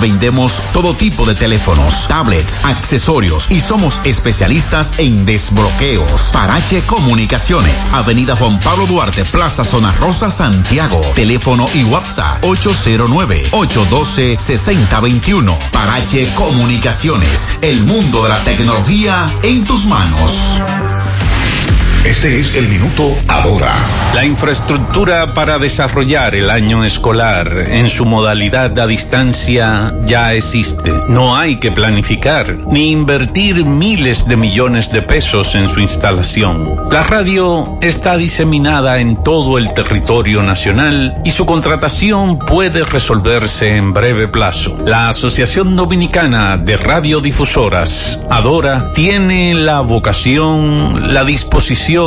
Vendemos todo tipo de teléfonos, tablets, accesorios y somos especialistas en desbloqueos. Parache Comunicaciones, Avenida Juan Pablo Duarte, Plaza Zona Rosa, Santiago. Teléfono y WhatsApp 809-812-6021. Parache Comunicaciones, el mundo de la tecnología en tus manos. Este es el minuto ahora. La infraestructura para desarrollar el año escolar en su modalidad a distancia ya existe. No hay que planificar ni invertir miles de millones de pesos en su instalación. La radio está diseminada en todo el territorio nacional y su contratación puede resolverse en breve plazo. La Asociación Dominicana de Radiodifusoras, Adora, tiene la vocación, la disposición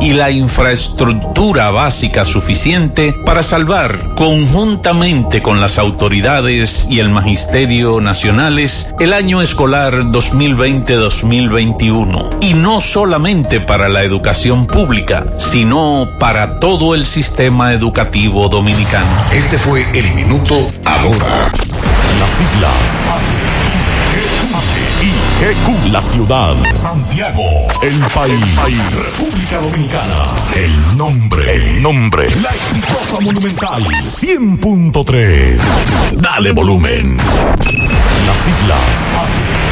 y la infraestructura básica suficiente para salvar conjuntamente con las autoridades y el magisterio nacionales el año escolar 2020-2021. Y no solamente para la educación pública, sino para todo el sistema educativo dominicano. Este fue el minuto ahora. Las siglas la ciudad. Santiago. El país. República Dominicana. El nombre. El nombre. La exitosa monumental. 100.3. Dale volumen. Las siglas.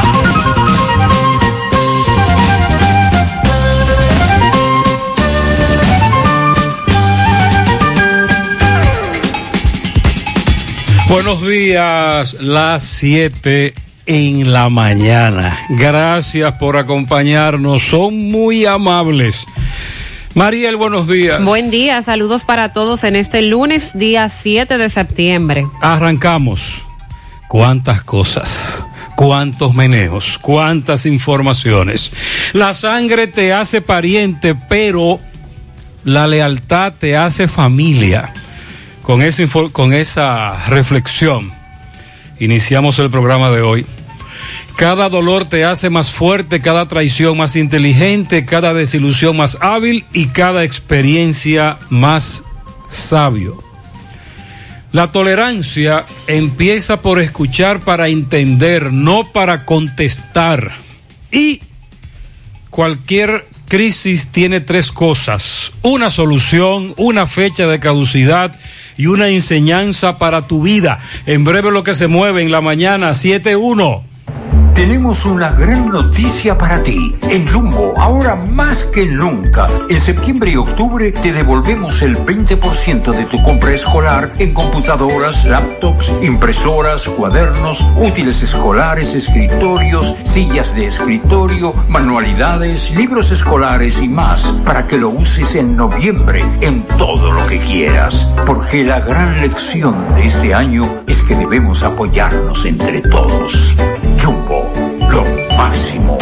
Buenos días, las 7 en la mañana. Gracias por acompañarnos, son muy amables. Mariel, buenos días. Buen día, saludos para todos en este lunes, día 7 de septiembre. Arrancamos. Cuántas cosas, cuántos menejos, cuántas informaciones. La sangre te hace pariente, pero la lealtad te hace familia. Con esa, con esa reflexión iniciamos el programa de hoy. Cada dolor te hace más fuerte, cada traición más inteligente, cada desilusión más hábil y cada experiencia más sabio. La tolerancia empieza por escuchar para entender, no para contestar. Y cualquier crisis tiene tres cosas. Una solución, una fecha de caducidad y una enseñanza para tu vida. En breve lo que se mueve en la mañana 7-1. Tenemos una gran noticia para ti. En Jumbo, ahora más que nunca, en septiembre y octubre te devolvemos el 20% de tu compra escolar en computadoras, laptops, impresoras, cuadernos, útiles escolares, escritorios, sillas de escritorio, manualidades, libros escolares y más para que lo uses en noviembre en todo lo que quieras. Porque la gran lección de este año es que debemos apoyarnos entre todos. Jumbo lo máximo.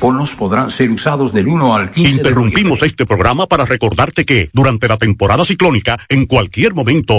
Bonos podrán ser usados del 1 al 15 Interrumpimos este programa para recordarte que durante la temporada ciclónica, en cualquier momento.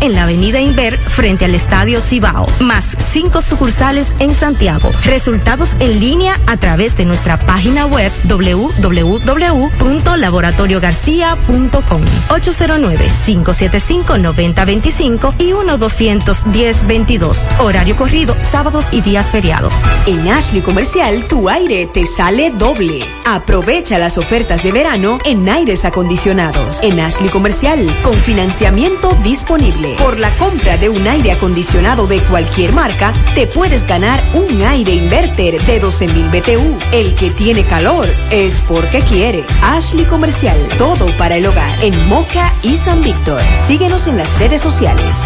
en la avenida Inver frente al Estadio Cibao, más cinco sucursales en Santiago. Resultados en línea a través de nuestra página web www.laboratoriogarcia.com 809-575-9025 y 1-210-22. Horario corrido, sábados y días feriados. En Ashley Comercial, tu aire te sale doble. Aprovecha las ofertas de verano en aires acondicionados. En Ashley Comercial, con financiamiento disponible. Por la compra de un aire acondicionado de cualquier marca, te puedes ganar un aire inverter de 12.000 BTU. El que tiene calor es porque quiere. Ashley Comercial, todo para el hogar. En Moca y San Víctor. Síguenos en las redes sociales.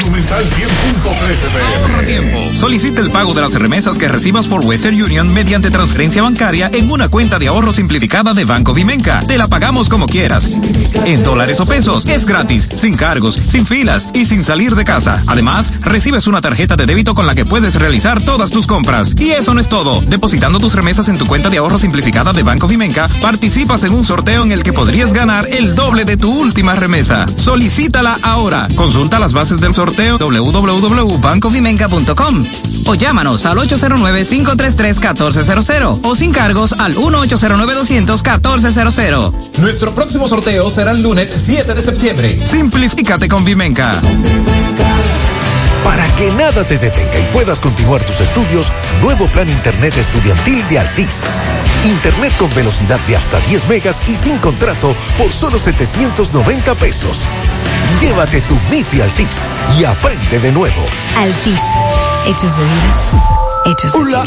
Monumental 100.13 Ahorra tiempo. Solicita el pago de las remesas que recibas por Western Union mediante transferencia bancaria en una cuenta de ahorro simplificada de Banco Vimenca. Te la pagamos como quieras. En dólares o pesos. Es gratis, sin cargos, sin filas y sin salir de casa. Además, recibes una tarjeta de débito con la que puedes realizar todas tus compras. Y eso no es todo. Depositando tus remesas en tu cuenta de ahorro simplificada de Banco Vimenca, participas en un sorteo en el que podrías ganar el doble de tu última remesa. Solicítala ahora. Consulta las bases del sorteo www.bancovimenca.com o llámanos al 809-533-1400 o sin cargos al 1-809-200-1400. Nuestro próximo sorteo será el lunes 7 de septiembre. Simplifícate con Vimenca. Para que nada te detenga y puedas continuar tus estudios, nuevo plan Internet estudiantil de Altis. Internet con velocidad de hasta 10 megas y sin contrato por solo 790 pesos. Llévate tu MIFI Altis y aprende de nuevo. Altis, hechos de vida, hechos de vida.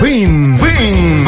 Ven, ven, ven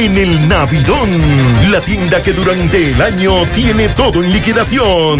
en el Navidón, la tienda que durante el año tiene todo en liquidación.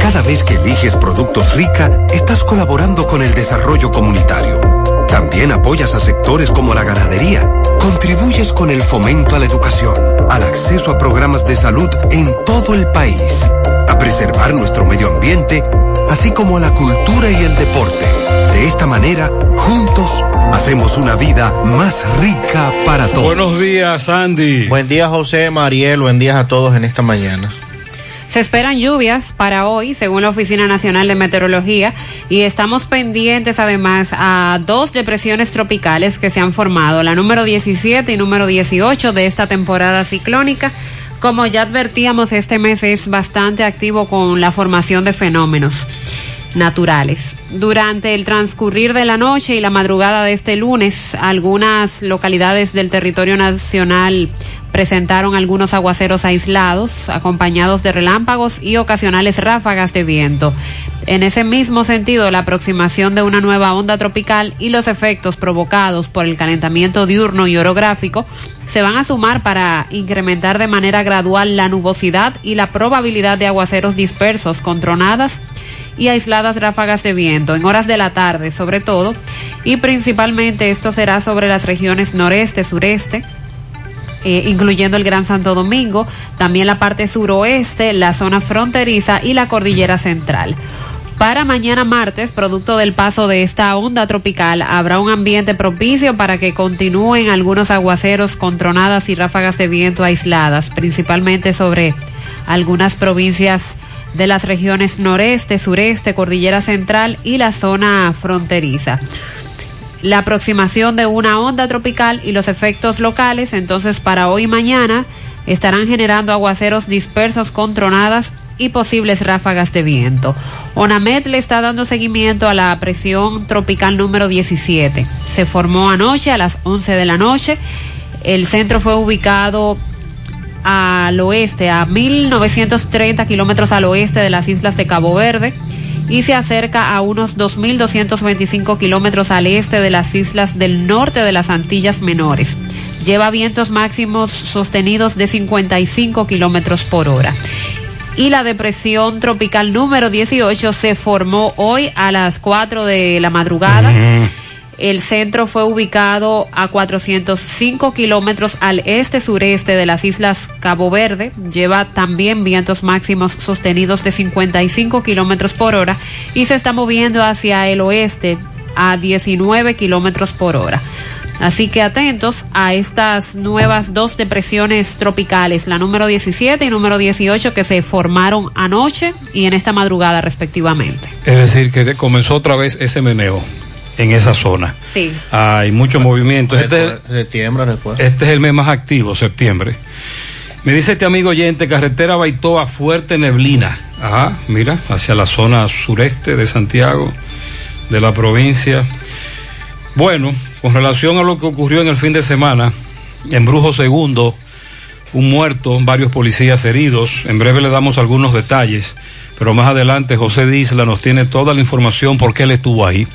Cada vez que eliges productos rica, estás colaborando con el desarrollo comunitario. También apoyas a sectores como la ganadería. Contribuyes con el fomento a la educación, al acceso a programas de salud en todo el país, a preservar nuestro medio ambiente, así como a la cultura y el deporte. De esta manera, juntos, hacemos una vida más rica para todos. Buenos días, Andy. Buen día, José, Mariel. Buen día a todos en esta mañana. Se esperan lluvias para hoy, según la Oficina Nacional de Meteorología, y estamos pendientes además a dos depresiones tropicales que se han formado, la número 17 y número 18 de esta temporada ciclónica. Como ya advertíamos, este mes es bastante activo con la formación de fenómenos naturales. Durante el transcurrir de la noche y la madrugada de este lunes, algunas localidades del territorio nacional presentaron algunos aguaceros aislados, acompañados de relámpagos y ocasionales ráfagas de viento. En ese mismo sentido, la aproximación de una nueva onda tropical y los efectos provocados por el calentamiento diurno y orográfico se van a sumar para incrementar de manera gradual la nubosidad y la probabilidad de aguaceros dispersos con tronadas y aisladas ráfagas de viento en horas de la tarde sobre todo y principalmente esto será sobre las regiones noreste, sureste, eh, incluyendo el Gran Santo Domingo, también la parte suroeste, la zona fronteriza y la cordillera central. Para mañana martes, producto del paso de esta onda tropical, habrá un ambiente propicio para que continúen algunos aguaceros con tronadas y ráfagas de viento aisladas, principalmente sobre algunas provincias de las regiones noreste, sureste, cordillera central y la zona fronteriza. La aproximación de una onda tropical y los efectos locales, entonces para hoy y mañana, estarán generando aguaceros dispersos con tronadas y posibles ráfagas de viento. ONAMED le está dando seguimiento a la presión tropical número 17. Se formó anoche a las 11 de la noche. El centro fue ubicado al oeste, a 1930 kilómetros al oeste de las islas de Cabo Verde y se acerca a unos 2.225 kilómetros al este de las islas del norte de las Antillas Menores. Lleva vientos máximos sostenidos de 55 kilómetros por hora. y la depresión tropical número 18 se formó hoy a las 4 de la madrugada. El centro fue ubicado a 405 kilómetros al este-sureste de las islas Cabo Verde. Lleva también vientos máximos sostenidos de 55 kilómetros por hora y se está moviendo hacia el oeste a 19 kilómetros por hora. Así que atentos a estas nuevas dos depresiones tropicales, la número 17 y número 18 que se formaron anoche y en esta madrugada respectivamente. Es decir, que comenzó otra vez ese meneo en esa zona. Sí. Hay mucho movimiento. Este, septiembre, después. este es el mes más activo, septiembre. Me dice este amigo oyente, carretera Baitoa, fuerte neblina. Ajá, mira, hacia la zona sureste de Santiago, de la provincia. Bueno, con relación a lo que ocurrió en el fin de semana, en Brujo Segundo, un muerto, varios policías heridos. En breve le damos algunos detalles, pero más adelante José Disla nos tiene toda la información porque él estuvo ahí.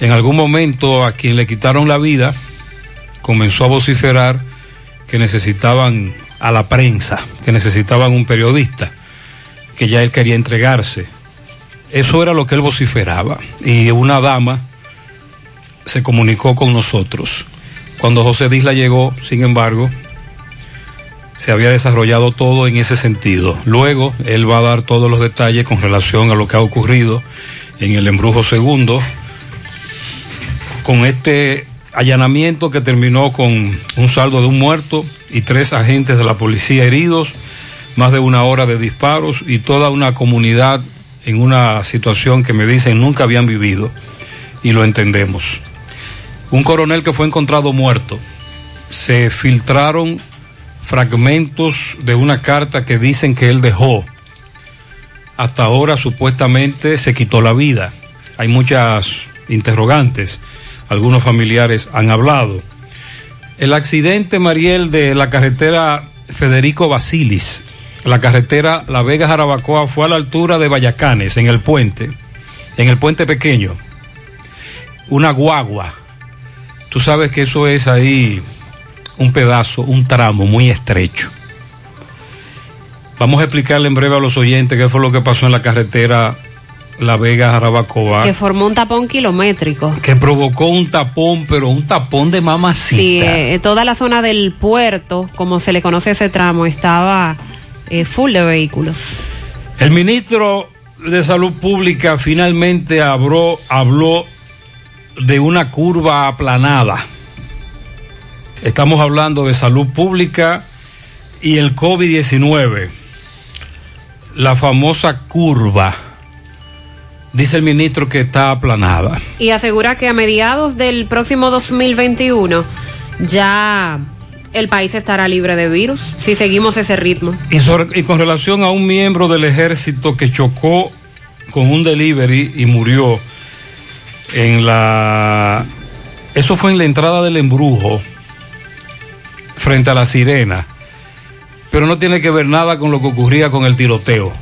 En algún momento a quien le quitaron la vida comenzó a vociferar que necesitaban a la prensa, que necesitaban un periodista, que ya él quería entregarse. Eso era lo que él vociferaba. Y una dama se comunicó con nosotros. Cuando José Disla llegó, sin embargo, se había desarrollado todo en ese sentido. Luego, él va a dar todos los detalles con relación a lo que ha ocurrido en el embrujo segundo, con este allanamiento que terminó con un saldo de un muerto y tres agentes de la policía heridos, más de una hora de disparos y toda una comunidad en una situación que me dicen nunca habían vivido y lo entendemos. Un coronel que fue encontrado muerto. Se filtraron fragmentos de una carta que dicen que él dejó. Hasta ahora supuestamente se quitó la vida. Hay muchas interrogantes. Algunos familiares han hablado. El accidente, Mariel, de la carretera Federico Basilis, la carretera La Vega Jarabacoa, fue a la altura de Vallacanes, en el puente, en el puente pequeño. Una guagua. Tú sabes que eso es ahí un pedazo, un tramo muy estrecho. Vamos a explicarle en breve a los oyentes qué fue lo que pasó en la carretera La Vega Jarabacoa. Que formó un tapón kilométrico. Que provocó un tapón, pero un tapón de mamacita. Sí, eh, toda la zona del puerto, como se le conoce ese tramo, estaba eh, full de vehículos. El ministro de Salud Pública finalmente habló, habló de una curva aplanada. Estamos hablando de salud pública y el COVID-19. La famosa curva. Dice el ministro que está aplanada. Y asegura que a mediados del próximo 2021 ya el país estará libre de virus si seguimos ese ritmo. Y, sobre- y con relación a un miembro del ejército que chocó con un delivery y murió en la... Eso fue en la entrada del embrujo, frente a la sirena, pero no tiene que ver nada con lo que ocurría con el tiroteo.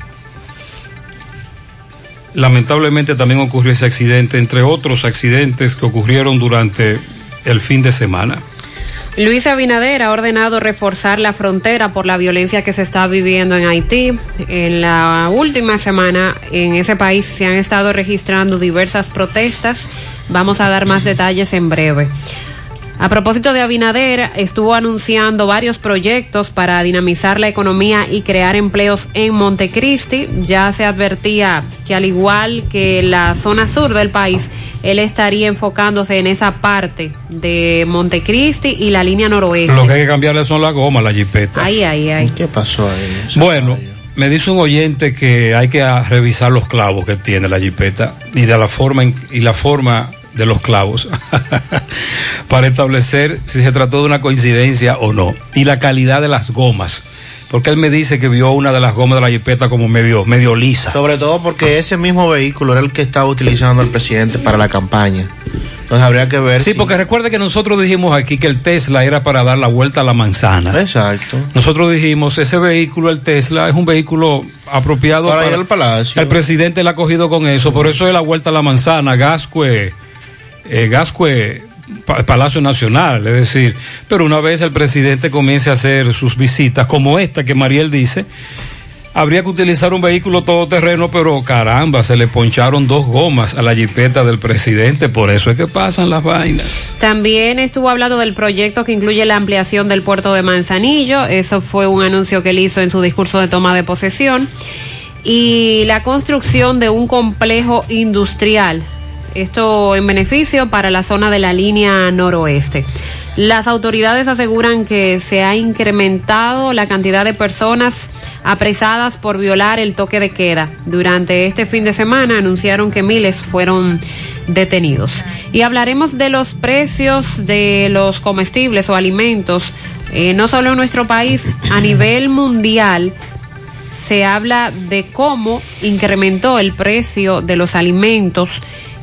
Lamentablemente también ocurrió ese accidente, entre otros accidentes que ocurrieron durante el fin de semana. Luis Abinader ha ordenado reforzar la frontera por la violencia que se está viviendo en Haití. En la última semana en ese país se han estado registrando diversas protestas. Vamos a dar más detalles en breve. A propósito de Abinader, estuvo anunciando varios proyectos para dinamizar la economía y crear empleos en Montecristi. Ya se advertía que al igual que la zona sur del país, él estaría enfocándose en esa parte de Montecristi y la línea noroeste. Lo que hay que cambiarle son las gomas, la jipeta. Ay, ay, ay. ¿Qué pasó ahí? Bueno, me dice un oyente que hay que revisar los clavos que tiene la jipeta y de la forma en- y la forma de los clavos para establecer si se trató de una coincidencia o no y la calidad de las gomas porque él me dice que vio una de las gomas de la jipeta como medio medio lisa Sobre todo porque ese mismo vehículo era el que estaba utilizando el presidente para la campaña. Entonces habría que ver sí si- porque recuerde que nosotros dijimos aquí que el Tesla era para dar la vuelta a la manzana Exacto. nosotros dijimos ese vehículo el Tesla es un vehículo apropiado Para ir al palacio. El presidente le ha cogido con eso, por eso es la vuelta a la manzana, Gascue, eh, Gascue, Pa- Palacio Nacional, es decir, pero una vez el presidente comience a hacer sus visitas, como esta que Mariel dice, habría que utilizar un vehículo todoterreno, pero caramba, se le poncharon dos gomas a la jipeta del presidente, por eso es que pasan las vainas. También estuvo hablando del proyecto que incluye la ampliación del puerto de Manzanillo, eso fue un anuncio que él hizo en su discurso de toma de posesión, y la construcción de un complejo industrial, esto en beneficio para la zona de la línea noroeste. Las autoridades aseguran que se ha incrementado la cantidad de personas apresadas por violar el toque de queda. Durante este fin de semana anunciaron que miles fueron detenidos. Y hablaremos de los precios de los comestibles o alimentos, eh, no solo en nuestro país, a nivel mundial se habla de cómo incrementó el precio de los alimentos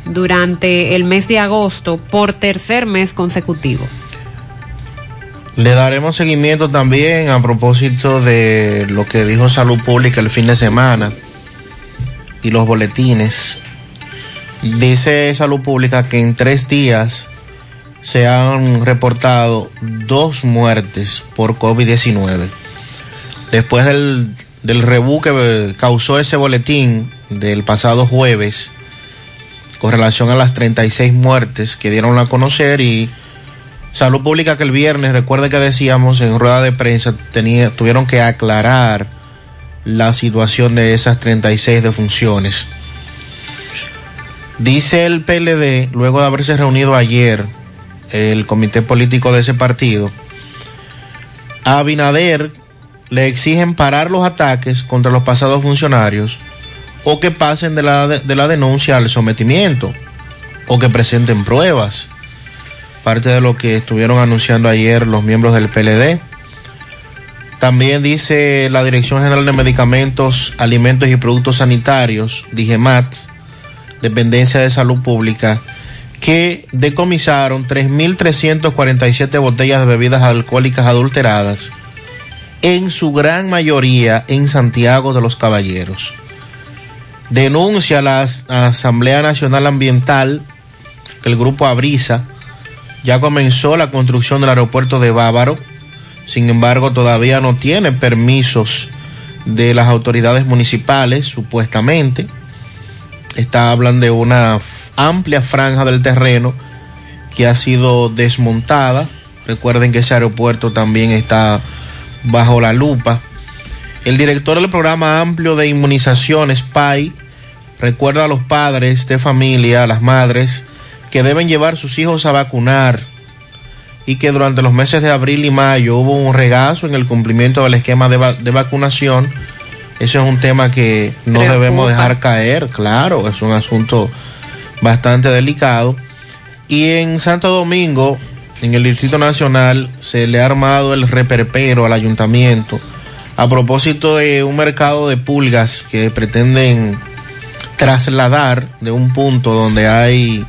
durante el mes de agosto por tercer mes consecutivo. Le daremos seguimiento también a propósito de lo que dijo Salud Pública el fin de semana y los boletines. Dice Salud Pública que en tres días se han reportado dos muertes por COVID-19. Después del, del rebú que causó ese boletín del pasado jueves con relación a las 36 muertes que dieron a conocer y Salud Pública que el viernes, recuerde que decíamos en rueda de prensa, tenía, tuvieron que aclarar la situación de esas 36 defunciones. Dice el PLD, luego de haberse reunido ayer el comité político de ese partido, a Abinader le exigen parar los ataques contra los pasados funcionarios o que pasen de la, de la denuncia al sometimiento o que presenten pruebas parte de lo que estuvieron anunciando ayer los miembros del PLD. También dice la Dirección General de Medicamentos, Alimentos y Productos Sanitarios, DIGEMATS, Dependencia de Salud Pública, que decomisaron 3.347 botellas de bebidas alcohólicas adulteradas, en su gran mayoría en Santiago de los Caballeros. Denuncia la Asamblea Nacional Ambiental que el grupo Abrisa ya comenzó la construcción del aeropuerto de Bávaro, sin embargo todavía no tiene permisos de las autoridades municipales, supuestamente. Está hablan de una amplia franja del terreno que ha sido desmontada. Recuerden que ese aeropuerto también está bajo la lupa. El director del programa amplio de inmunizaciones, PAI, recuerda a los padres de familia, a las madres, que deben llevar sus hijos a vacunar y que durante los meses de abril y mayo hubo un regazo en el cumplimiento del esquema de, va de vacunación. Ese es un tema que no Preocupa. debemos dejar caer, claro, es un asunto bastante delicado. Y en Santo Domingo, en el Distrito Nacional, se le ha armado el reperpero al ayuntamiento a propósito de un mercado de pulgas que pretenden trasladar de un punto donde hay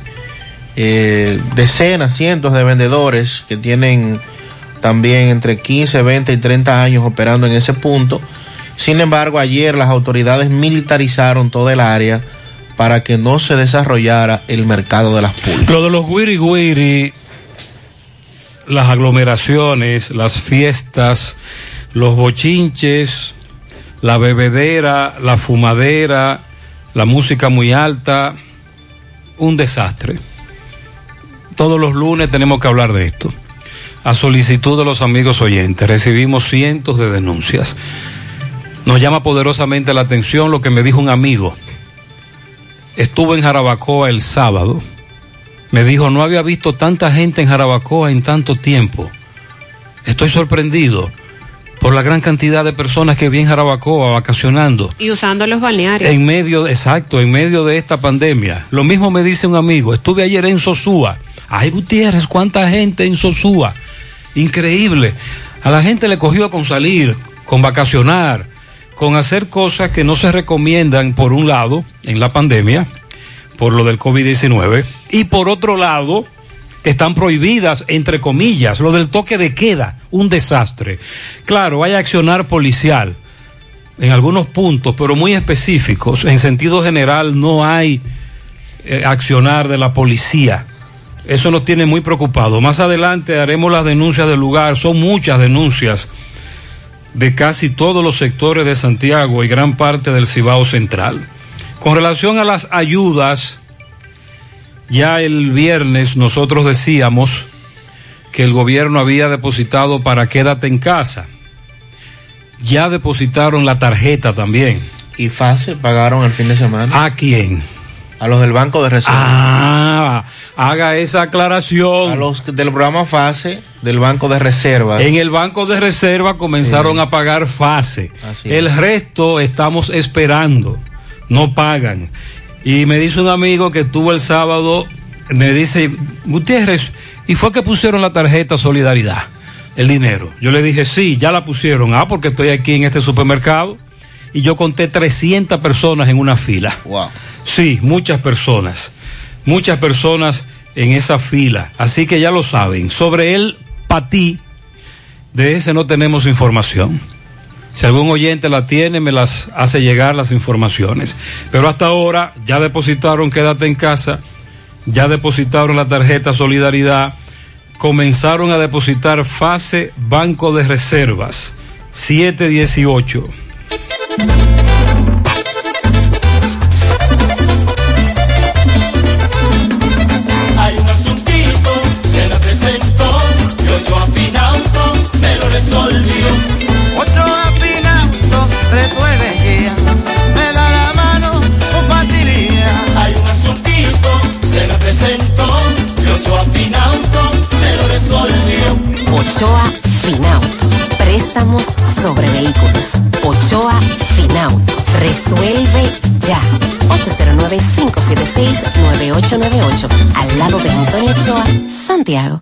eh, decenas, cientos de vendedores que tienen también entre 15, 20 y 30 años operando en ese punto. Sin embargo, ayer las autoridades militarizaron toda el área para que no se desarrollara el mercado de las pulgas. Lo de los guiri guiri, las aglomeraciones, las fiestas, los bochinches, la bebedera, la fumadera, la música muy alta, un desastre todos los lunes tenemos que hablar de esto. A solicitud de los amigos oyentes, recibimos cientos de denuncias. Nos llama poderosamente la atención lo que me dijo un amigo. Estuve en Jarabacoa el sábado. Me dijo, no había visto tanta gente en Jarabacoa en tanto tiempo. Estoy sorprendido por la gran cantidad de personas que vienen a Jarabacoa vacacionando. Y usando los balnearios. En medio, exacto, en medio de esta pandemia. Lo mismo me dice un amigo. Estuve ayer en Sosúa. Ay, Gutiérrez, cuánta gente en Sosúa. Increíble. A la gente le cogió con salir, con vacacionar, con hacer cosas que no se recomiendan, por un lado, en la pandemia, por lo del COVID-19, y por otro lado, están prohibidas, entre comillas, lo del toque de queda, un desastre. Claro, hay accionar policial en algunos puntos, pero muy específicos. En sentido general, no hay eh, accionar de la policía. Eso nos tiene muy preocupados. Más adelante haremos las denuncias del lugar. Son muchas denuncias de casi todos los sectores de Santiago y gran parte del Cibao Central. Con relación a las ayudas, ya el viernes nosotros decíamos que el gobierno había depositado para quédate en casa. Ya depositaron la tarjeta también. Y fácil pagaron el fin de semana. ¿A quién? A los del Banco de Reserva. Ah, haga esa aclaración. A los del programa FASE del Banco de Reserva. En el Banco de Reserva comenzaron Sí. a pagar FASE. El es. resto estamos esperando. No pagan. Y me dice un amigo que tuvo el sábado, me dice, Gutiérrez, ¿y fue que pusieron la tarjeta Solidaridad? El dinero. Yo le dije, sí, ya la pusieron. Ah, porque estoy aquí en este supermercado. Y yo conté 300 personas en una fila. Wow. Sí, muchas personas. Muchas personas en esa fila. Así que ya lo saben. Sobre el patí, de ese no tenemos información. Si algún oyente la tiene, me las hace llegar las informaciones. Pero hasta ahora ya depositaron Quédate en casa, ya depositaron la tarjeta Solidaridad, comenzaron a depositar fase Banco de Reservas 718. Hay un asuntito, se presentó, yo resolvió. Resuelve ya, me da la mano con facilidad. Hay un asuntito, se me presentó, yo yo afinauto, me lo resolvió. Ochoa Finauto. Préstamos sobre vehículos. Ochoa Finauto. Resuelve ya. 809-576-9898. Al lado de Antonio Ochoa, Santiago.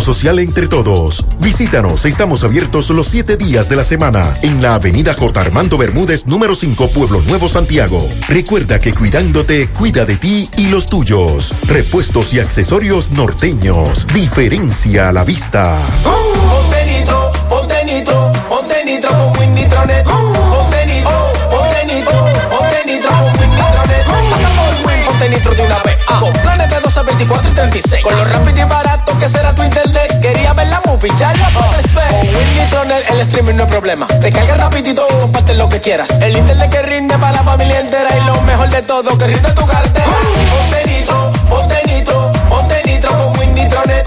social entre todos. Visítanos, estamos abiertos los siete días de la semana en la avenida J. Armando Bermúdez, número 5, Pueblo Nuevo, Santiago. Recuerda que cuidándote, cuida de ti y los tuyos. Repuestos y accesorios norteños. Diferencia a la vista. De 12, 24 y 36. Con lo rápido y barato que será tu internet. Quería ver la movie, ya la puedes ver. Con Win Nitronet el streaming no es problema. Te carga rapidito y comparte lo que quieras. El internet que rinde para la familia entera. Y lo mejor de todo, que rinde tu cartera. Ponte nitro, ponte nitro, ponte nitro con Win Nitronet.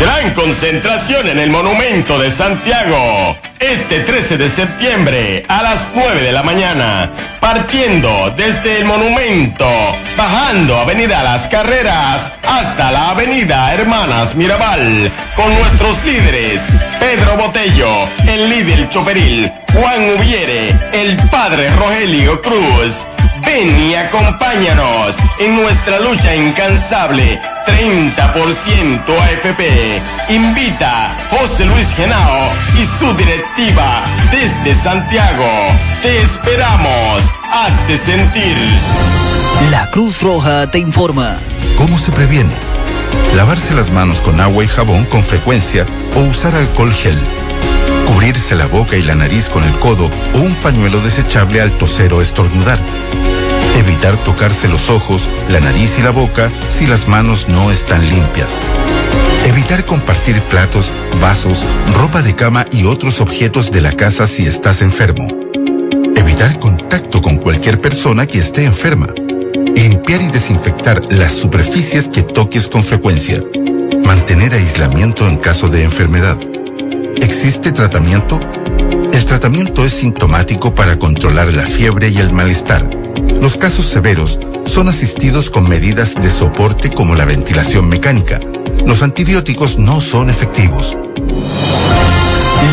Gran concentración en el Monumento de Santiago. Este 13 de septiembre a las 9 de la mañana. Partiendo desde el monumento, bajando Avenida Las Carreras hasta la Avenida Hermanas Mirabal. Con nuestros líderes, Pedro Botello, el líder choferil, Juan Ubiere, el padre Rogelio Cruz. Ven y acompáñanos en nuestra lucha incansable 30% AFP. Invita José Luis Genao y su directiva desde Santiago. Te esperamos. Hazte sentir. La Cruz Roja te informa. ¿Cómo se previene? Lavarse las manos con agua y jabón con frecuencia o usar alcohol gel. Cubrirse la boca y la nariz con el codo o un pañuelo desechable al toser o estornudar Evitar tocarse los ojos, la nariz y la boca si las manos no están limpias. Evitar compartir platos, vasos, ropa de cama y otros objetos de la casa si estás enfermo. Evitar contacto con cualquier persona que esté enferma. Limpiar y desinfectar las superficies que toques con frecuencia. Mantener aislamiento en caso de enfermedad. ¿Existe tratamiento? El tratamiento es sintomático para controlar la fiebre y el malestar los casos severos son asistidos con medidas de soporte como la ventilación mecánica. Los antibióticos no son efectivos.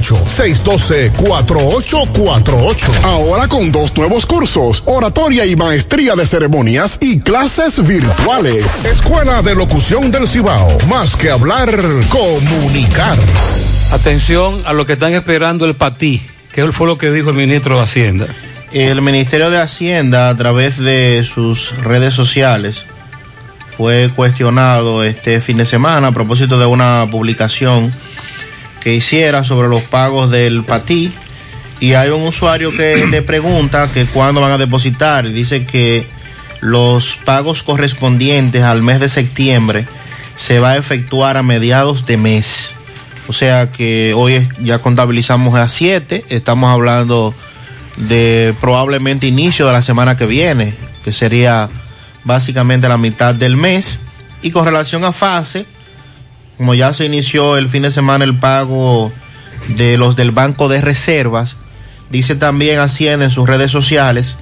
612-4848. Ahora con dos nuevos cursos, oratoria y maestría de ceremonias y clases virtuales. Escuela de Locución del Cibao. Más que hablar, comunicar. Atención a lo que están esperando el patí, que fue lo que dijo el ministro de Hacienda. El Ministerio de Hacienda, a través de sus redes sociales, fue cuestionado este fin de semana a propósito de una publicación que hiciera sobre los pagos del PATI y hay un usuario que le pregunta que cuándo van a depositar dice que los pagos correspondientes al mes de septiembre se va a efectuar a mediados de mes. O sea que hoy ya contabilizamos a 7, estamos hablando de probablemente inicio de la semana que viene, que sería básicamente la mitad del mes. Y con relación a fase, como ya se inició el fin de semana el pago de los del Banco de Reservas, dice también Hacienda en sus redes sociales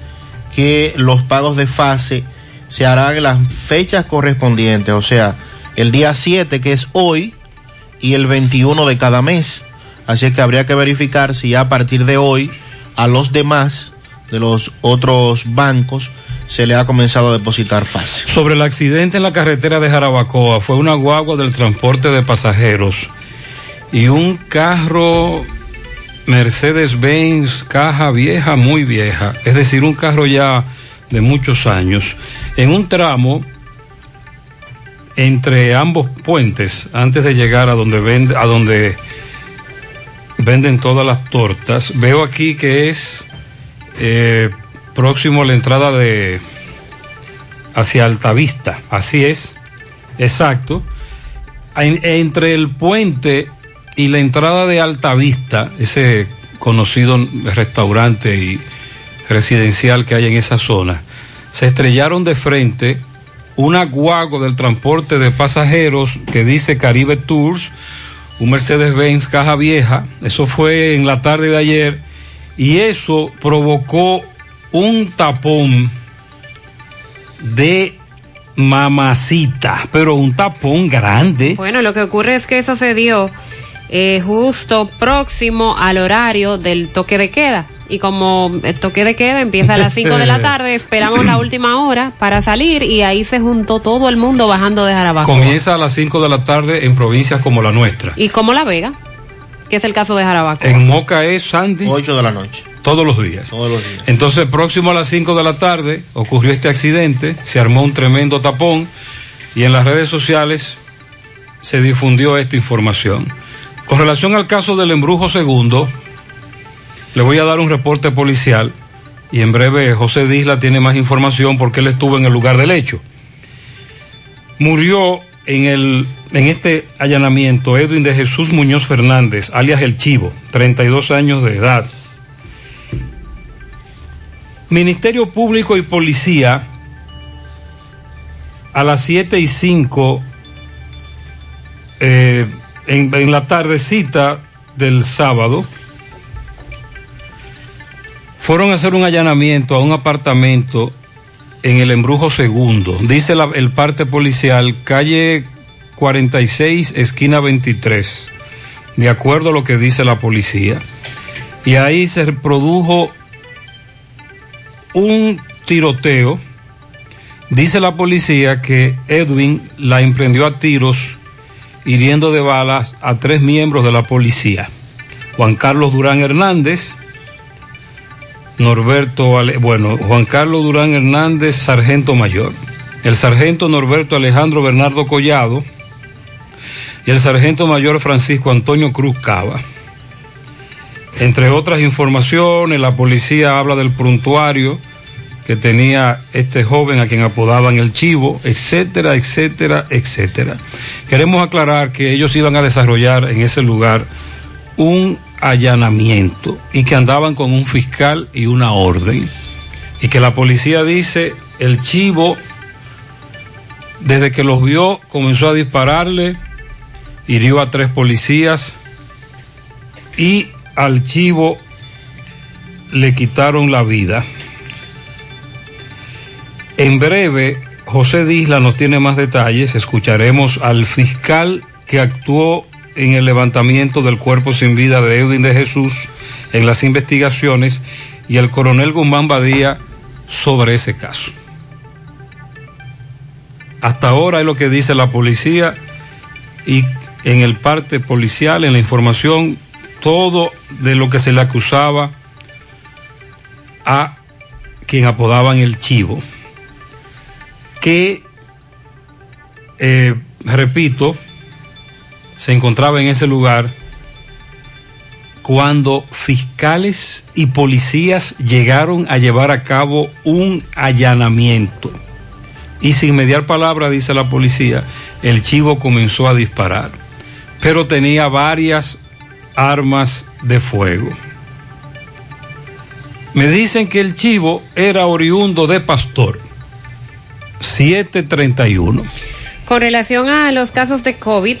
que los pagos de fase se harán en las fechas correspondientes, o sea, el día 7 que es hoy y el 21 de cada mes. Así es que habría que verificar si ya a partir de hoy a los demás de los otros bancos se le ha comenzado a depositar fase. Sobre el accidente en la carretera de Jarabacoa, fue una guagua del transporte de pasajeros y un carro Mercedes-Benz, caja vieja, muy vieja, es decir, un carro ya de muchos años, en un tramo entre ambos puentes, antes de llegar a donde vende, a donde venden todas las tortas. Veo aquí que es eh, próximo a la entrada de hacia Altavista, así es, exacto. En- entre el puente y la entrada de Altavista, ese conocido restaurante y residencial que hay en esa zona, se estrellaron de frente una guagua del transporte de pasajeros que dice Caribe Tours, un Mercedes-Benz caja vieja, eso fue en la tarde de ayer, y eso provocó un tapón de mamacita, pero un tapón grande. Bueno, lo que ocurre es que eso se dio eh, justo próximo al horario del toque de queda. Y como el toque de queda empieza a las 5 de la tarde, esperamos la última hora para salir y ahí se juntó todo el mundo bajando de Jarabacoa. Comienza a las 5 de la tarde en provincias como la nuestra. Y como La Vega, que es el caso de Jarabacoa. En Moca es Sandy. 8 de la noche. Todos los días. Todos los días. Entonces, próximo a las 5 de la tarde ocurrió este accidente, se armó un tremendo tapón y en las redes sociales se difundió esta información. Con relación al caso del embrujo segundo, le voy a dar un reporte policial y en breve José Disla tiene más información porque él estuvo en el lugar del hecho. Murió en, el, en este allanamiento Edwin de Jesús Muñoz Fernández, alias El Chivo, 32 años de edad. Ministerio Público y Policía a las 7 y 5 eh, en, la tardecita del sábado fueron a hacer un allanamiento a un apartamento en el embrujo segundo. Dice el parte policial, calle 46, esquina 23, de acuerdo a lo que dice la policía. Y ahí se produjo un tiroteo. Dice la policía que Edwin la emprendió a tiros, hiriendo de balas a tres miembros de la policía. Juan Carlos Durán Hernández, Norberto, bueno, Juan Carlos Durán Hernández, sargento mayor. El sargento Norberto Alejandro Bernardo Collado y el sargento mayor Francisco Antonio Cruz Cava. Entre otras informaciones, la policía habla del prontuario que tenía este joven a quien apodaban el chivo, etcétera, etcétera, etcétera. Queremos aclarar que ellos iban a desarrollar en ese lugar un allanamiento y que andaban con un fiscal y una orden. Y que la policía dice, el chivo, desde que los vio, comenzó a dispararle, hirió a tres policías y al chivo le quitaron la vida. En breve, José Disla nos tiene más detalles. Escucharemos al fiscal que actuó en el levantamiento del cuerpo sin vida de Edwin de Jesús en las investigaciones y el coronel Guzmán Badía sobre ese caso. Hasta ahora es lo que dice la policía y en el parte policial, en la información, todo de lo que se le acusaba a quien apodaban el chivo que, eh, repito, se encontraba en ese lugar cuando fiscales y policías llegaron a llevar a cabo un allanamiento. Y sin mediar palabra, dice la policía, el chivo comenzó a disparar, pero tenía varias armas de fuego. Me dicen que el chivo era oriundo de Pastor. 731. Con relación a los casos de COVID,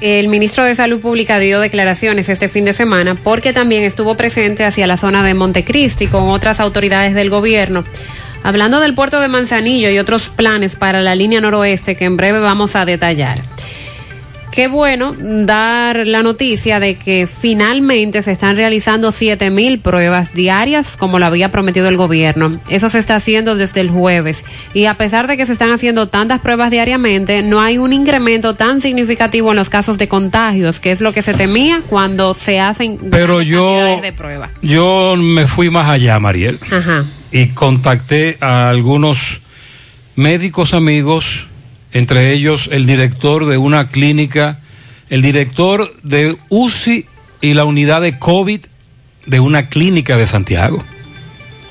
el ministro de Salud Pública dio declaraciones este fin de semana porque también estuvo presente hacia la zona de Montecristi con otras autoridades del gobierno. Hablando del puerto de Manzanillo y otros planes para la línea noroeste que en breve vamos a detallar. Qué bueno dar la noticia de que finalmente se están realizando 7000 pruebas diarias como lo había prometido el gobierno. Eso se está haciendo desde el jueves y a pesar de que se están haciendo tantas pruebas diariamente, no hay un incremento tan significativo en los casos de contagios, que es lo que se temía cuando se hacen Pero yo, de pruebas. yo me fui más allá, Mariel, Ajá. y contacté a algunos médicos amigos, entre ellos el director de una clínica, el director de UCI y la unidad de COVID de una clínica de Santiago.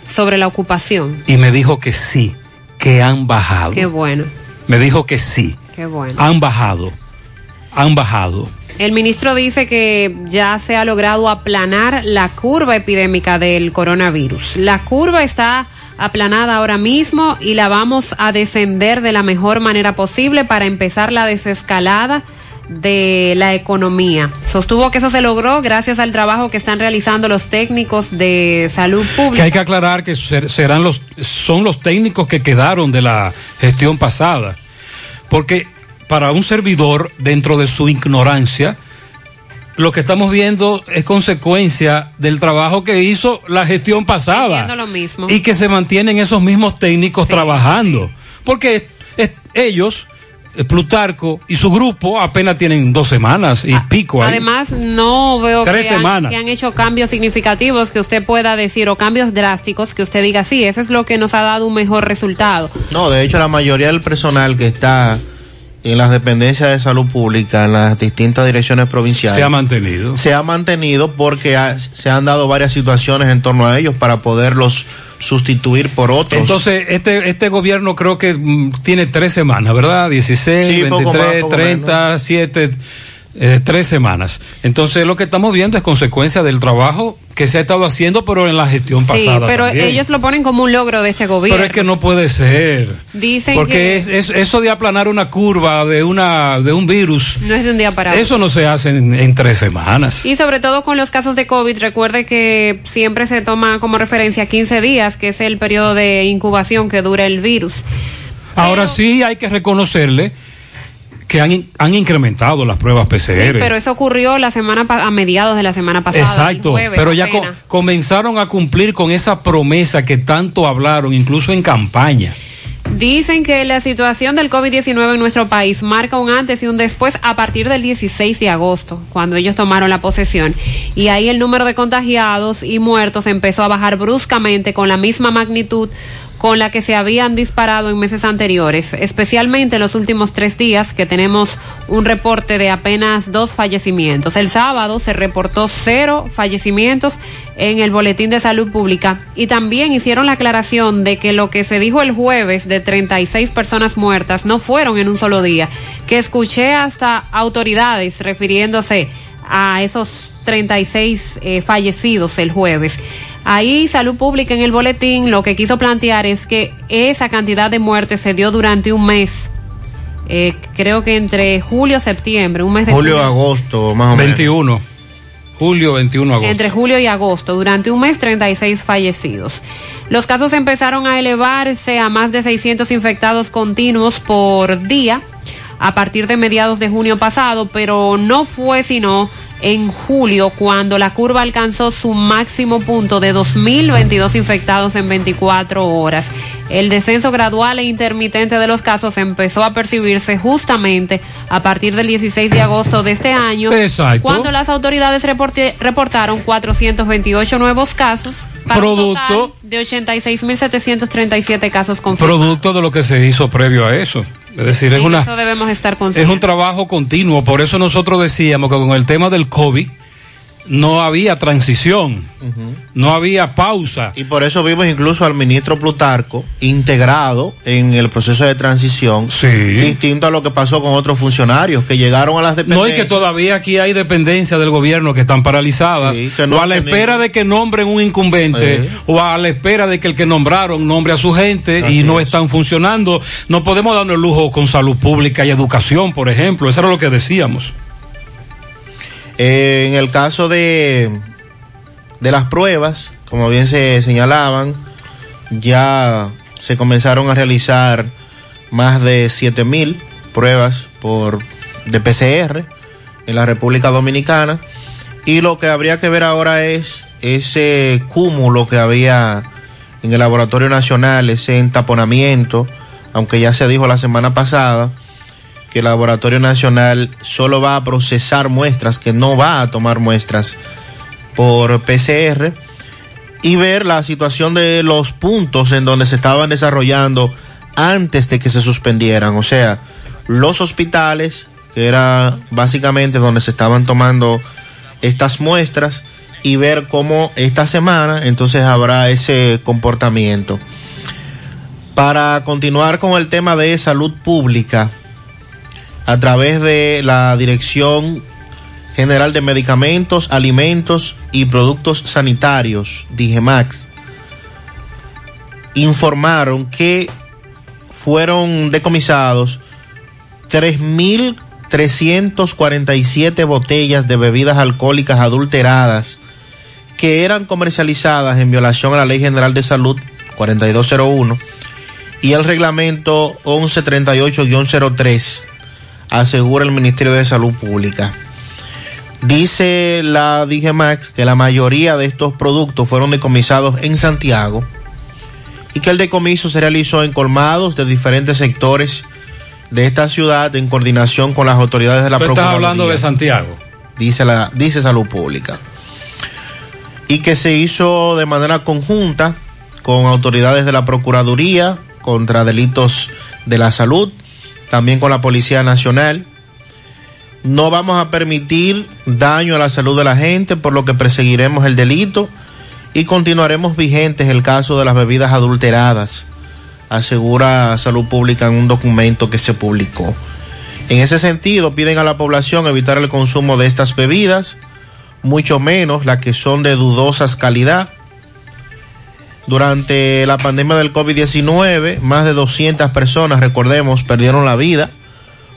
Sobre la ocupación. Y me dijo que sí, que han bajado. Qué bueno, Me dijo que sí, qué bueno. han bajado, han bajado. El ministro dice que ya se ha logrado aplanar la curva epidémica del coronavirus. La curva está aplanada ahora mismo y la vamos a descender de la mejor manera posible para empezar la desescalada de la economía. Sostuvo que eso se logró gracias al trabajo que están realizando los técnicos de salud Que pública. hay que aclarar que ser- serán los, son los técnicos que quedaron de la gestión pasada. Porque para un servidor, dentro de su ignorancia, lo que estamos viendo es consecuencia del trabajo que hizo la gestión pasada. Haciendo lo mismo. Y que se mantienen esos mismos técnicos trabajando. Porque es- es- ellos, eh, Plutarco y su grupo apenas tienen dos semanas y pico ahí. Además, no veo Tres que han, semanas. que han hecho cambios significativos que usted pueda decir o cambios drásticos que usted diga, sí, eso es lo que nos ha dado un mejor resultado. No, de hecho la mayoría del personal que está en las dependencias de salud pública, en las distintas direcciones provinciales, se ha mantenido. se ha mantenido porque ha- se han dado varias situaciones en torno a ellos para poderlos sustituir por otros. Entonces, este, este gobierno creo que mm, tiene tres semanas, ¿verdad? 16, Sí, poco 23, más, poco 30, 7, eh, tres semanas. Entonces, lo que estamos viendo es consecuencia del trabajo que se ha estado haciendo, pero en la gestión Sí, pasada. pero también. ellos lo ponen como un logro de este gobierno. Pero es que no puede ser. Dicen Porque que es, es- eso de aplanar una curva de, una, de un virus, no es de un día para otro. eso no se hace en, en tres semanas. Y sobre todo con los casos de COVID, recuerde que siempre se toma como referencia 15 días, que es el periodo de incubación que dura el virus. Ahora sí hay que reconocerle que han, han incrementado las pruebas PCR. Pero eso ocurrió la semana a mediados de la semana pasada. Exacto, jueves, pero ya co- comenzaron a cumplir con esa promesa que tanto hablaron, incluso en campaña. Dicen que la situación del COVID-19 en nuestro país marca un antes y un después a partir del 16 de agosto, cuando ellos tomaron la posesión. Y ahí el número de contagiados y muertos empezó a bajar bruscamente con la misma magnitud con la que se habían disparado en meses anteriores, especialmente en los últimos tres días que tenemos un reporte de apenas dos fallecimientos. El sábado se reportó cero fallecimientos en el Boletín de Salud Pública y también hicieron la aclaración de que lo que se dijo el jueves de 36 personas muertas no fueron en un solo día, que escuché hasta autoridades refiriéndose a esos 36 eh, fallecidos el jueves. Ahí Salud Pública en el boletín lo que quiso plantear es que esa cantidad de muertes se dio durante un mes, eh, creo que entre julio y septiembre, un mes de Julio, agosto, más o menos. 21. Julio 21 agosto. entre julio y agosto, durante un mes 36 fallecidos. Los casos empezaron a elevarse a más de 600 infectados continuos por día a partir de mediados de junio pasado, pero no fue sino en julio cuando la curva alcanzó su máximo punto de 2.022 infectados en 24 horas. El descenso gradual e intermitente de los casos empezó a percibirse justamente a partir del 16 de agosto de este año, Exacto. cuando las autoridades reporte- reportaron 428 nuevos casos para un Producto. total de 86.737 casos confirmados. Producto de lo que se hizo previo a eso. Es decir, es una, eso debemos estar es un trabajo continuo. Por eso nosotros decíamos que con el tema del COVID no había transición, no había pausa. Y por eso vimos incluso al ministro Plutarco integrado en el proceso de transición, distinto a lo que pasó con otros funcionarios que llegaron a las No, y dependencias. que todavía aquí hay dependencias del gobierno que están paralizadas, que no o a la espera de que nombren un incumbente, Sí. o a la espera de que el que nombraron nombre a su gente y no están funcionando. No podemos darnos el lujo con salud pública y educación, por ejemplo. Eso era lo que decíamos. En el caso de, de las pruebas, como bien se señalaban, ya se comenzaron a realizar más de 7000 pruebas por de PCR en la República Dominicana. Y lo que habría que ver ahora es ese cúmulo que había en el Laboratorio Nacional, ese entaponamiento, aunque ya se dijo la semana pasada que el Laboratorio Nacional solo va a procesar muestras, que no va a tomar muestras por PCR, y ver la situación de los puntos en donde se estaban desarrollando antes de que se suspendieran, o sea, los hospitales, que era básicamente donde se estaban tomando estas muestras y ver cómo esta semana entonces habrá ese comportamiento. Para continuar con el tema de salud pública, a través de la Dirección General de Medicamentos, Alimentos y Productos Sanitarios, DIGEMAX, informaron que fueron decomisados 3.347 botellas de bebidas alcohólicas adulteradas que eran comercializadas en violación a la Ley General de Salud 4201 y el reglamento 1138-03, asegura el Ministerio de Salud Pública. Dice la DGMAX que la mayoría de estos productos fueron decomisados en Santiago y que el decomiso se realizó en colmados de diferentes sectores de esta ciudad en coordinación con las autoridades de la Tú estás Procuraduría. hablando de Santiago. Dice, la, dice Salud Pública. Y que se hizo de manera conjunta con autoridades de la Procuraduría contra delitos de la salud, también con la Policía Nacional. No vamos a permitir daño a la salud de la gente, por lo que perseguiremos el delito y continuaremos vigentes el caso de las bebidas adulteradas, asegura Salud Pública en un documento que se publicó. En ese sentido, piden a la población evitar el consumo de estas bebidas, mucho menos las que son de dudosas calidad. Durante la pandemia del COVID-19, más de 200 personas, recordemos, perdieron la vida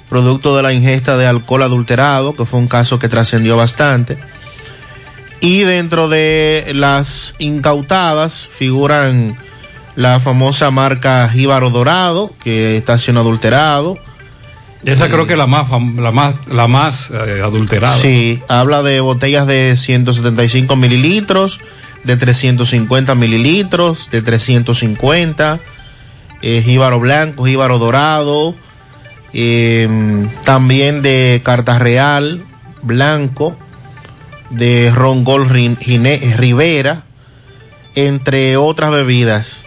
producto de la ingesta de alcohol adulterado, que fue un caso que trascendió bastante. Y dentro de las incautadas figuran la famosa marca Jíbaro Dorado, que está siendo adulterado. Esa creo que es la más, la más, la más eh, adulterada. Sí, habla de botellas de 175 mililitros, de 350 mililitros, de 350, eh, jíbaro blanco, jíbaro dorado, eh, también de carta real, blanco, de Rin- Gine- Rivera, entre otras bebidas.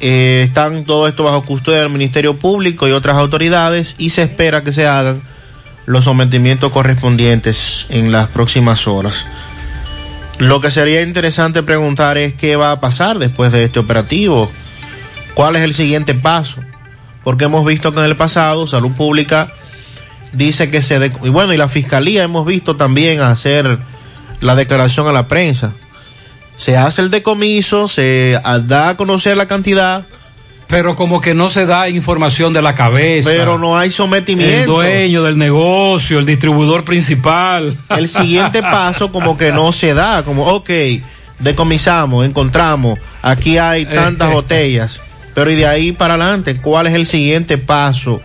Eh, están todo esto bajo custodia del Ministerio Público y otras autoridades y se espera que se hagan los sometimientos correspondientes en las próximas horas. Lo que sería interesante preguntar es qué va a pasar después de este operativo, cuál es el siguiente paso, porque hemos visto que en el pasado Salud Pública dice que se... y bueno, y la Fiscalía hemos visto también hacer la declaración a la prensa. Se hace el decomiso, se da a conocer la cantidad, Pero como que no se da información de la cabeza. pero no hay el sometimiento. dueño del negocio, el distribuidor principal. el siguiente paso como que no se da, como, ok, decomisamos, encontramos, aquí hay tantas botellas, pero y de ahí para adelante, ¿cuál es el siguiente paso?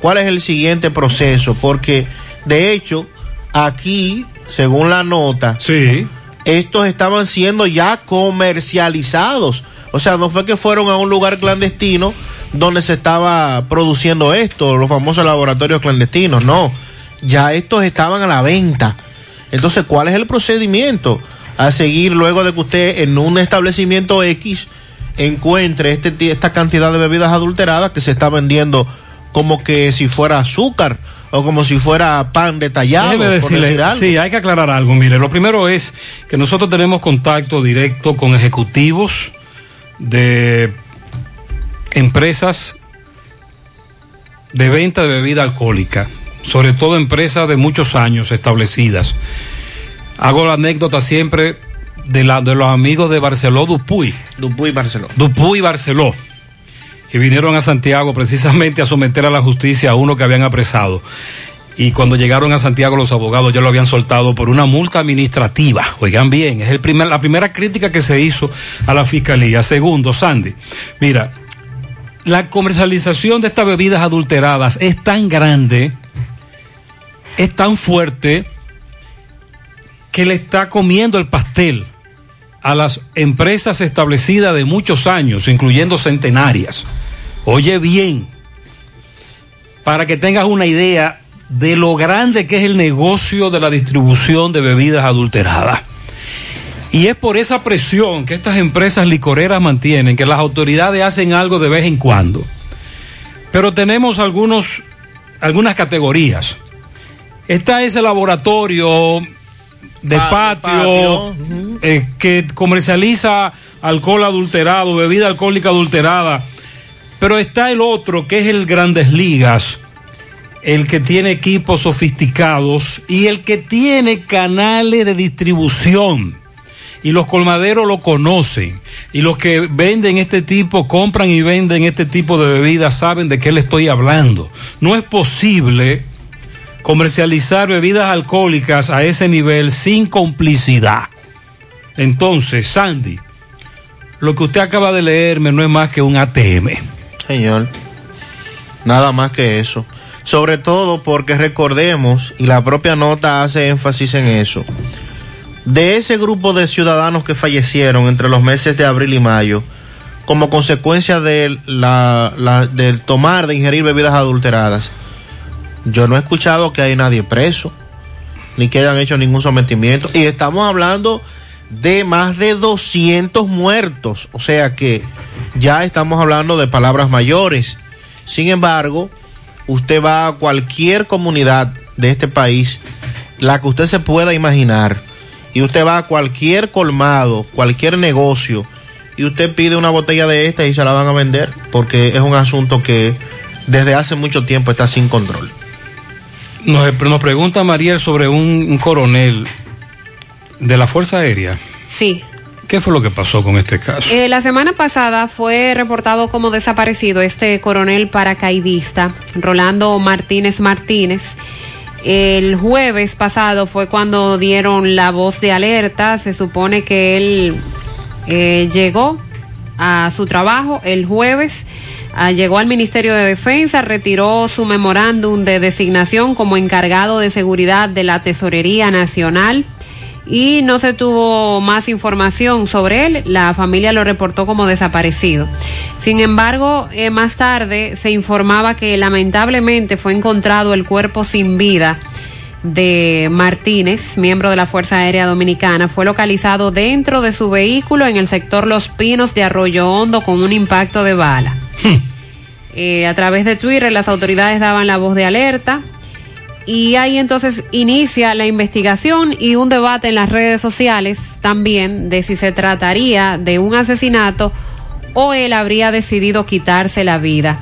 ¿Cuál es el siguiente proceso? Porque, de hecho, aquí, según la nota, sí. estos estaban siendo ya comercializados. O sea, no fue que fueron a un lugar clandestino donde se estaba produciendo esto, los famosos laboratorios clandestinos, no. Ya estos estaban a la venta. Entonces, ¿cuál es el procedimiento a seguir luego de que usted en un establecimiento X encuentre este, esta cantidad de bebidas adulteradas que se está vendiendo como que si fuera azúcar o como si fuera pan detallado? Déjeme por decirle, decir algo? sí, hay que aclarar algo. Mire, lo primero es que nosotros tenemos contacto directo con ejecutivos de empresas de venta de bebida alcohólica, sobre todo empresas de muchos años establecidas. Hago la anécdota siempre de, la, de los amigos de Barceló Dupuy. Dupuy Barceló. Dupuy Barceló, que vinieron a Santiago precisamente a someter a la justicia a uno que habían apresado. Y cuando llegaron a Santiago los abogados ya lo habían soltado por una multa administrativa. Oigan bien, es el primer, la primera crítica que se hizo a la fiscalía. Segundo, Sandy, mira, la comercialización de estas bebidas adulteradas es tan grande, es tan fuerte, que le está comiendo el pastel a las empresas establecidas de muchos años, incluyendo centenarias. Oye bien, para que tengas una idea de lo grande que es el negocio de la distribución de bebidas adulteradas. Y es por esa presión que estas empresas licoreras mantienen, que las autoridades hacen algo de vez en cuando. Pero tenemos algunos, algunas categorías. Está ese laboratorio de Pa- patio, eh, que comercializa alcohol adulterado, bebida alcohólica adulterada. Pero está el otro, que es el Grandes Ligas, el que tiene equipos sofisticados y el que tiene canales de distribución. Y los colmaderos lo conocen. Y los que venden este tipo, compran y venden este tipo de bebidas, saben de qué le estoy hablando. No es posible comercializar bebidas alcohólicas a ese nivel sin complicidad. Entonces, Sandy, lo que usted acaba de leerme no es más que un ATM. Señor, nada más que eso. Sobre todo porque recordemos, y la propia nota hace énfasis en eso, de ese grupo de ciudadanos que fallecieron entre los meses de abril y mayo, como consecuencia de la, la- del tomar, de ingerir bebidas adulteradas, yo no he escuchado que hay nadie preso, ni que hayan hecho ningún sometimiento. Y estamos hablando de más de 200 muertos, o sea que ya estamos hablando de palabras mayores. Sin embargo, usted va a cualquier comunidad de este país, la que usted se pueda imaginar, y usted va a cualquier colmado, cualquier negocio, y usted pide una botella de esta y se la van a vender, porque es un asunto que desde hace mucho tiempo está sin control. Nos, nos pregunta Mariel sobre un, un coronel de la Fuerza Aérea. Sí. ¿Qué fue lo que pasó con este caso? Eh, la semana pasada fue reportado como desaparecido este coronel paracaidista, Rolando Martínez Martínez. El jueves pasado fue cuando dieron la voz de alerta. Se supone que él eh, llegó a su trabajo el jueves, ah, llegó al Ministerio de Defensa, retiró su memorándum de designación como encargado de seguridad de la Tesorería Nacional y no se tuvo más información sobre él. La familia lo reportó como desaparecido. Sin embargo, eh, más tarde se informaba que lamentablemente fue encontrado el cuerpo sin vida de Martínez, miembro de la Fuerza Aérea Dominicana, fue localizado dentro de su vehículo en el sector Los Pinos de Arroyo Hondo con un impacto de bala. Eh, a través de Twitter las autoridades daban la voz de alerta y ahí entonces inicia la investigación y un debate en las redes sociales también de si se trataría de un asesinato o él habría decidido quitarse la vida.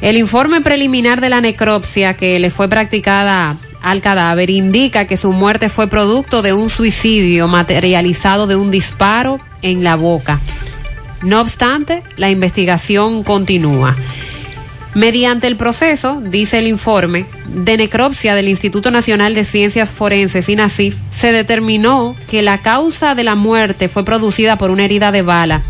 El informe preliminar de la necropsia que le fue practicada al cadáver indica que su muerte fue producto de un suicidio materializado de un disparo en la boca. No obstante, la investigación continúa. Mediante el proceso, dice el informe, de necropsia del Instituto Nacional de Ciencias Forenses, INACIF, se determinó que la causa de la muerte fue producida por una herida de bala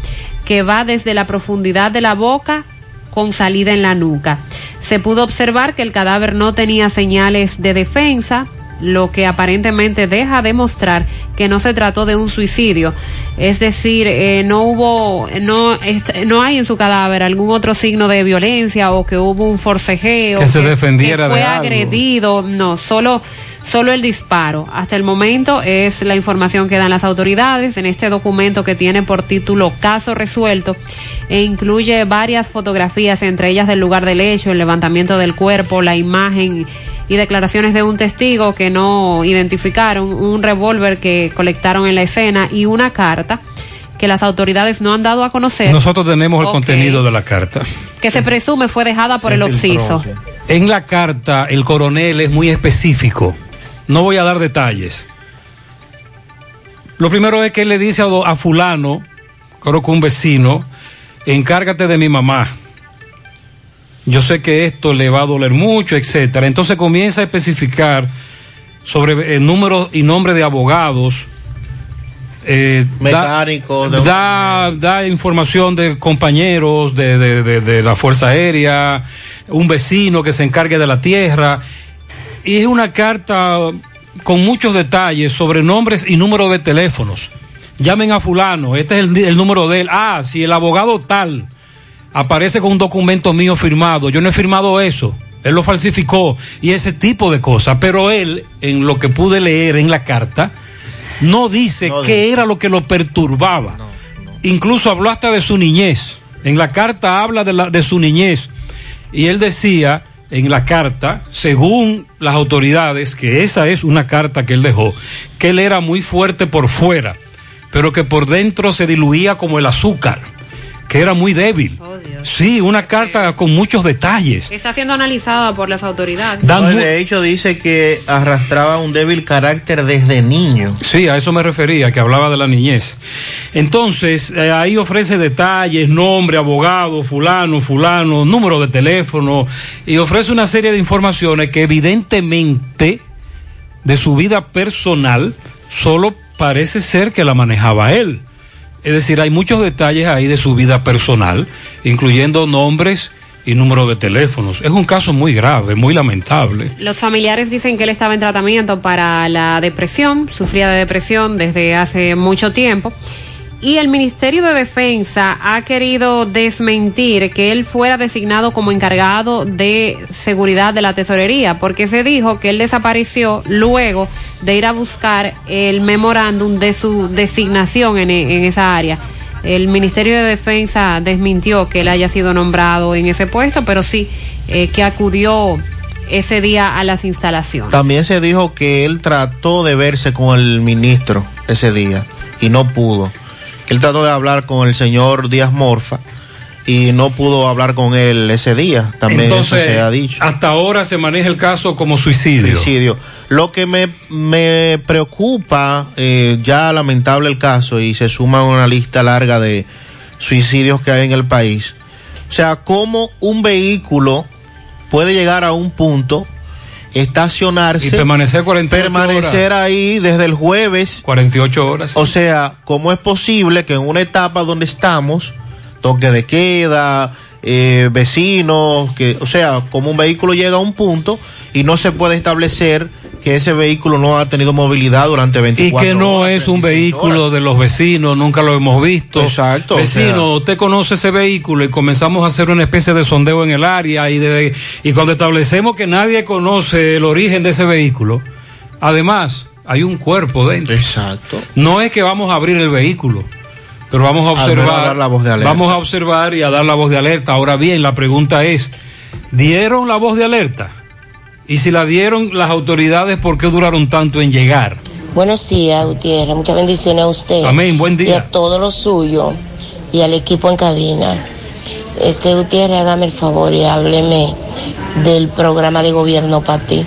que va desde la profundidad de la boca con salida en la nuca. Se pudo observar que el cadáver no tenía señales de defensa, lo que aparentemente deja demostrar que no se trató de un suicidio. Es decir, eh, no hubo, no, no hay en su cadáver algún otro signo de violencia o que hubo un forcejeo. Que se defendiera que fue de algo. agredido. No, solo, solo el disparo. Hasta el momento es la información que dan las autoridades en este documento que tiene por título Caso Resuelto e incluye varias fotografías, entre ellas del lugar del hecho, el levantamiento del cuerpo, la imagen y declaraciones de un testigo que no identificaron, un revólver que colectaron en la escena y una carta que las autoridades no han dado a conocer, Nosotros tenemos el contenido de la carta. que se presume fue dejada por el occiso. En la carta, el coronel es muy específico. No voy a dar detalles. Lo primero es que él le dice a, fulano, creo que un vecino, encárgate de mi mamá. Yo sé que esto le va a doler mucho, etcétera. Entonces comienza a especificar sobre el número y nombre de abogados. eh, da- de- da, da información de compañeros de- de la Fuerza Aérea, un vecino que se encargue de la tierra. Y es una carta con muchos detalles sobre nombres y números de teléfonos. Llamen a fulano, este es el, el número de él. Ah, si el abogado tal aparece con un documento mío firmado, yo no he firmado eso. Él lo falsificó y ese tipo de cosas. Pero él, en lo que pude leer en la carta, no dice qué era lo que lo perturbaba. Incluso habló hasta de su niñez. En la carta habla de, la, de su niñez. Y él decía en la carta, según las autoridades, que esa es una carta que él dejó, que él era muy fuerte por fuera, pero que por dentro se diluía como el azúcar, que era muy débil. Sí, una carta con muchos detalles. Está siendo analizada por las autoridades. No, de hecho dice que arrastraba un débil carácter desde niño. Sí, a eso me refería, que hablaba de la niñez. Entonces, eh, ahí ofrece detalles, nombre, abogado, fulano, fulano, número de teléfono, y ofrece una serie de informaciones que evidentemente de su vida personal solo parece ser que la manejaba él. Es decir, hay muchos detalles ahí de su vida personal, incluyendo nombres y número de teléfonos. Es un caso muy grave, muy lamentable. Los familiares dicen que él estaba en tratamiento para la depresión, sufría de depresión desde hace mucho tiempo. Y el Ministerio de Defensa ha querido desmentir que él fuera designado como encargado de seguridad de la tesorería, porque se dijo que él desapareció luego de ir a buscar el memorándum de su designación en, en esa área. El Ministerio de Defensa desmintió que él haya sido nombrado en ese puesto, pero sí eh, que acudió ese día a las instalaciones. También se dijo que él trató de verse con el ministro ese día y no pudo. Él trató de hablar con el señor Díaz Morfa y no pudo hablar con él ese día. También Entonces, eso se ha dicho. Hasta ahora se maneja el caso como suicidio. Suicidio. Lo que me, me preocupa, eh, ya lamentable el caso, y se suma a una lista larga de suicidios que hay en el país. O sea, cómo un vehículo puede llegar a un punto, estacionarse, Y permanecer 48 permanecer ahí desde el jueves 48 horas. o sea, ¿cómo es posible que en una etapa donde estamos, toque de queda, eh, vecinos, que, o sea, como un vehículo llega a un punto y no se puede establecer que ese vehículo no ha tenido movilidad durante Y 24 que no horas, es un 36 vehículo horas. de los vecinos, nunca lo hemos visto. Exacto, o Vecino, sea- usted conoce ese vehículo y comenzamos a hacer una especie de sondeo en el área y, de, y cuando establecemos que nadie conoce el origen de ese vehículo, además hay un cuerpo dentro. Exacto. No es que vamos a abrir el vehículo, pero vamos a observar. a dar la voz de alerta. Vamos a observar y a dar la voz de alerta. Ahora bien, la pregunta es, ¿dieron la voz de alerta? Y si la dieron las autoridades, ¿por qué duraron tanto en llegar? Buenos días, Gutiérrez. Muchas bendiciones a usted. Amén, buen día. Y a todo lo suyo y al equipo en cabina. Este Gutiérrez, hágame el favor y hábleme del programa de gobierno para ti.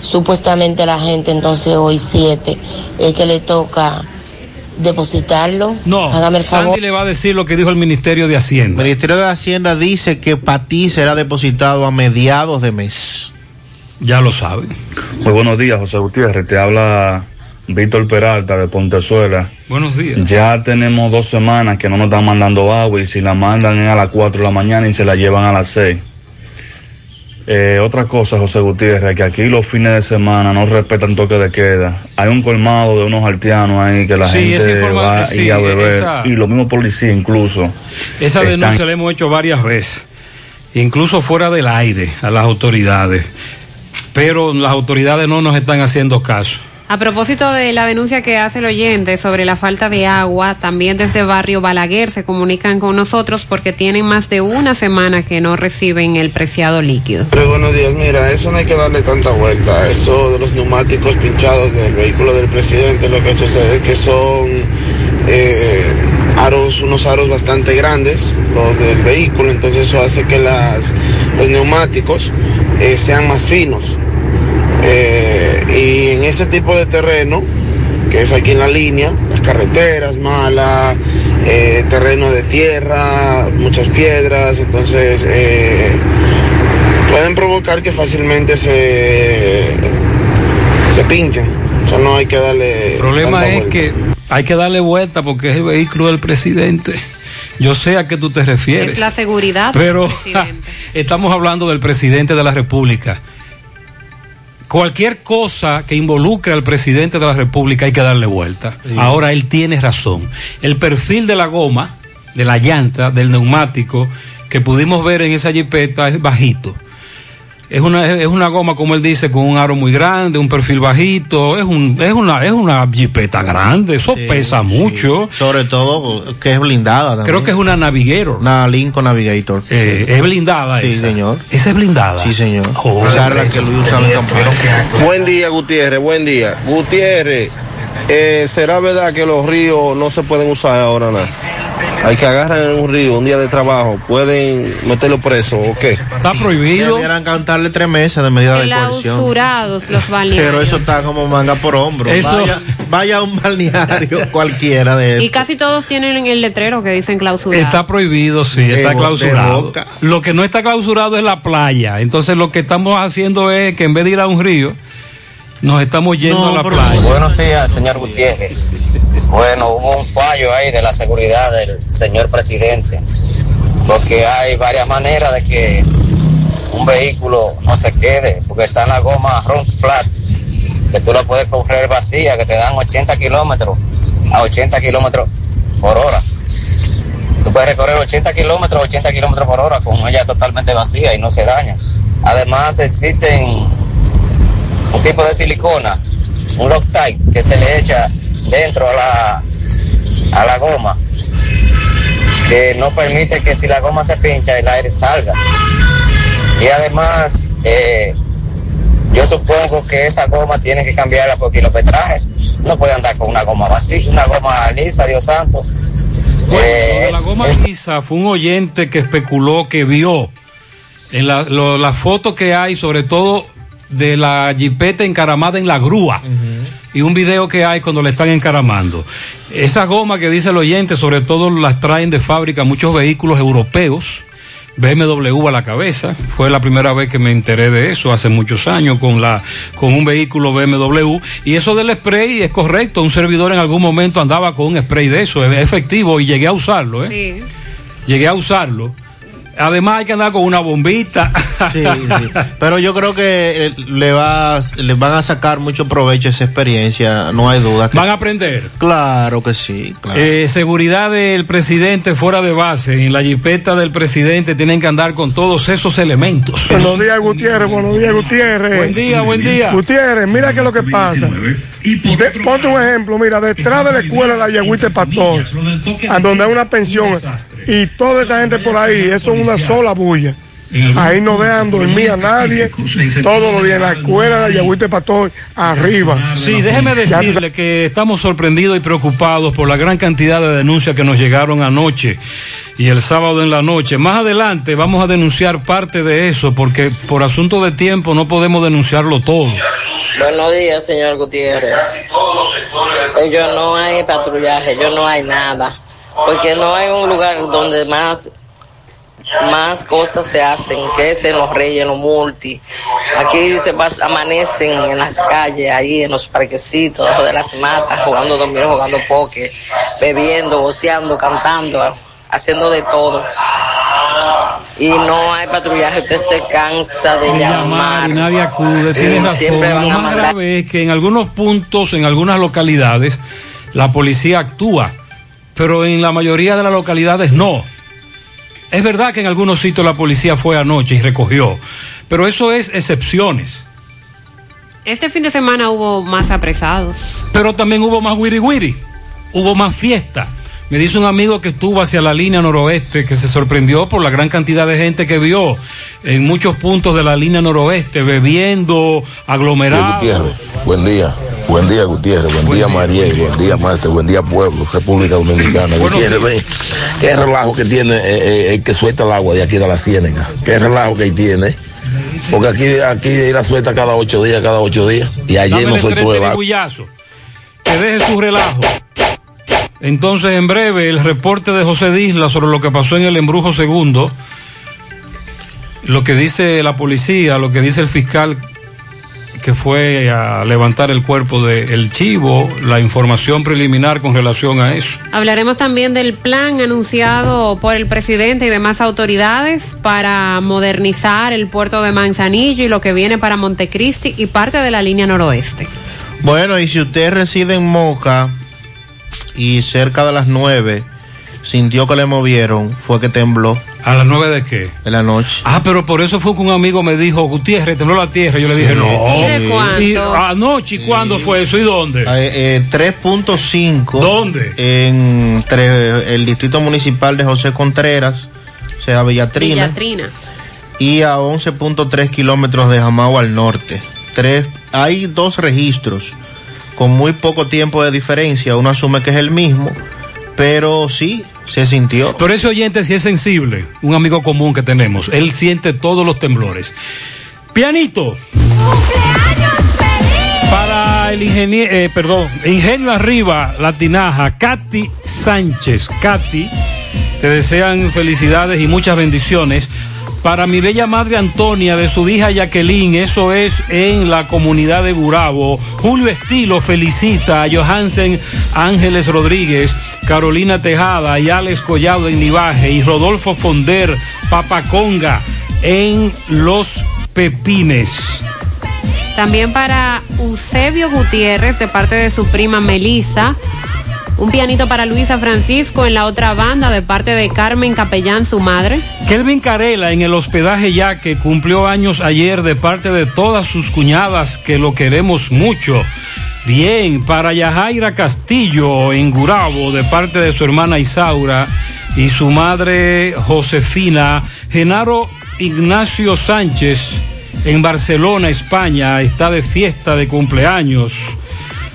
Supuestamente la gente entonces hoy 7 es que le toca depositarlo. No, hágame el favor. Sandy le va a decir lo que dijo el Ministerio de Hacienda. El Ministerio de Hacienda dice que para ti será depositado a mediados de mes. Ya lo saben. Muy buenos días, José Gutiérrez. Te habla Víctor Peralta de Pontezuela. Buenos días. Ya tenemos dos semanas que no nos están mandando agua y si la mandan es a las 4 de la mañana y se la llevan a las 6. Eh, otra cosa, José Gutiérrez, que aquí los fines de semana no respetan toque de queda. Hay un colmado de unos haitianos ahí que la Sí, gente va sí, y a beber. esa- Y los mismos policías incluso. Esa están- denuncia la hemos hecho varias veces, incluso fuera del aire a las autoridades, pero las autoridades no nos están haciendo caso. A propósito de la denuncia que hace el oyente sobre la falta de agua, también desde barrio Balaguer se comunican con nosotros porque tienen más de una semana que no reciben el preciado líquido. Pero buenos días, mira, eso no hay que darle tanta vuelta. Eso de los neumáticos pinchados del vehículo del presidente, lo que sucede es que son eh, aros, unos aros bastante grandes, los del vehículo, entonces eso hace que los neumáticos eh, sean más finos. Eh, y en ese tipo de terreno, que es aquí en la línea, las carreteras malas, eh, terreno de tierra, muchas piedras, entonces eh, pueden provocar que fácilmente se, se pinchen. O sea, no hay que darle. El problema tanta es vuelta. que hay que darle vuelta porque es el vehículo del presidente. Yo sé a qué tú te refieres. Es la seguridad Pero del presidente. estamos hablando del presidente de la República. Cualquier cosa que involucre al presidente de la República hay que darle vuelta. Ahora él tiene razón. El perfil de la goma, de la llanta, del neumático que pudimos ver en esa jipeta es bajito. Es una, es una goma, como él dice, con un aro muy grande, un perfil bajito. Es, un, es, una, es una jipeta grande, eso Sí, pesa sí. mucho. Sobre todo que es blindada también. Creo que es una Navigator. Una Lincoln Navigator. Eh, es blindada Sí, esa. señor. Esa es blindada. Sí, señor. Oh. Esa es la que Luis usaba en campaña. Buen día, Gutiérrez, buen día. Gutiérrez, eh, ¿será verdad que los ríos no se pueden usar ahora nada? Hay que agarrar en un río un día de trabajo, pueden meterlo preso o qué? Está prohibido. Debieran cantarle tres meses de medida de coerción. Clausurados los balnearios. Pero eso está como manga por hombro. Eso- Vaya, vaya a un balneario cualquiera de Y estos. casi todos tienen el letrero que dicen clausurados. Está prohibido, sí, De está clausurado. Lo que no está clausurado es la playa. Entonces lo que estamos haciendo es que en vez de ir a un río, nos estamos yendo a la playa. Buenos días, señor Gutiérrez. Bueno, hubo un fallo ahí de la seguridad del señor presidente, porque hay varias maneras de que un vehículo no se quede, porque está en la goma run flat, que tú la puedes correr vacía, que te dan 80 kilómetros a 80 kilómetros por hora. Tú puedes recorrer 80 kilómetros, 80 kilómetros por hora con ella totalmente vacía y no se daña. Además existen un tipo de silicona, un Loctite que se le echa dentro a la, a la goma, que no permite que si la goma se pincha el aire salga. Y además, eh, yo supongo que esa goma tiene que cambiarla por kilometraje. No puede andar con una goma vacía, una goma lisa, Dios santo. Bueno, Eh, la goma lisa fue un oyente que especuló que vio en la, lo- las fotos que hay, sobre todo de la jipeta encaramada en la grúa. Y un video que hay cuando le están encaramando. Esa goma que dice el oyente, sobre todo las traen de fábrica muchos vehículos europeos. BMW a la cabeza. Fue la primera vez que me enteré de eso hace muchos años con la con un vehículo BMW y eso del spray es correcto. Un servidor en algún momento andaba con un spray de eso, es efectivo y llegué a usarlo, ¿eh? Sí. Llegué a usarlo. Además hay que andar con una bombita. Sí, sí. Pero yo creo que eh, le va, les van a sacar mucho provecho a esa experiencia, no hay duda. que- Van a aprender. Claro que sí, claro. Eh, seguridad del presidente fuera de base. En la jipeta del presidente tienen que andar con todos esos elementos. Buenos días, Gutiérrez. Buenos días, Gutiérrez. Buen día, buen día. Gutiérrez, mira qué es lo que pasa. De- ponte un ejemplo, mira, detrás de la escuela de la Yagüite Pastor, a donde hay una pensión, y toda esa gente por ahí, eso es una sola bulla. Ahí no dejan dormir a nadie, todos los días en la escuela de la Yagüite Pastor, arriba. Sí, déjeme decirle que estamos sorprendidos y preocupados por la gran cantidad de denuncias que nos llegaron anoche y el sábado en la noche. Más adelante vamos a denunciar parte de eso porque por asunto de tiempo no podemos denunciarlo todo. Buenos días, señor Gutiérrez. Ellos no hay patrullaje, ellos no hay nada. Porque no hay un lugar donde más más cosas se hacen, que es en los reyes, en los multi. Aquí se amanecen en las calles, ahí en los parquecitos, debajo de las matas, jugando dominó, jugando poke, bebiendo, voceando, cantando, haciendo de todo. Y no hay patrullaje, usted se cansa de llamar. y nadie acude, tiene razón. siempre van Lo a más mandar grave es que en algunos puntos, en algunas localidades, la policía actúa, pero en la mayoría de las localidades no. Es verdad que en algunos sitios la policía fue anoche y recogió, pero eso es excepciones. Este fin de semana hubo más apresados. Pero también hubo más wiri wiri, hubo más fiesta. Me dice un amigo que estuvo hacia la línea noroeste que se sorprendió por la gran cantidad de gente que vio en muchos puntos de la línea noroeste, bebiendo, aglomerados. Gutiérrez, buen día. Buen día, Gutiérrez. Buen, día, Mariel. Buen día, Marte. Buen día, pueblo. República Dominicana. Gutiérrez, ven. Qué relajo que tiene eh, eh, el que suelta el agua de aquí de la ciénaga. Qué relajo que ahí tiene. Porque aquí, aquí la suelta cada ocho días, cada ocho días. Y ayer Dámele no soltó el agua. Que deje su relajo. Entonces, en breve, el reporte de José Disla sobre lo que pasó en el embrujo segundo. Lo que dice la policía, lo que dice el fiscal que fue a levantar el cuerpo del chivo, la información preliminar con relación a eso. Hablaremos también del plan anunciado por el presidente y demás autoridades para modernizar el puerto de Manzanillo y lo que viene para Montecristi y parte de la línea noroeste. Bueno, y si usted reside en Moca y cerca de las 9 sintió que le movieron, fue que tembló. ¿A las nueve de qué? De la noche. Ah, pero por eso fue que un amigo me dijo, Gutiérrez, tembló la tierra. Yo le dije, Sí. no. ¿Y de? Y anoche, ¿y cuándo fue eso y dónde? Eh, eh, 3.5. ¿Dónde? Entre el distrito municipal de José Contreras, o sea, Villatrina, Villatrina. y a 11.3 kilómetros de Jamao al norte. Tres, hay dos registros con muy poco tiempo de diferencia. Uno asume que es el mismo, pero sí se sintió. Pero ese oyente sí es sensible, un amigo común que tenemos. Él siente todos los temblores. Pianito. Para el ingeniero, eh, perdón, Ingenio Arriba, La Tinaja, Katy Sánchez. Katy, te desean felicidades y muchas bendiciones. Para mi bella madre Antonia, de su hija Jacqueline, eso es en la comunidad de Gurabo. Julio Estilo felicita a Johansen Ángeles Rodríguez, Carolina Tejada y Alex Collado en Nivaje y Rodolfo Fonder, Papaconga en Los Pepines. También para Eusebio Gutiérrez, de parte de su prima Melisa. Un pianito para Luisa Francisco en la otra banda, de parte de Carmen Capellán, su madre. Kelvin Carela en el hospedaje ya que cumplió años ayer de parte de todas sus cuñadas que lo queremos mucho. Bien, para Yajaira Castillo en Gurabo de parte de su hermana Isaura y su madre Josefina. Genaro Ignacio Sánchez en Barcelona, España, está de fiesta de cumpleaños.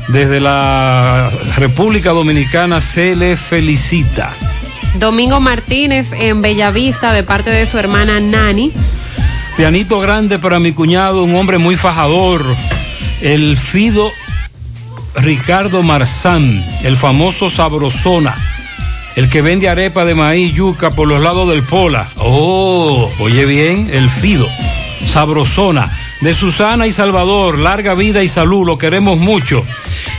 Desde la República Dominicana se le felicita. Domingo Martínez en Bellavista, de parte de su hermana Nani. Pianito grande para mi cuñado, un hombre muy fajador, el Fido Ricardo Marzán, el famoso Sabrosona, el que vende arepa de maíz yuca por los lados del Pola. Oh, oye bien, el Fido, Sabrosona, de Susana y Salvador, larga vida y salud, lo queremos mucho.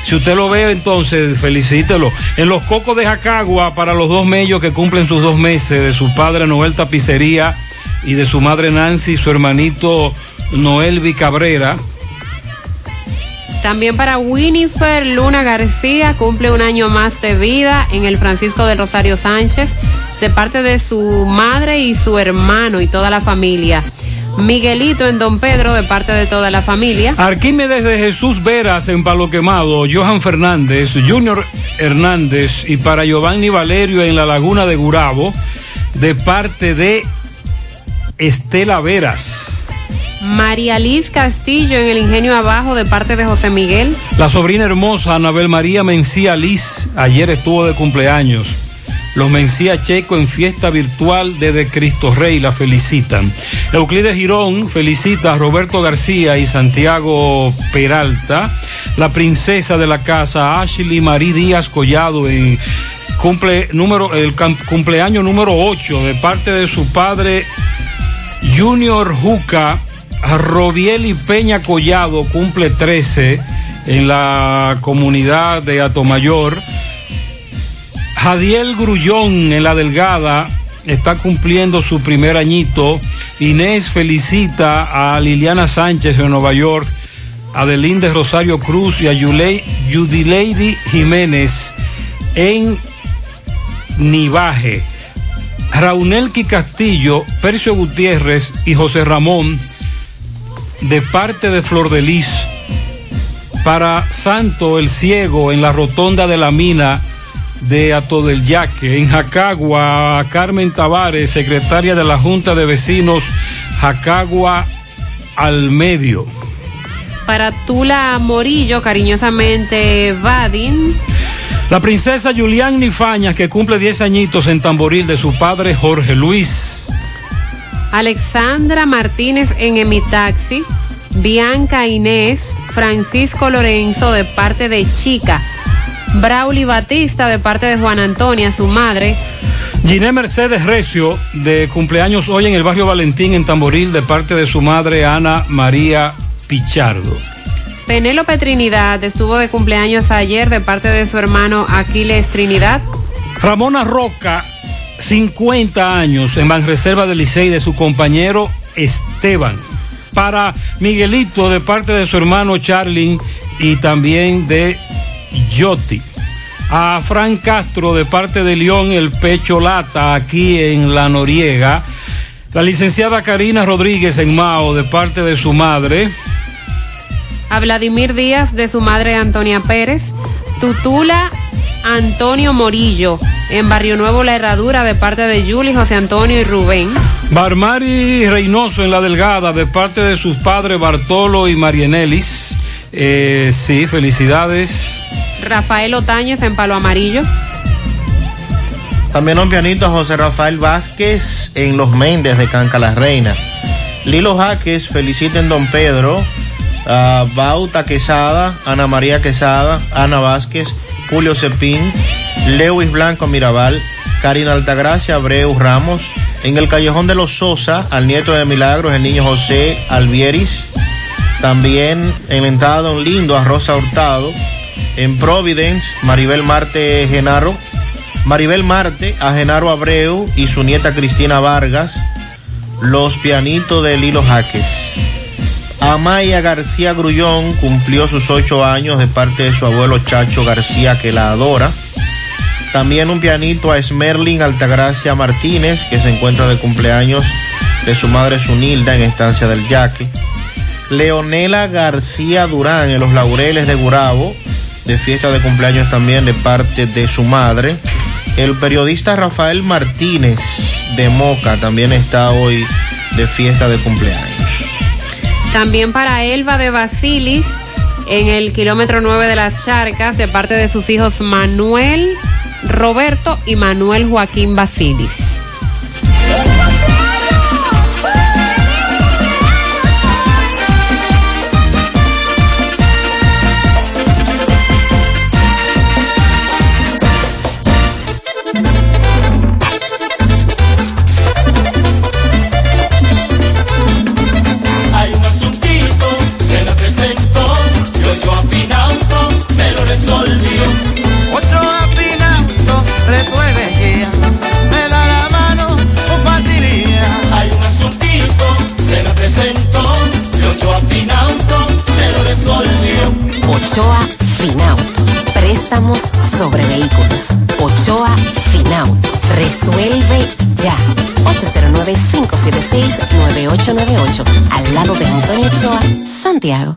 Si usted lo ve, entonces felicítelo. En los cocos de Jacagua, para los dos mellos que cumplen sus dos meses, de su padre Noel Tapicería y de su madre Nancy, su hermanito Noel Cabrera. También para Winifred Luna García, cumple un año más de vida en el Francisco del Rosario Sánchez, de parte de su madre y su hermano y toda la familia. Miguelito en Don Pedro, de parte de toda la familia. Arquímedes de Jesús Veras en Palo Quemado, Johan Fernández, Junior Hernández y para Giovanni Valerio en la Laguna de Gurabo, de parte de Estela Veras. María Liz Castillo en el Ingenio Abajo, de parte de José Miguel. La sobrina hermosa Anabel María Mencía Liz, ayer estuvo de cumpleaños. Los Mencía Checo en fiesta virtual desde Cristo Rey la felicitan. Euclides Girón felicita a Roberto García y Santiago Peralta. La princesa de la casa Ashley Marí Díaz Collado en cumple número, el cumpleaños número 8 de parte de su padre Junior Juca. Robiel y Peña Collado cumple 13 en la comunidad de Atomayor. Jadiel Grullón en la Delgada está cumpliendo su primer añito. Inés felicita a Liliana Sánchez en Nueva York, a Delinde Rosario Cruz y a Yulei- Yudileidi Jiménez en Nivaje. Raunelki Castillo, Percio Gutiérrez y José Ramón de parte de Flor de Lis para Santo el Ciego en la rotonda de la mina de Ato del Yaque, en Jacagua, Carmen Tavares, secretaria de la Junta de Vecinos Jacagua al Medio. Para Tula Morillo, cariñosamente Vadin. La princesa Julián Nifañas, que cumple 10 añitos en Tamboril de su padre Jorge Luis. Alexandra Martínez en Emitaxi, Bianca Inés, Francisco Lorenzo de parte de Chica, Brauli Batista de parte de Juan Antonia, su madre, Giné Mercedes Recio, de cumpleaños hoy en el barrio Valentín, en Tamboril, de parte de su madre Ana María Pichardo. Penélope Trinidad estuvo de cumpleaños ayer de parte de su hermano Aquiles Trinidad, Ramona Roca, 50 años, en Banreserva del Licey, de su compañero Esteban. Para Miguelito, de parte de su hermano Charlin y también de Yoti. A Fran Castro de parte de León, el pecho lata aquí en La Noriega. La licenciada Karina Rodríguez en Mao de parte de su madre. A Vladimir Díaz de su madre Antonia Pérez. Tutula Antonio Morillo en Barrio Nuevo La Herradura de parte de Juli, José Antonio y Rubén. Barmari Reynoso en La Delgada de parte de sus padres Bartolo y Marienelis. Eh, sí, felicidades. Rafael Otañez en Palo Amarillo. También un pianito a José Rafael Vázquez en Los Méndez de Canca la Reina. Lilo Jaques felicita en Don Pedro. a Bauta Quesada, Ana María Quesada, Ana Vázquez, Julio Cepín, Lewis Blanco Mirabal, Karina Altagracia, Abreu Ramos. En el Callejón de los Sosa, al nieto de Milagros, el niño José Albieris. También en la entrada Don Lindo a Rosa Hurtado. En Providence, Maribel Marte Genaro. Maribel Marte a Genaro Abreu y su nieta Cristina Vargas. Los pianitos de Lilo Jaques. Amaya García Grullón cumplió sus ocho años de parte de su abuelo Chacho García, que la adora. También un pianito a Smerlin Altagracia Martínez, que se encuentra de cumpleaños de su madre Sunilda en Estancia del Yaque. Leonela García Durán en los Laureles de Gurabo, de fiesta de cumpleaños también de parte de su madre. El periodista Rafael Martínez de Moca también está hoy de fiesta de cumpleaños. También para Elba de Basilis en el kilómetro 9 de las Charcas de parte de sus hijos Manuel Roberto y Manuel Joaquín Basilis. Ochoa Finauto. Préstamos sobre vehículos. Ochoa Finauto. Resuelve ya. 809-576-9898. Al lado de Antonio Ochoa, Santiago.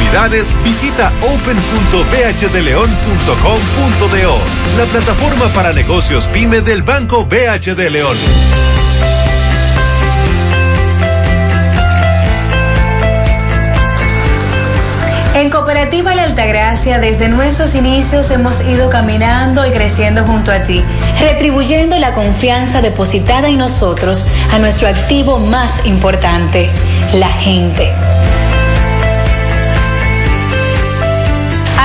visita open.bhdeleon.com.do, la plataforma para negocios pyme del Banco BH de León. En Cooperativa La Altagracia, desde nuestros inicios hemos ido caminando y creciendo junto a ti, retribuyendo la confianza depositada en nosotros a nuestro activo más importante, la gente.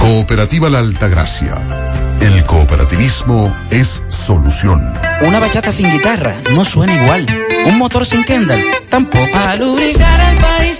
Cooperativa La Altagracia. El cooperativismo es solución. Una bachata sin guitarra no suena igual. Un motor sin Kendall tampoco. A lubricar el país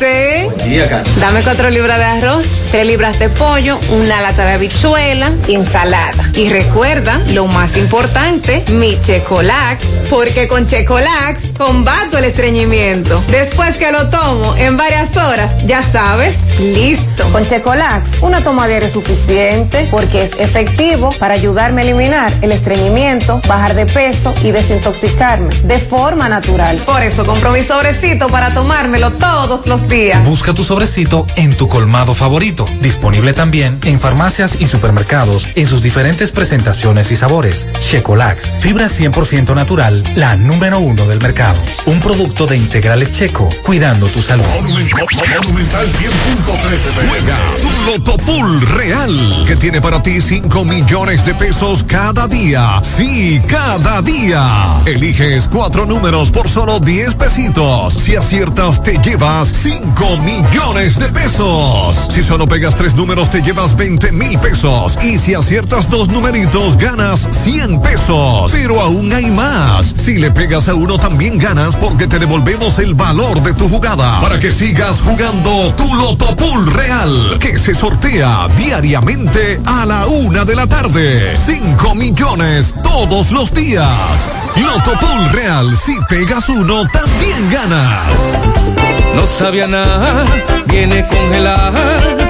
Día, Carlos. Dame cuatro libras de arroz, tres libras de pollo, una lata de habichuela y ensalada. Y recuerda, lo más importante, mi Checolax, porque con Checolax combato el estreñimiento. Después que lo tomo en varias horas, ya sabes, listo. Con Checolax, una toma diaria es suficiente porque es efectivo para ayudarme a eliminar el estreñimiento, bajar de peso y desintoxicarme de forma natural. Por eso compro mi sobrecito para tomármelo todos los días. Busca tu sobrecito en tu colmado favorito. Disponible también en farmacias y supermercados en sus diferentes presentaciones y sabores. Checolax, fibra 100% natural, la número uno del mercado. Un producto de integrales checo, cuidando tu salud. Monumental 100.13 Juega tu Loto Pool Real, que tiene para ti 5 millones de pesos cada día. Sí, cada día. Eliges cuatro números por solo 10 pesitos. Si aciertas, te llevas 5 millones de pesos. Si solo pegas tres números, te llevas 20 mil pesos. Y si aciertas dos numeritos, ganas 100 pesos. Pero aún hay más. Si le pegas a uno, también ganas porque te devolvemos el valor de tu jugada. Para que sigas jugando tu Loto Pool Real, que se sortea diariamente a la una de la tarde. 5 millones todos los días. Loto Pool Real, si pegas uno, también ganas. No sabía nada, viene congelada.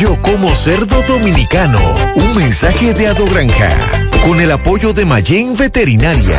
Yo como cerdo dominicano. Un mensaje de Ado Granja. Con el apoyo de Mayen Veterinaria.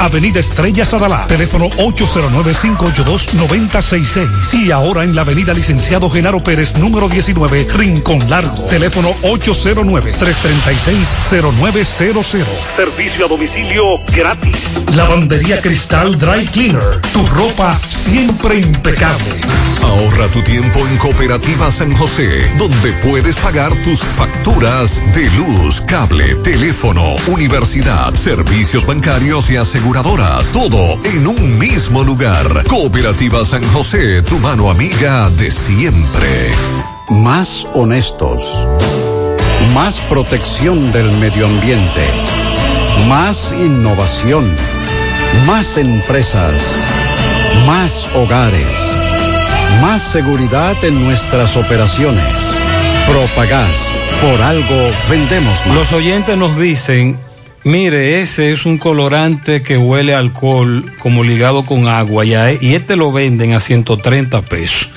Avenida Estrella Sadalá. Teléfono 809-582-9066. Y ahora en la Avenida Licenciado Genaro Pérez, número 19, Rincón Largo. Teléfono 809-336-0900. Servicio a domicilio gratis. Lavandería Cristal Dry Cleaner. Tu ropa siempre impecable. Ahorra tu tiempo en Cooperativa San José, donde puedes pagar tus facturas de luz, cable, teléfono, universidad, servicios bancarios y aseguradoras, todo en un mismo lugar. Cooperativa San José, tu mano amiga de siempre. Más honestos. Más protección del medio ambiente. Más innovación. Más empresas. Más hogares. Más seguridad en nuestras operaciones. Propagás. Por algo vendemos más. Los oyentes nos dicen, mire, ese es un colorante que huele a alcohol como ligado con agua y, a- y este lo venden a 130 pesos.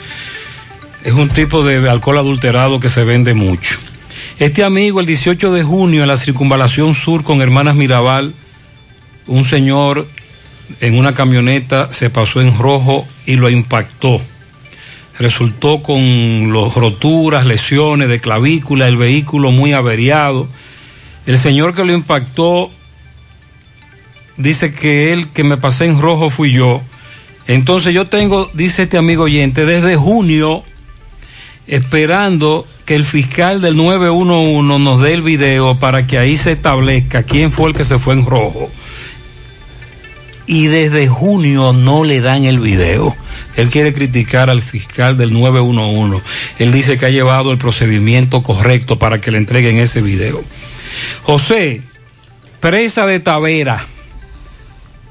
Es un tipo de alcohol adulterado que se vende mucho. Este amigo, el 18 de junio, en la circunvalación sur con Hermanas Mirabal, un señor en una camioneta se pasó en rojo y lo impactó. Resultó con los roturas, lesiones de clavícula, el vehículo muy averiado. El señor que lo impactó dice que él que me pasé en rojo fui yo. Entonces yo tengo, dice este amigo oyente, desde junio esperando que el fiscal del 911 nos dé el video para que ahí se establezca quién fue el que se fue en rojo. Y desde junio no le dan el video. Él quiere criticar al fiscal del 911. Él dice que ha llevado el procedimiento correcto para que le entreguen ese video. José, presa de Tavera.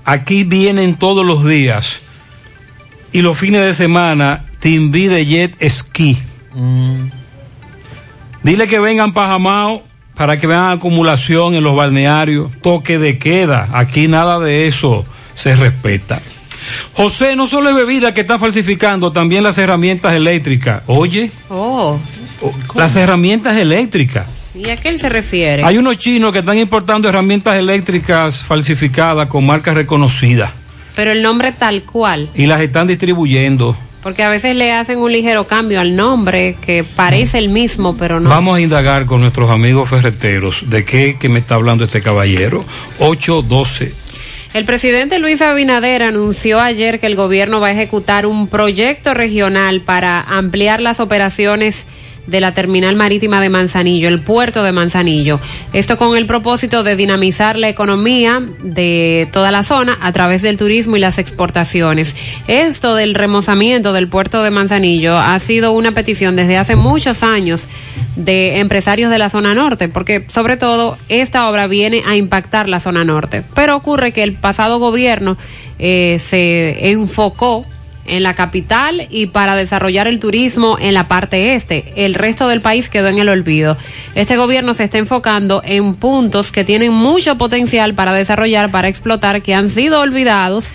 Aquí vienen todos los días. Y los fines de semana, Timbi de Jet Ski. Dile que vengan para Jamao para que vean acumulación en los balnearios. Toque de queda. Aquí nada de eso se respeta. José, no solo es bebida que está falsificando, también las herramientas eléctricas. Oye, Oh. las herramientas eléctricas. ¿Y a qué él se refiere? Hay unos chinos que están importando herramientas eléctricas falsificadas con marcas reconocidas Pero el nombre tal cual. y las están distribuyendo. Porque a veces le hacen un ligero cambio al nombre que parece el mismo, pero no. Vamos a indagar con nuestros amigos ferreteros de qué que me está hablando este caballero. 812. El presidente Luis Abinader anunció ayer que el gobierno va a ejecutar un proyecto regional para ampliar las operaciones de la terminal marítima de Manzanillo, el puerto de Manzanillo. Esto con el propósito de dinamizar la economía de toda la zona a través del turismo y las exportaciones. Esto del remozamiento del puerto de Manzanillo ha sido una petición desde hace muchos años de empresarios de la zona norte, porque sobre todo esta obra viene a impactar la zona norte. Pero ocurre que el pasado gobierno eh, se enfocó en la capital y para desarrollar el turismo en la parte este. El resto del país quedó en el olvido. Este gobierno se está enfocando en puntos que tienen mucho potencial para desarrollar, para explotar, que han sido olvidados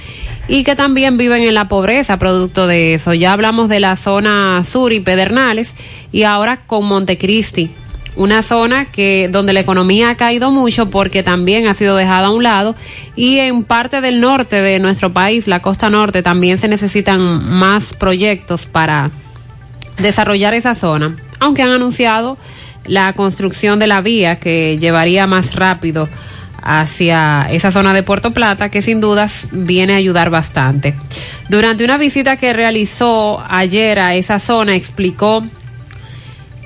y que también viven en la pobreza producto de eso. Ya hablamos de la zona sur y Pedernales y ahora con Montecristi una zona que donde la economía ha caído mucho porque también ha sido dejada a un lado y en parte del norte de nuestro país, la costa norte, también se necesitan más proyectos para desarrollar esa zona, aunque han anunciado la construcción de la vía que llevaría más rápido hacia esa zona de Puerto Plata que sin dudas viene a ayudar bastante. Durante una visita que realizó ayer a esa zona explicó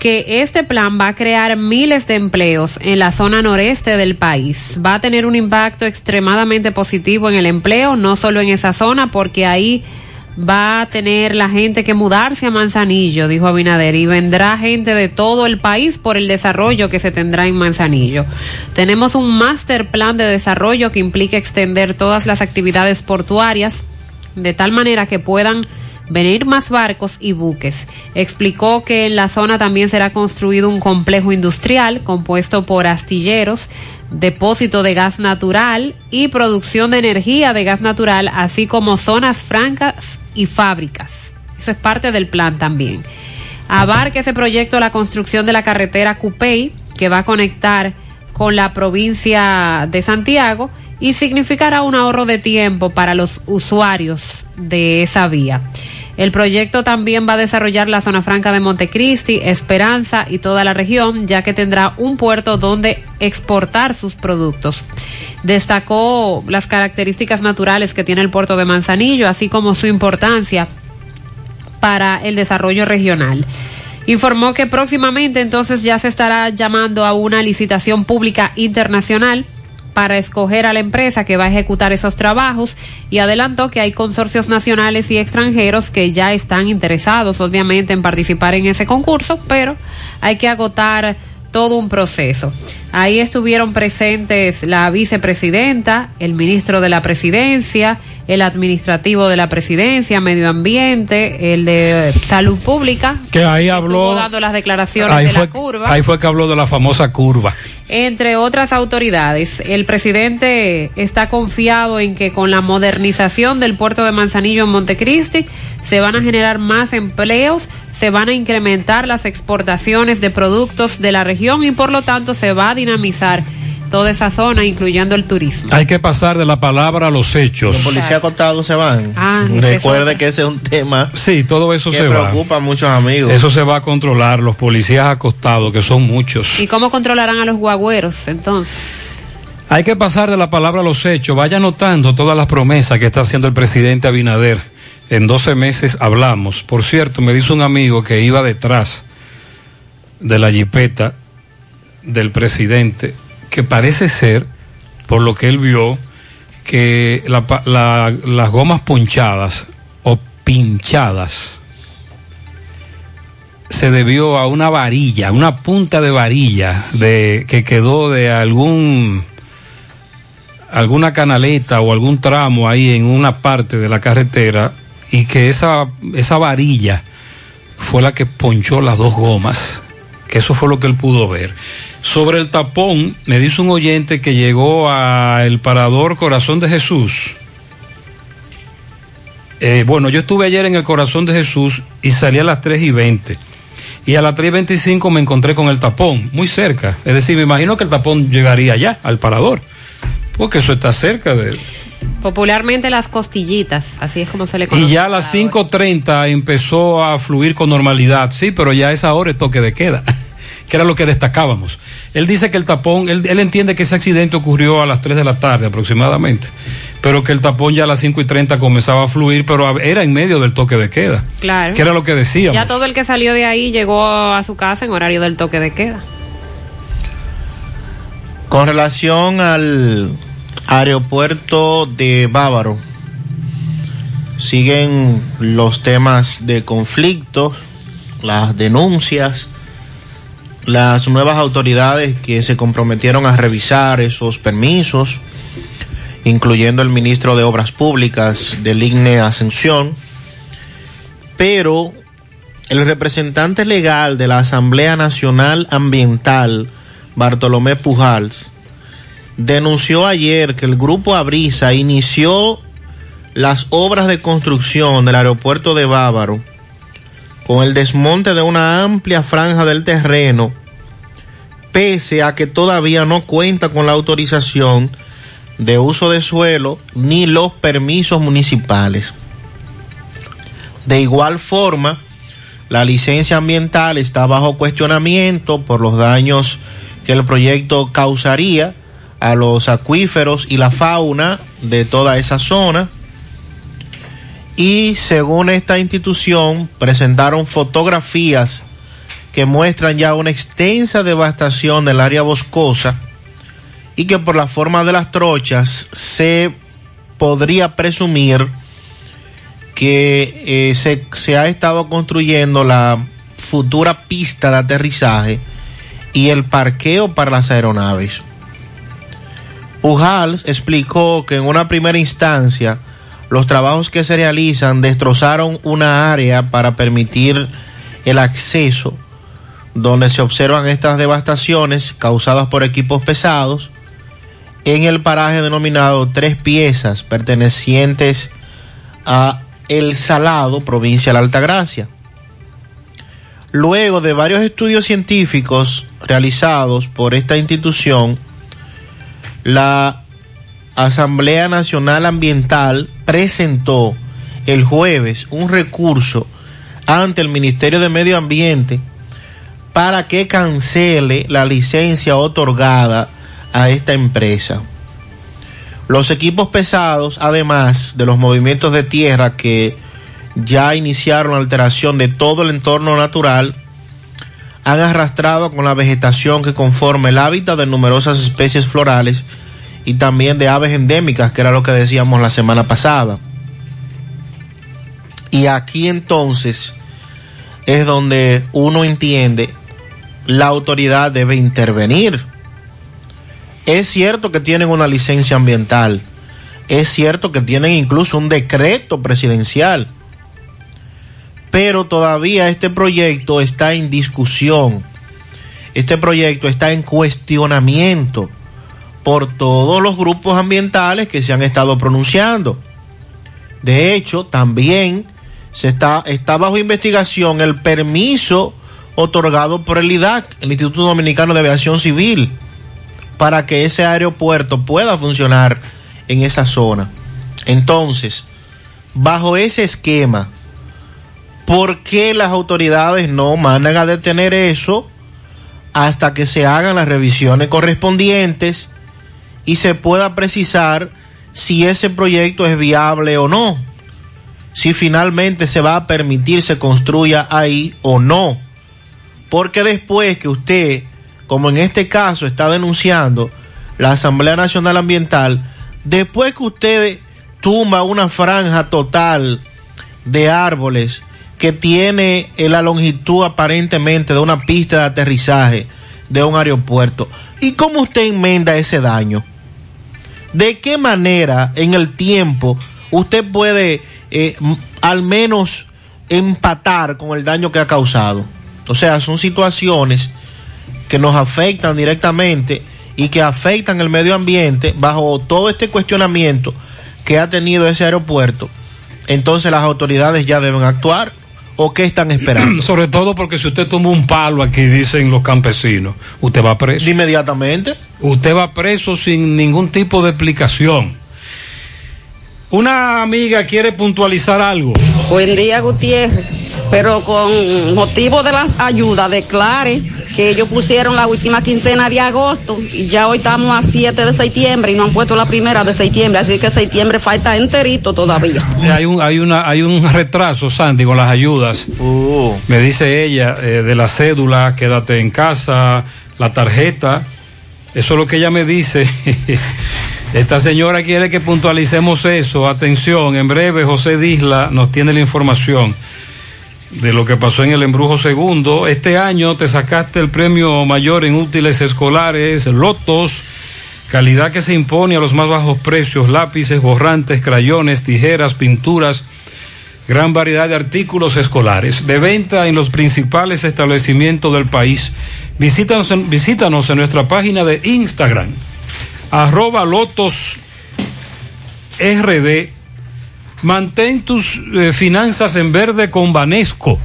que este plan va a crear miles de empleos en la zona noreste del país. Va a tener un impacto extremadamente positivo en el empleo, no solo en esa zona, porque ahí va a tener la gente que mudarse a Manzanillo, dijo Abinader, y vendrá gente de todo el país por el desarrollo que se tendrá en Manzanillo. Tenemos un master plan de desarrollo que implica extender todas las actividades portuarias de tal manera que puedan venir más barcos y buques. Explicó que en la zona también será construido un complejo industrial compuesto por astilleros, depósito de gas natural y producción de energía de gas natural, así como zonas francas y fábricas. Eso es parte del plan también. Abarca ese proyecto la construcción de la carretera Cupey, que va a conectar con la provincia de Santiago y significará un ahorro de tiempo para los usuarios de esa vía. El proyecto también va a desarrollar la zona franca de Montecristi, Esperanza y toda la región, ya que tendrá un puerto donde exportar sus productos. Destacó las características naturales que tiene el puerto de Manzanillo, así como su importancia para el desarrollo regional. Informó que próximamente entonces ya se estará llamando a una licitación pública internacional para escoger a la empresa que va a ejecutar esos trabajos y adelantó que hay consorcios nacionales y extranjeros que ya están interesados obviamente en participar en ese concurso, pero hay que agotar todo un proceso. Ahí estuvieron presentes la vicepresidenta, el ministro de la presidencia, el administrativo de la presidencia, medio ambiente, el de salud pública, Que ahí habló. estuvo dando las declaraciones Ahí de fue, la curva ahí fue que habló de la famosa curva. entre otras autoridades. El presidente está confiado en que con la modernización del puerto de Manzanillo en Montecristi se van a generar más empleos, se van a incrementar las exportaciones de productos de la región y por lo tanto se va a dinamizar toda esa zona, incluyendo el turismo. Hay que pasar de la palabra a los hechos. Los policías acotados se van. Ah, Recuerde que ese es un tema Sí, todo eso que se va. preocupa a muchos amigos. Eso se va a controlar, los policías acostados, que son muchos. ¿Y cómo controlarán a los guagüeros entonces? Hay que pasar de la palabra a los hechos. Vaya notando todas las promesas que está haciendo el presidente Abinader. En 12 meses hablamos. Por cierto, me dice un amigo que iba detrás de la jipeta del presidente, que parece ser, por lo que él vio, que las gomas ponchadas o pinchadas se debió a una varilla, una punta de varilla de que quedó de algún alguna canaleta o algún tramo ahí en una parte de la carretera y que esa esa varilla fue la que ponchó las dos gomas, que eso fue lo que él pudo ver. Sobre el tapón, me dice un oyente que llegó a el parador Corazón de Jesús. Eh, bueno, yo estuve ayer en el Corazón de Jesús y salí a las 3 y 20. y a las 3.25 me encontré con el tapón, muy cerca. Es decir, me imagino que el tapón llegaría ya al parador, porque eso está cerca de... Popularmente las costillitas, así es como se le Y conoce. ya a las 5.30 empezó a fluir con normalidad, sí, pero ya a esa hora es toque de queda, que era lo que destacábamos. Él dice que el tapón, él, él entiende que ese accidente ocurrió a las 3 de la tarde aproximadamente, pero que el tapón ya a las 5 y 30 comenzaba a fluir, pero era en medio del toque de queda, Claro. que era lo que decíamos. Ya todo el que salió de ahí llegó a su casa en horario del toque de queda. Con relación al aeropuerto de Bávaro, siguen los temas de conflictos, las denuncias, las nuevas autoridades que se comprometieron a revisar esos permisos, incluyendo el ministro de Obras Públicas del IGNE Ascensión, pero el representante legal de la Asamblea Nacional Ambiental, Bartolomé Pujals, denunció ayer que el grupo Abrisa inició las obras de construcción del aeropuerto de Bávaro con el desmonte de una amplia franja del terreno, pese a que todavía no cuenta con la autorización de uso de suelo ni los permisos municipales. De igual forma, la licencia ambiental está bajo cuestionamiento por los daños que el proyecto causaría a los acuíferos y la fauna de toda esa zona. Y según esta institución, presentaron fotografías que muestran ya una extensa devastación del área boscosa y que por la forma de las trochas se podría presumir que eh, se, se ha estado construyendo la futura pista de aterrizaje y el parqueo para las aeronaves. Pujals explicó que en una primera instancia los trabajos que se realizan destrozaron una área para permitir el acceso donde se observan estas devastaciones causadas por equipos pesados en el paraje denominado Tres Piezas pertenecientes a El Salado, provincia de la Altagracia. Luego de varios estudios científicos realizados por esta institución, la Asamblea Nacional Ambiental presentó el jueves un recurso ante el Ministerio de Medio Ambiente para que cancele la licencia otorgada a esta empresa. Los equipos pesados, además de los movimientos de tierra que ya iniciaron la alteración de todo el entorno natural, han arrastrado con la vegetación que conforma el hábitat de numerosas especies florales y también de aves endémicas, que era lo que decíamos la semana pasada. Y aquí entonces es donde uno entiende la autoridad debe intervenir. Es cierto que tienen una licencia ambiental, es cierto que tienen incluso un decreto presidencial, pero todavía este proyecto está en discusión, este proyecto está en cuestionamiento por todos los grupos ambientales que se han estado pronunciando. De hecho, también se está, está bajo investigación el permiso otorgado por el IDAC, el Instituto Dominicano de Aviación Civil, para que ese aeropuerto pueda funcionar en esa zona. Entonces, bajo ese esquema, ¿por qué las autoridades no mandan a detener eso hasta que se hagan las revisiones correspondientes y se pueda precisar si ese proyecto es viable o no? Si finalmente se va a permitir se construya ahí o no. Porque después que usted, como en este caso está denunciando la Asamblea Nacional Ambiental, después que usted tumba una franja total de árboles que tiene la longitud aparentemente de una pista de aterrizaje de un aeropuerto, ¿y cómo usted enmenda ese daño? ¿De qué manera en el tiempo usted puede eh, al menos empatar con el daño que ha causado? O sea, son situaciones que nos afectan directamente y que afectan el medio ambiente bajo todo este cuestionamiento que ha tenido ese aeropuerto. Entonces las autoridades ya deben actuar o qué están esperando? Sobre todo porque si usted toma un palo aquí, dicen los campesinos, usted va preso. Inmediatamente. Usted va preso sin ningún tipo de explicación. Una amiga quiere puntualizar algo. Buen día, Gutiérrez. Pero con motivo de las ayudas, declare que ellos pusieron la última quincena de agosto y ya hoy estamos a 7 de septiembre y no han puesto la primera de septiembre, así que septiembre falta enterito todavía. Eh, Hay un, hay una, hay un retraso, Sandy, con las ayudas. Me dice ella, eh, de la cédula, quédate en casa, la tarjeta. Eso es lo que ella me dice. Esta señora quiere que puntualicemos eso. Atención, en breve José Disla nos tiene la información de lo que pasó en el embrujo segundo. Este año te sacaste el premio mayor en útiles escolares, lotos, calidad que se impone a los más bajos precios, lápices, borrantes, crayones, tijeras, pinturas, gran variedad de artículos escolares, de venta en los principales establecimientos del país. Visítanos en, visítanos en nuestra página de Instagram, arroba lotos RD. Mantén tus eh, finanzas en verde con Banesco.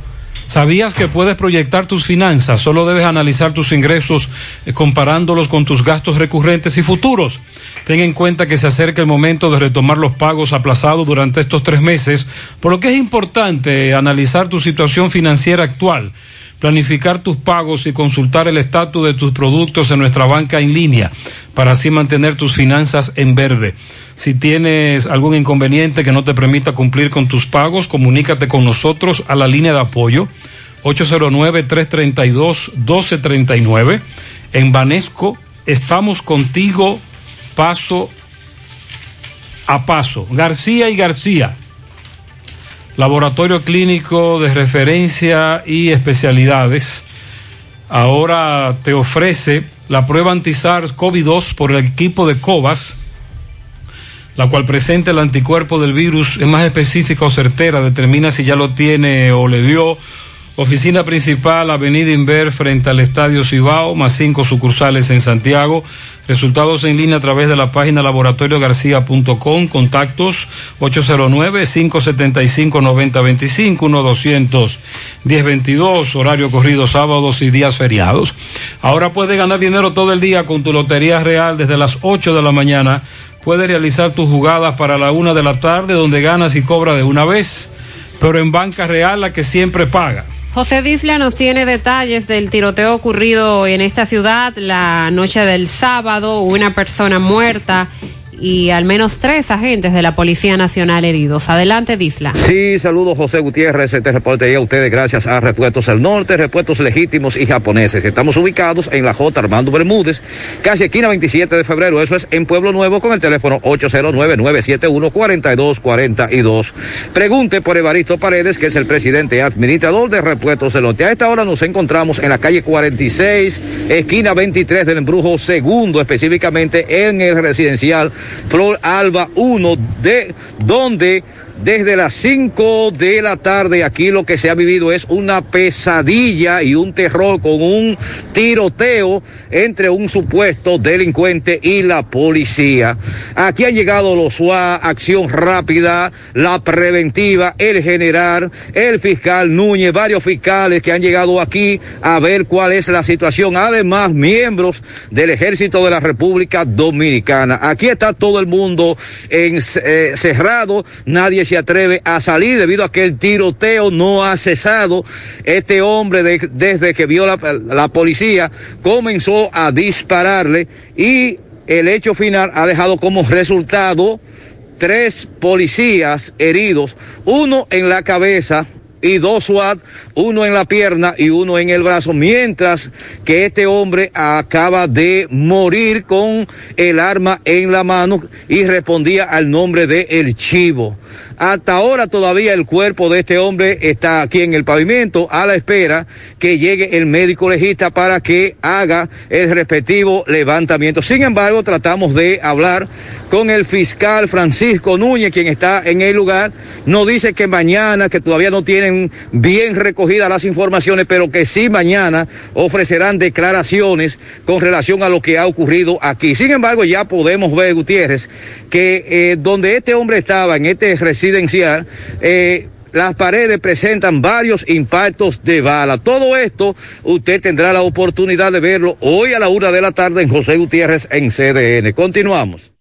¿Sabías que puedes proyectar tus finanzas? Solo debes analizar tus ingresos eh, comparándolos con tus gastos recurrentes y futuros. Ten en cuenta que se acerca el momento de retomar los pagos aplazados durante estos tres meses, por lo que es importante analizar tu situación financiera actual, planificar tus pagos y consultar el estatus de tus productos en nuestra banca en línea para así mantener tus finanzas en verde. Si tienes algún inconveniente que no te permita cumplir con tus pagos, comunícate con nosotros a la línea de apoyo 809-332-1239. En Banesco estamos contigo paso a paso. García y García, laboratorio clínico de referencia y especialidades, ahora te ofrece la prueba anti-SARS-CoV-2 por el equipo de COVAS la cual presenta el anticuerpo del virus, es más específica o certera, determina si ya lo tiene o le dio. Oficina principal, Avenida Inver, frente al Estadio Cibao, más cinco sucursales en Santiago. Resultados en línea a través de la página laboratoriogarcía.com, contactos 809-575-9025, 1-200-1022, horario corrido sábados y días feriados. Ahora puedes ganar dinero todo el día con tu Lotería Real desde las 8 de la mañana puedes realizar tus jugadas para la una de la tarde donde ganas y cobras de una vez, pero en banca real la que siempre paga. José Disla nos tiene detalles del tiroteo ocurrido en esta ciudad la noche del sábado, una persona muerta y al menos tres agentes de la Policía Nacional heridos. Adelante, Disla. Sí, saludos José Gutiérrez, este reporte a ustedes gracias a Repuestos del Norte, Repuestos Legítimos y Japoneses. Estamos ubicados en la J. Armando Bermúdez, casi esquina 27 de febrero, eso es en Pueblo Nuevo con el teléfono 809-971-4242. Pregunte por Evaristo Paredes, que es el presidente administrador de Repuestos del Norte. A esta hora nos encontramos en la calle 46, esquina 23 del Embrujo Segundo, específicamente en el residencial Flor Alba 1, de donde desde las 5 de la tarde aquí lo que se ha vivido es una pesadilla y un terror con un tiroteo entre un supuesto delincuente y la policía. Aquí han llegado los SWAT, acción rápida, la preventiva, el general, el fiscal Núñez, varios fiscales que han llegado aquí a ver cuál es la situación. Además, miembros del ejército de la República Dominicana. Aquí está todo el mundo encerrado, nadie se atreve a salir debido a que el tiroteo no ha cesado. Este hombre de- desde que vio la, la policía comenzó a dispararle y el hecho final ha dejado como resultado tres policías heridos, uno en la cabeza y dos SWAT, uno en la pierna y uno en el brazo, mientras que este hombre acaba de morir con el arma en la mano y respondía al nombre de El Chivo. Hasta ahora todavía el cuerpo de este hombre está aquí en el pavimento a la espera que llegue el médico legista para que haga el respectivo levantamiento. Sin embargo, tratamos de hablar con el fiscal Francisco Núñez, quien está en el lugar. Nos dice que mañana, que todavía no tienen bien recogidas las informaciones, pero que sí mañana ofrecerán declaraciones con relación a lo que ha ocurrido aquí. Sin embargo, ya podemos ver, Gutiérrez, que eh, donde este hombre estaba, en este residencial, eh, las paredes presentan varios impactos de bala. Todo esto usted tendrá la oportunidad de verlo hoy a la una de la tarde en José Gutiérrez en CDN. Continuamos.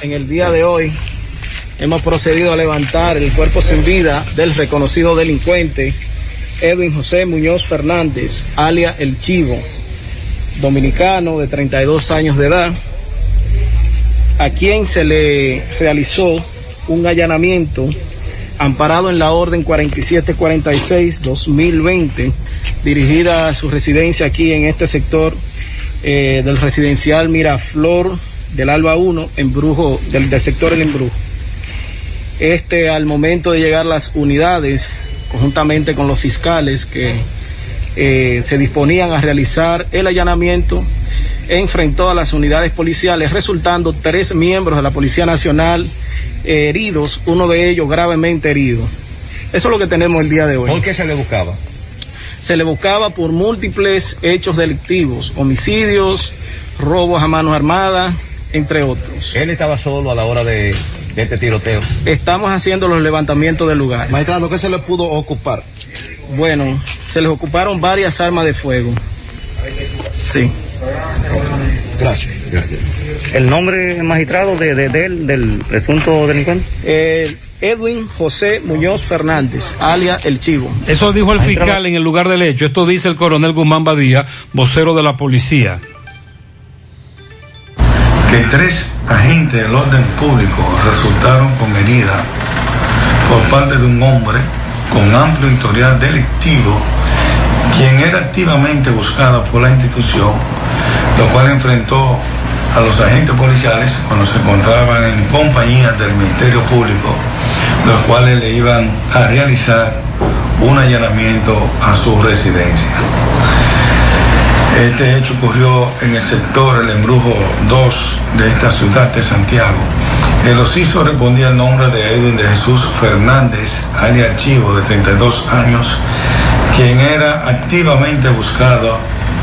En el día de hoy hemos procedido a levantar el cuerpo sin vida del reconocido delincuente Edwin José Muñoz Fernández, alia El Chivo, dominicano de 32 años de edad, a quien se le realizó un allanamiento amparado en la orden 4746-2020, dirigida a su residencia aquí en este sector eh, del residencial Miraflor del Alba 1, embrujo, del, del sector El Embrujo. Este, al momento de llegar las unidades, conjuntamente con los fiscales que eh, se disponían a realizar el allanamiento, enfrentó a las unidades policiales, resultando tres miembros de la Policía Nacional eh, heridos, uno de ellos gravemente herido. Eso es lo que tenemos el día de hoy. ¿Por qué se le buscaba? Se le buscaba por múltiples hechos delictivos, homicidios, robos a manos armadas, entre otros. Él estaba solo a la hora de, de este tiroteo. Estamos haciendo los levantamientos del lugar. Maestrado, ¿qué se le pudo ocupar? Bueno, se les ocuparon varias armas de fuego. Sí. Gracias. ¿El nombre magistrado de, de- de él, del presunto delincuente? Eh, Edwin José Muñoz Fernández, alia El Chivo. Eso dijo el fiscal en el lugar del hecho. Esto dice el coronel Guzmán Badía, vocero de la policía. que tres agentes del orden público resultaron con herida por parte de un hombre con amplio historial delictivo, quien era activamente buscado por la institución, lo cual enfrentó a los agentes policiales cuando se encontraban en compañía del Ministerio Público, los cuales le iban a realizar un allanamiento a su residencia. Este hecho ocurrió en el sector El Embrujo 2 de esta ciudad de Santiago. El ociso respondía al nombre de Edwin de Jesús Fernández, alias Chivo, de 32 años, quien era activamente buscado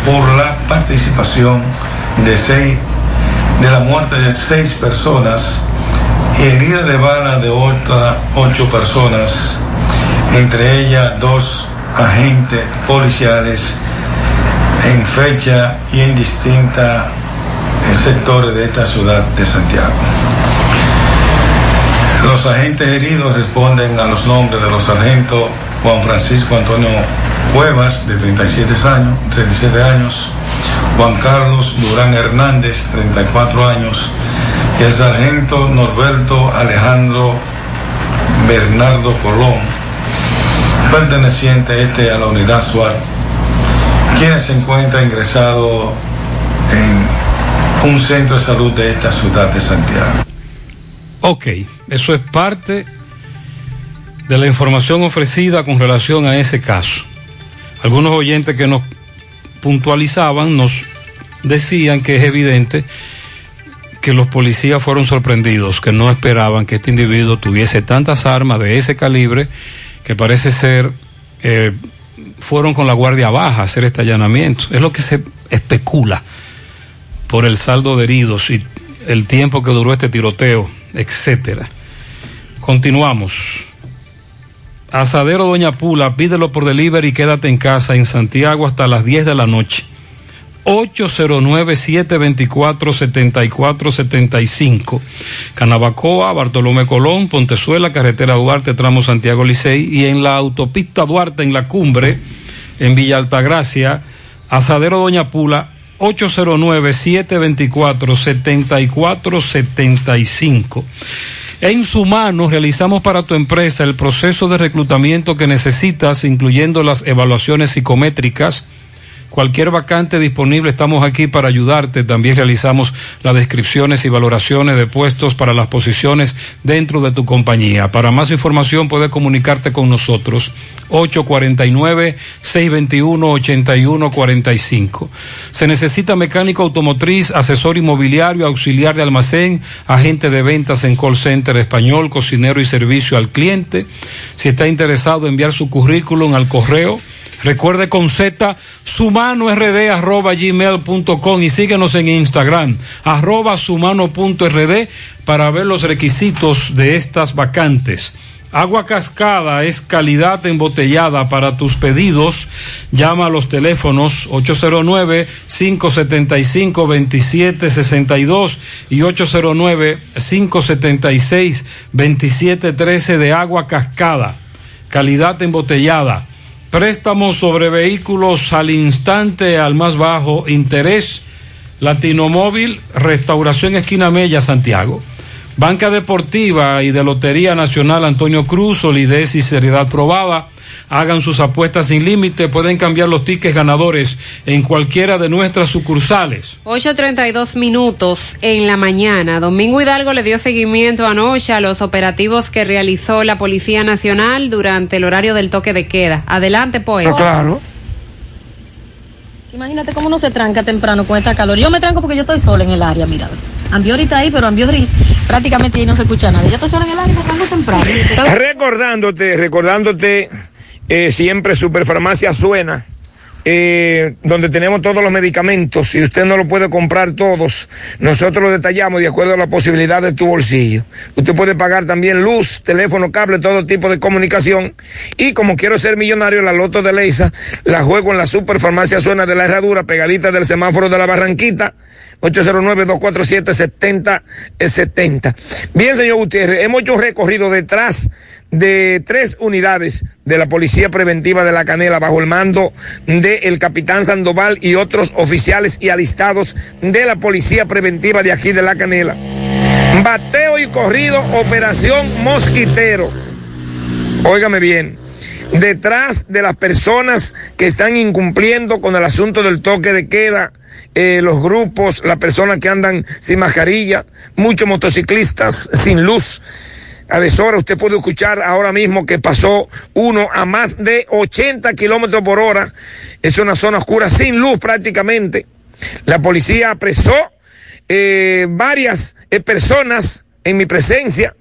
por la participación de seis, de la muerte de seis personas y herida de bala de otra ocho personas, entre ellas dos agentes policiales en fecha y en distintas sectores de esta ciudad de Santiago. Los agentes heridos responden a los nombres de los sargentos Juan Francisco Antonio Cuevas, de 37 años, 37 años, Juan Carlos Durán Hernández, 34 años, y el sargento Norberto Alejandro Bernardo Colón, perteneciente este a la unidad SWAT quien se encuentra ingresado en un centro de salud de esta ciudad de Santiago. Ok, eso es parte de la información ofrecida con relación a ese caso. Algunos oyentes que nos puntualizaban nos decían que es evidente que los policías fueron sorprendidos, que no esperaban que este individuo tuviese tantas armas de ese calibre, que parece ser eh, fueron con la guardia baja a hacer este allanamiento. Es lo que se especula por el saldo de heridos y el tiempo que duró este tiroteo, etcétera. Continuamos. Asadero Doña Pula, pídelo por delivery y quédate en casa en Santiago hasta las 10 de la noche. 809-724-7475. Canabacoa, Bartolomé Colón, Pontezuela, Carretera Duarte, tramo Santiago Licey y en la autopista Duarte en la cumbre, en Villa Altagracia, Asadero Doña Pula, 809-724-7475. En su mano realizamos para tu empresa el proceso de reclutamiento que necesitas, incluyendo las evaluaciones psicométricas, Cualquier vacante disponible, estamos aquí para ayudarte. También realizamos las descripciones y valoraciones de puestos para las posiciones dentro de tu compañía. Para más información puedes comunicarte con nosotros. 849-621-8145. Se necesita mecánico automotriz, asesor inmobiliario, auxiliar de almacén, agente de ventas en call center español, cocinero y servicio al cliente. Si está interesado, enviar su currículum al correo Recuerde con Z, sumano rd arroba gmail.com y síguenos en Instagram, arroba sumano.rd para ver los requisitos de estas vacantes. Agua Cascada es calidad embotellada para tus pedidos. Llama a los teléfonos 809-575-2762 y 809-576-2713 de Agua Cascada. Calidad embotellada. Préstamos sobre vehículos al instante al más bajo interés. Latinomóvil, Restauración Esquina Mella, Santiago. Banca Deportiva y de Lotería Nacional Antonio Cruz, solidez y seriedad probada. Hagan sus apuestas sin límite, pueden cambiar los tickets ganadores en cualquiera de nuestras sucursales. 8.32 minutos en la mañana. Domingo Hidalgo le dio seguimiento anoche a los operativos que realizó la Policía Nacional durante el horario del toque de queda. Adelante, poeta. claro. Imagínate cómo uno se tranca temprano con esta calor. Yo me tranco porque yo estoy sola en el área, mira. Ambiori está ahí, pero Ambiori prácticamente ahí no se escucha nada. Yo estoy sola en el área me tranco temprano. Recordándote, recordándote, eh, siempre Superfarmacia suena. eh, donde tenemos todos los medicamentos, si usted no lo puede comprar todos, nosotros lo detallamos de acuerdo a la posibilidad de tu bolsillo. Usted puede pagar también luz, teléfono, cable, todo tipo de comunicación. Y como quiero ser millonario, la loto de Leisa la juego en la Superfarmacia Suena de la Herradura, pegadita del semáforo de la Barranquita. 809-247-7070. Bien, señor Gutiérrez, hemos hecho un recorrido detrás de tres unidades de la Policía Preventiva de la Canela bajo el mando del capitán Sandoval y otros oficiales y alistados de la Policía Preventiva de aquí de la Canela. Bateo y corrido, operación mosquitero. Óigame bien, detrás de las personas que están incumpliendo con el asunto del toque de queda, eh, los grupos, las personas que andan sin mascarilla, muchos motociclistas sin luz. A deshora usted puede escuchar ahora mismo que pasó uno a más de 80 kilómetros por hora. Es una zona oscura sin luz prácticamente. La policía apresó eh, varias eh, personas en mi presencia.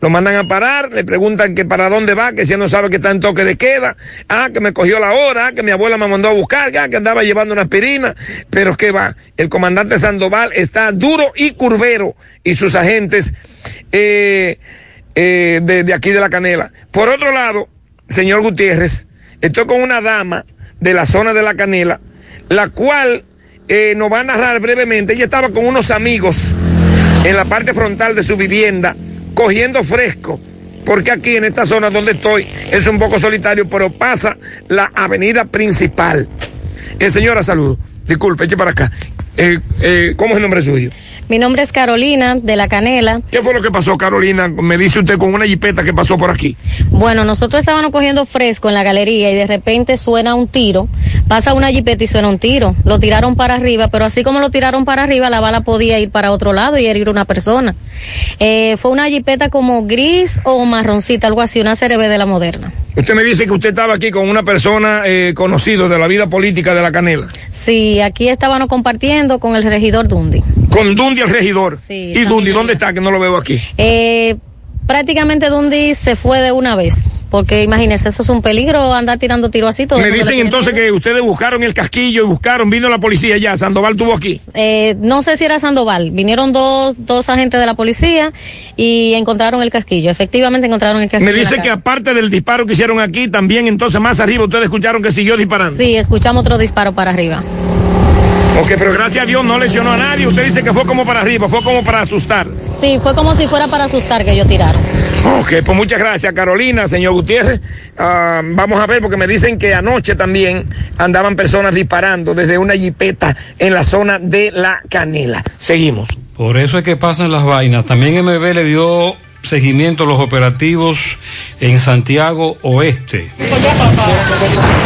Lo mandan a parar, le preguntan que para dónde va, que si no sabe que está en toque de queda, ah, que me cogió la hora, que mi abuela me mandó a buscar, ah, que andaba llevando una aspirina, pero que va, el comandante Sandoval está duro y curvero y sus agentes eh, eh, de, aquí de la canela. Por otro lado, señor Gutiérrez, estoy con una dama de la zona de la canela, la cual eh, nos va a narrar brevemente. Ella estaba con unos amigos en la parte frontal de su vivienda, cogiendo fresco, porque aquí en esta zona donde estoy es un poco solitario, pero pasa la avenida principal. Eh, señora, saludo. Disculpe, eche para acá. Eh, ¿Cómo es el nombre suyo? Mi nombre es Carolina de la Canela. ¿Qué fue lo que pasó, Carolina? Me dice usted con una jipeta que pasó por aquí. Bueno, nosotros estábamos cogiendo fresco en la galería y de repente suena un tiro. Pasa una jipeta y suena un tiro. Lo tiraron para arriba, pero así como lo tiraron para arriba, la bala podía ir para otro lado y herir una persona. Eh, fue una jipeta como gris o marroncita, algo así, una CRB de la moderna. Usted me dice que usted estaba aquí con una persona eh, conocido de la vida política de la Canela. Sí, aquí estábamos compartiendo con el regidor Dundi. Con Dundi el regidor. Sí, ¿Y Dundi dónde está? Que no lo veo aquí. Eh, prácticamente Dundi se fue de una vez. Porque imagínese, eso es un peligro andar tirando tiro así. Todo Me dicen entonces que ustedes buscaron el casquillo y buscaron, vino la policía ya, Sandoval tuvo aquí. Eh, no sé si era Sandoval. Vinieron dos, dos agentes de la policía y encontraron el casquillo. Efectivamente encontraron el casquillo. Me dice que aparte del disparo que hicieron aquí, también entonces más arriba ustedes escucharon que siguió disparando. Sí, escuchamos otro disparo para arriba. Ok, pero gracias a Dios no lesionó a nadie. Usted dice que fue como para arriba, fue como para asustar. Sí, fue como si fuera para asustar que ellos tiraron. Ok, pues muchas gracias Carolina, señor Gutiérrez. Ah, vamos a ver porque me dicen que anoche también andaban personas disparando desde una jipeta en la zona de la Canela. Seguimos. Por eso es que pasan las vainas. También MB le dio seguimiento a los operativos en Santiago Oeste.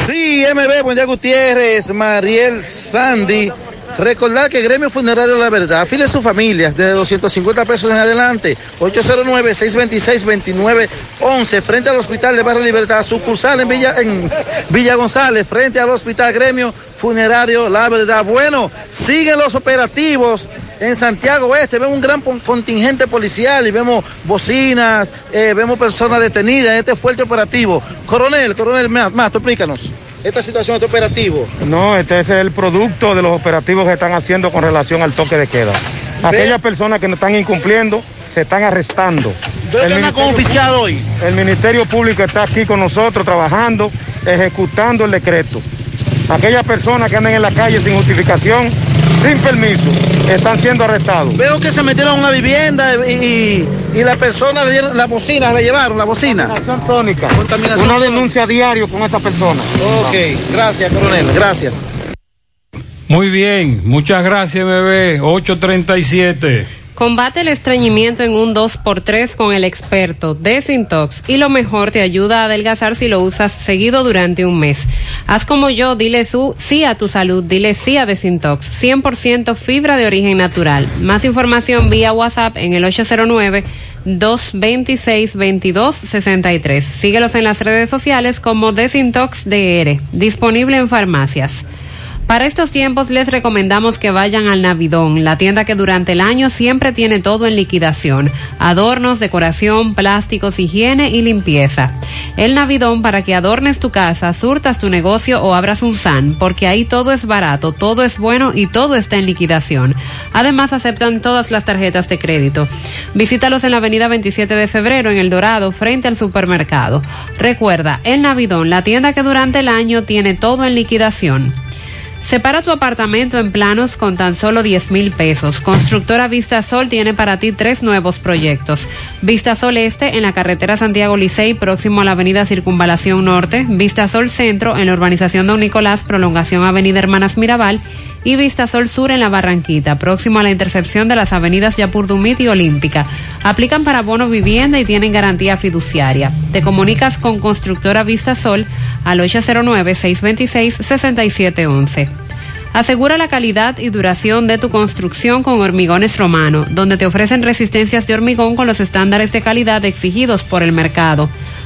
Sí, MB, buen día Gutiérrez, Mariel Sandy. Recordar que Gremio Funerario La Verdad, afile a su familia desde 250 pesos en adelante. 809-626-2911, frente al Hospital de Barrio Libertad, sucursal en Villa, en Villa González, frente al Hospital Gremio Funerario La Verdad. Bueno, siguen los operativos en Santiago Oeste. Vemos un gran contingente policial y vemos bocinas, eh, vemos personas detenidas en este fuerte operativo. Coronel, coronel Mato, explícanos. Esta situación, este operativo. No, este es el producto de los operativos que están haciendo con relación al toque de queda. Aquellas personas que no están incumpliendo se están arrestando. ¿Usted anda con oficial hoy? El Ministerio Público está aquí con nosotros trabajando, ejecutando el decreto. Aquellas personas que andan en la calle sin justificación, sin permiso, están siendo arrestados. Veo que se metieron a una vivienda y, y, y la persona, le dieron- la bocina, le llevaron la bocina. Contaminación sónica. Contaminación Una sónica. denuncia a diario con esta persona. Ok, gracias, coronel, gracias. Muy bien, muchas gracias, bebé. 837. Combate el estreñimiento en un 2x3 con el experto Desintox y lo mejor te ayuda a adelgazar si lo usas seguido durante un mes. Haz como yo, dile su, sí a tu salud, dile sí a Desintox, 100% fibra de origen natural. Más información vía WhatsApp en el 809 226 2263. Síguelos en las redes sociales como Desintox DR, disponible en farmacias. Para estos tiempos les recomendamos que vayan al Navidón, la tienda que durante el año siempre tiene todo en liquidación. Adornos, decoración, plásticos, higiene y limpieza. El Navidón para que adornes tu casa, surtas tu negocio o abras un SAN, porque ahí todo es barato, todo es bueno y todo está en liquidación. Además aceptan todas las tarjetas de crédito. Visítalos en la avenida 27 de febrero en El Dorado, frente al supermercado. Recuerda, El Navidón, la tienda que durante el año tiene todo en liquidación. Separa tu apartamento en planos con tan solo 10 mil pesos. Constructora Vista Sol tiene para ti tres nuevos proyectos. Vista Sol Este en la carretera Santiago Licey, próximo a la avenida Circunvalación Norte. Vista Sol Centro en la urbanización Don Nicolás, prolongación Avenida Hermanas Mirabal. Y Vista Sol Sur en la Barranquita, próximo a la intersección de las avenidas Yapurdumit y Olímpica. Aplican para bono vivienda y tienen garantía fiduciaria. Te comunicas con Constructora Vista Sol al 809-626-6711. Asegura la calidad y duración de tu construcción con Hormigones Romano, donde te ofrecen resistencias de hormigón con los estándares de calidad exigidos por el mercado.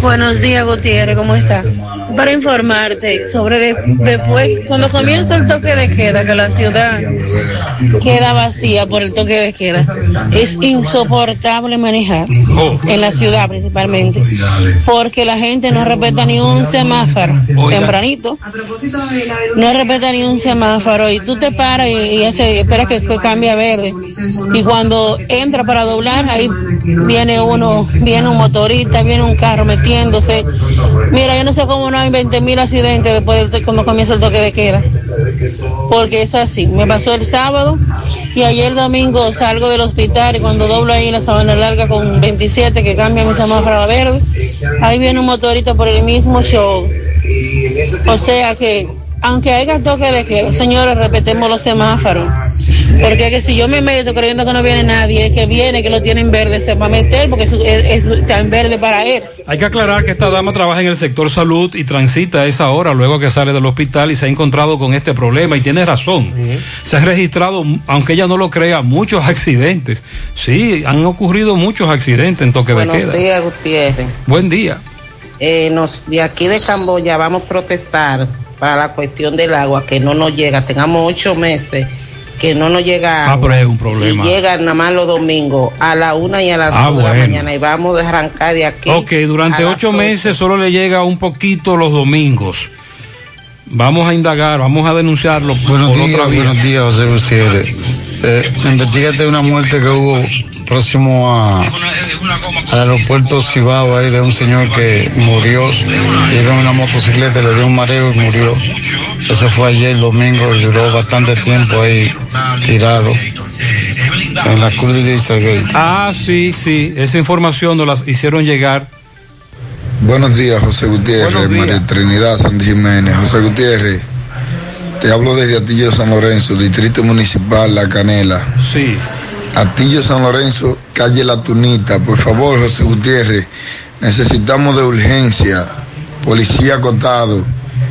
Buenos días, Gutiérrez, ¿cómo está? Para informarte sobre de- después, cuando comienza el toque de queda, que la ciudad queda vacía por el toque de queda, es insoportable manejar en la ciudad principalmente, porque la gente no respeta ni un semáforo tempranito, no respeta ni un semáforo y tú te paras y, esperas que, que cambie a verde y cuando entra para doblar ahí viene uno, viene un motorista, viene un carro metiéndose. Mira, yo no sé cómo no hay 20 mil accidentes después to- cuando comienza el toque de queda. Porque es así. Me pasó el sábado y ayer domingo salgo del hospital y cuando doblo ahí la sabana larga con 27 que cambia mi semáforo a verde, ahí viene un motorista por el mismo show. O sea que, aunque haya toque de queda, señores, respetemos los semáforos. Porque es que si yo me meto creyendo que no viene nadie, el que viene, que lo tiene en verde, se va a meter porque eso- es- es- está en verde para él. Hay que aclarar que esta dama trabaja en el sector salud y transita a esa hora luego que sale del hospital y se ha encontrado con este problema y tiene razón. Se han registrado, aunque ella no lo crea, muchos accidentes. Sí, han ocurrido muchos accidentes en toque de Buenos queda. días, Gutiérrez. Buen día. Eh, nos, de aquí de Camboya vamos a protestar para la cuestión del agua, que no nos llega. Tengamos ocho meses que no nos llega Ah, agua. pero es un problema. Y llega nada más los domingos a la una y a las Ah, dos de la bueno. mañana y vamos a arrancar de aquí. Ok, durante ocho meses solo le llega un poquito los domingos. Vamos a indagar, vamos a denunciarlo Buenos por días, otra vía. buenos días, José Gutiérrez. Eh, investigate una muerte que hubo próximo a, al aeropuerto Cibao ahí de un señor que murió, llegó en una motocicleta, le dio un mareo y murió. Eso fue ayer domingo y duró bastante tiempo ahí tirado en la cruz de Izaguirre. Ah, sí, sí, esa información nos la hicieron llegar. Buenos días, José Gutiérrez, María Trinidad, Sandy Jiménez. José Gutiérrez, te hablo desde Atillo San Lorenzo, Distrito Municipal La Canela. Sí. Atillo San Lorenzo, calle La Tunita. Por favor, José Gutiérrez, necesitamos de urgencia, policía acotado.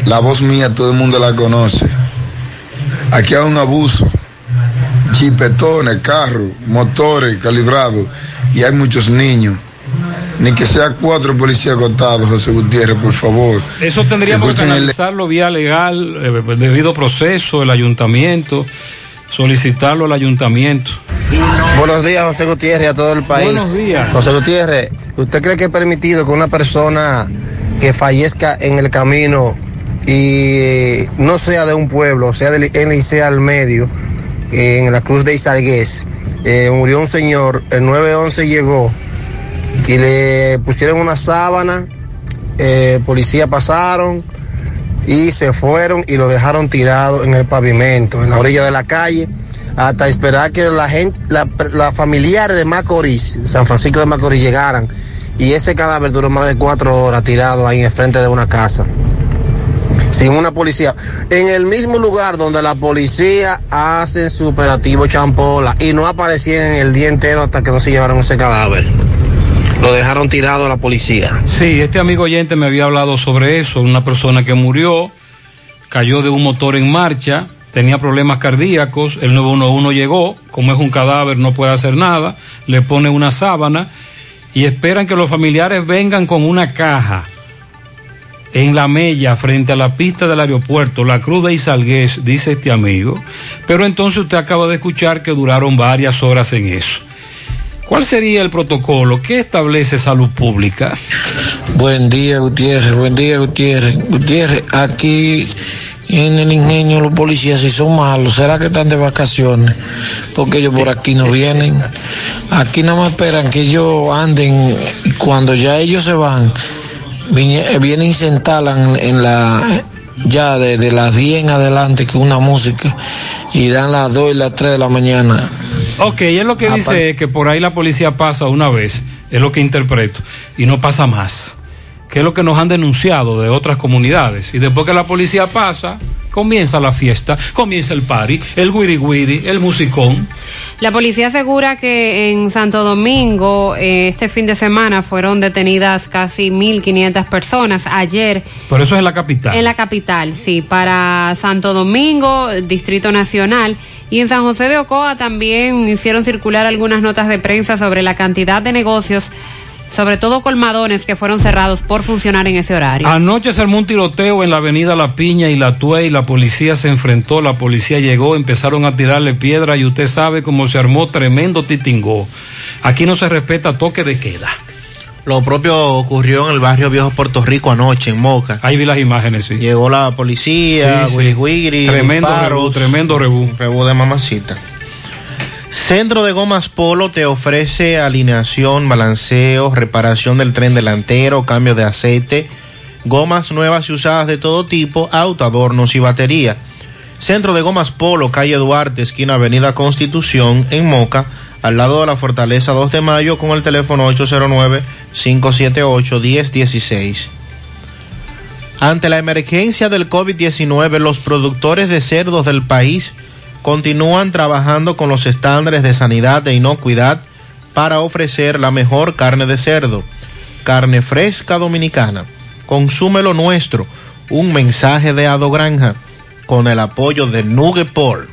La voz mía todo el mundo la conoce. Aquí hay un abuso. Chipetones, carros, motores calibrados y hay muchos niños. Ni que sea cuatro policías acotados, José Gutiérrez, por favor. Eso tendríamos que analizarlo vía legal, eh, debido proceso, el ayuntamiento, solicitarlo al ayuntamiento. Buenos días, José Gutiérrez, a todo el país. Buenos días. José Gutiérrez, ¿usted cree que es permitido que una persona que fallezca en el camino y no sea de un pueblo, sea de en Licea al medio, en la cruz de Izalgués. Eh, murió un señor, el 911 llegó y le pusieron una sábana, eh, policía pasaron y se fueron y lo dejaron tirado en el pavimento, en la orilla de la calle, hasta esperar que la gente, la, la de Macorís, San Francisco de Macorís llegaran y ese cadáver duró más de cuatro horas tirado ahí en frente de una casa sin una policía. En el mismo lugar donde la policía hace su operativo champola y no aparecían el día entero hasta que no se llevaron ese cadáver. Lo dejaron tirado a la policía. Sí, este amigo oyente me había hablado sobre eso, una persona que murió, cayó de un motor en marcha, tenía problemas cardíacos, el 911 llegó, como es un cadáver no puede hacer nada, le pone una sábana y esperan que los familiares vengan con una caja en la mella frente a la pista del aeropuerto, la Cruz de Izalgués, dice este amigo. Pero entonces usted acaba de escuchar que duraron varias horas en eso. ¿Cuál sería el protocolo? ¿Qué establece salud pública? Buen día, Gutiérrez. Buen día, Gutiérrez. Gutiérrez, aquí en el ingenio los policías si son malos, ¿será que están de vacaciones? Porque ellos por aquí no vienen. Aquí nada más esperan que ellos anden. Cuando ya ellos se van, viene- vienen y se instalan en la ya desde las 10 en adelante que una música y dan las 2 y las 3 de la mañana. Ok, es lo que Apar- dice es que por ahí la policía pasa una vez, es lo que interpreto, y no pasa más. Que es lo que nos han denunciado de otras comunidades. Y después que la policía pasa, comienza la fiesta, comienza el party, el wiri wiri, el musicón. La policía asegura que en Santo Domingo eh, este fin de semana fueron detenidas casi 1.500 personas. Ayer Pero eso es en la capital. en la capital, sí, para Santo Domingo, Distrito Nacional. Y en San José de Ocoa también hicieron circular algunas notas de prensa sobre la cantidad de negocios, sobre todo colmadones que fueron cerrados por funcionar en ese horario. Anoche se armó un tiroteo en la avenida La Piña y La Tuey, la policía se enfrentó, la policía llegó, empezaron a tirarle piedra y usted sabe cómo se armó tremendo titingó. Aquí no se respeta toque de queda. Lo propio ocurrió en el barrio Viejo Puerto Rico anoche, en Moca. Ahí vi las imágenes, sí. Llegó la policía, Sí, sí. wiri Tremendo disparos, rebú, tremendo rebú. Rebú de mamacita. Centro de Gomas Polo te ofrece alineación, balanceo, reparación del tren delantero, cambio de aceite, gomas nuevas y usadas de todo tipo, auto, adornos y batería. Centro de Gomas Polo, calle Duarte, esquina Avenida Constitución, en Moca, al lado de la Fortaleza 2 de Mayo, con el teléfono 809-578-1016. Ante la emergencia del COVID-19, los productores de cerdos del país continúan trabajando con los estándares de sanidad e inocuidad para ofrecer la mejor carne de cerdo, carne fresca dominicana. Consúmelo nuestro, un mensaje de Ado Granja, con el apoyo de Nugeport.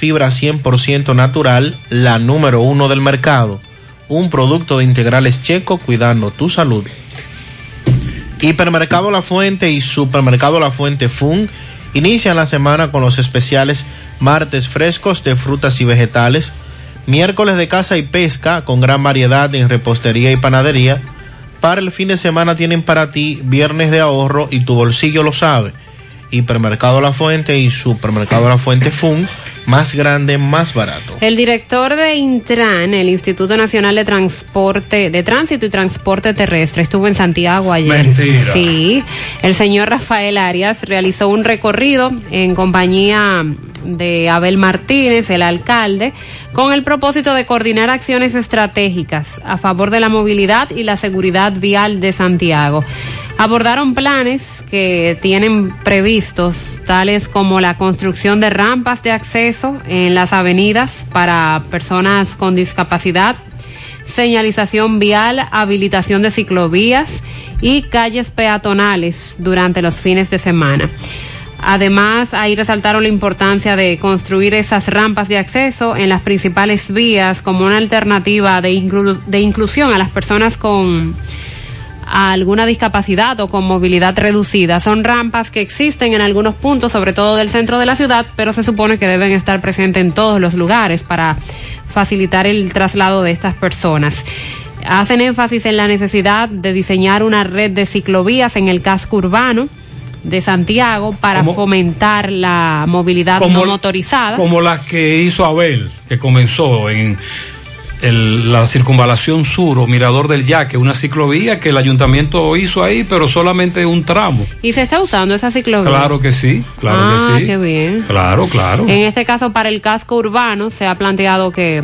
fibra 100% natural, la número uno del mercado. Un producto de integrales checo cuidando tu salud. Hipermercado La Fuente y Supermercado La Fuente Fun inician la semana con los especiales martes frescos de frutas y vegetales, miércoles de caza y pesca con gran variedad en repostería y panadería. Para el fin de semana tienen para ti viernes de ahorro y tu bolsillo lo sabe. Hipermercado La Fuente y Supermercado La Fuente Fun, más grande, más barato. El director de Intran, el Instituto Nacional de Transporte, de Tránsito y Transporte Terrestre, estuvo en Santiago ayer. Mentira. Sí, el señor Rafael Arias realizó un recorrido en compañía de Abel Martínez, el alcalde, con el propósito de coordinar acciones estratégicas a favor de la movilidad y la seguridad vial de Santiago. Abordaron planes que tienen previstos, tales como la construcción de rampas de acceso en las avenidas para personas con discapacidad, señalización vial, habilitación de ciclovías y calles peatonales durante los fines de semana. Además, ahí resaltaron la importancia de construir esas rampas de acceso en las principales vías como una alternativa de, inclu de inclusión a las personas con alguna discapacidad o con movilidad reducida. Son rampas que existen en algunos puntos, sobre todo del centro de la ciudad, pero se supone que deben estar presentes en todos los lugares para facilitar el traslado de estas personas. Hacen énfasis en la necesidad de diseñar una red de ciclovías en el casco urbano de Santiago para Como- fomentar la movilidad no motorizada. Como las que hizo Abel, que comenzó en el- la circunvalación sur o Mirador del Yaque, una ciclovía que el ayuntamiento hizo ahí, pero solamente un tramo. Y se está usando esa ciclovía. Claro que sí, claro ah, que sí. qué bien. Claro, claro. En este caso, para el casco urbano, se ha planteado que,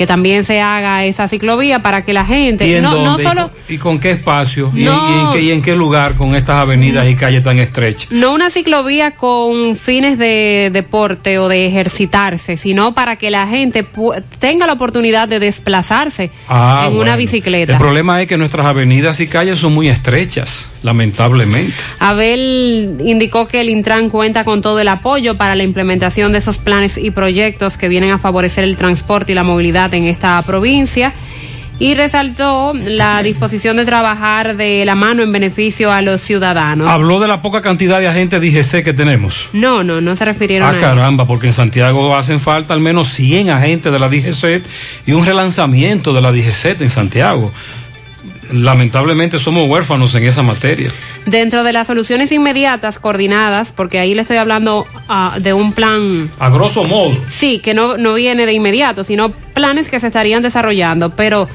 que también se haga esa ciclovía para que la gente, ¿Y no, solo, ¿Y con qué espacio? ¿Y, en qué, y en qué lugar con estas avenidas y calles tan estrechas? no una ciclovía con fines de deporte o de ejercitarse, sino para que la gente tenga la oportunidad de desplazarse Ah, en una bicicleta. El problema es que nuestras avenidas y calles son muy estrechas, lamentablemente. Abel indicó que el Intran cuenta con todo el apoyo para la implementación de esos planes y proyectos que vienen a favorecer el transporte y la movilidad en esta provincia y resaltó la disposición de trabajar de la mano en beneficio a los ciudadanos. Habló de la poca cantidad de agentes de IGC que tenemos. No, no, no se refirieron Ah, a eso. caramba, porque en Santiago hacen falta al menos 100 agentes de la DGC y un relanzamiento de la DGC en Santiago. Lamentablemente somos huérfanos en esa materia. Dentro de las soluciones inmediatas coordinadas, porque ahí le estoy hablando ah, de un plan A grosso modo. Sí, que no, no viene de inmediato, sino planes que se estarían desarrollando, pero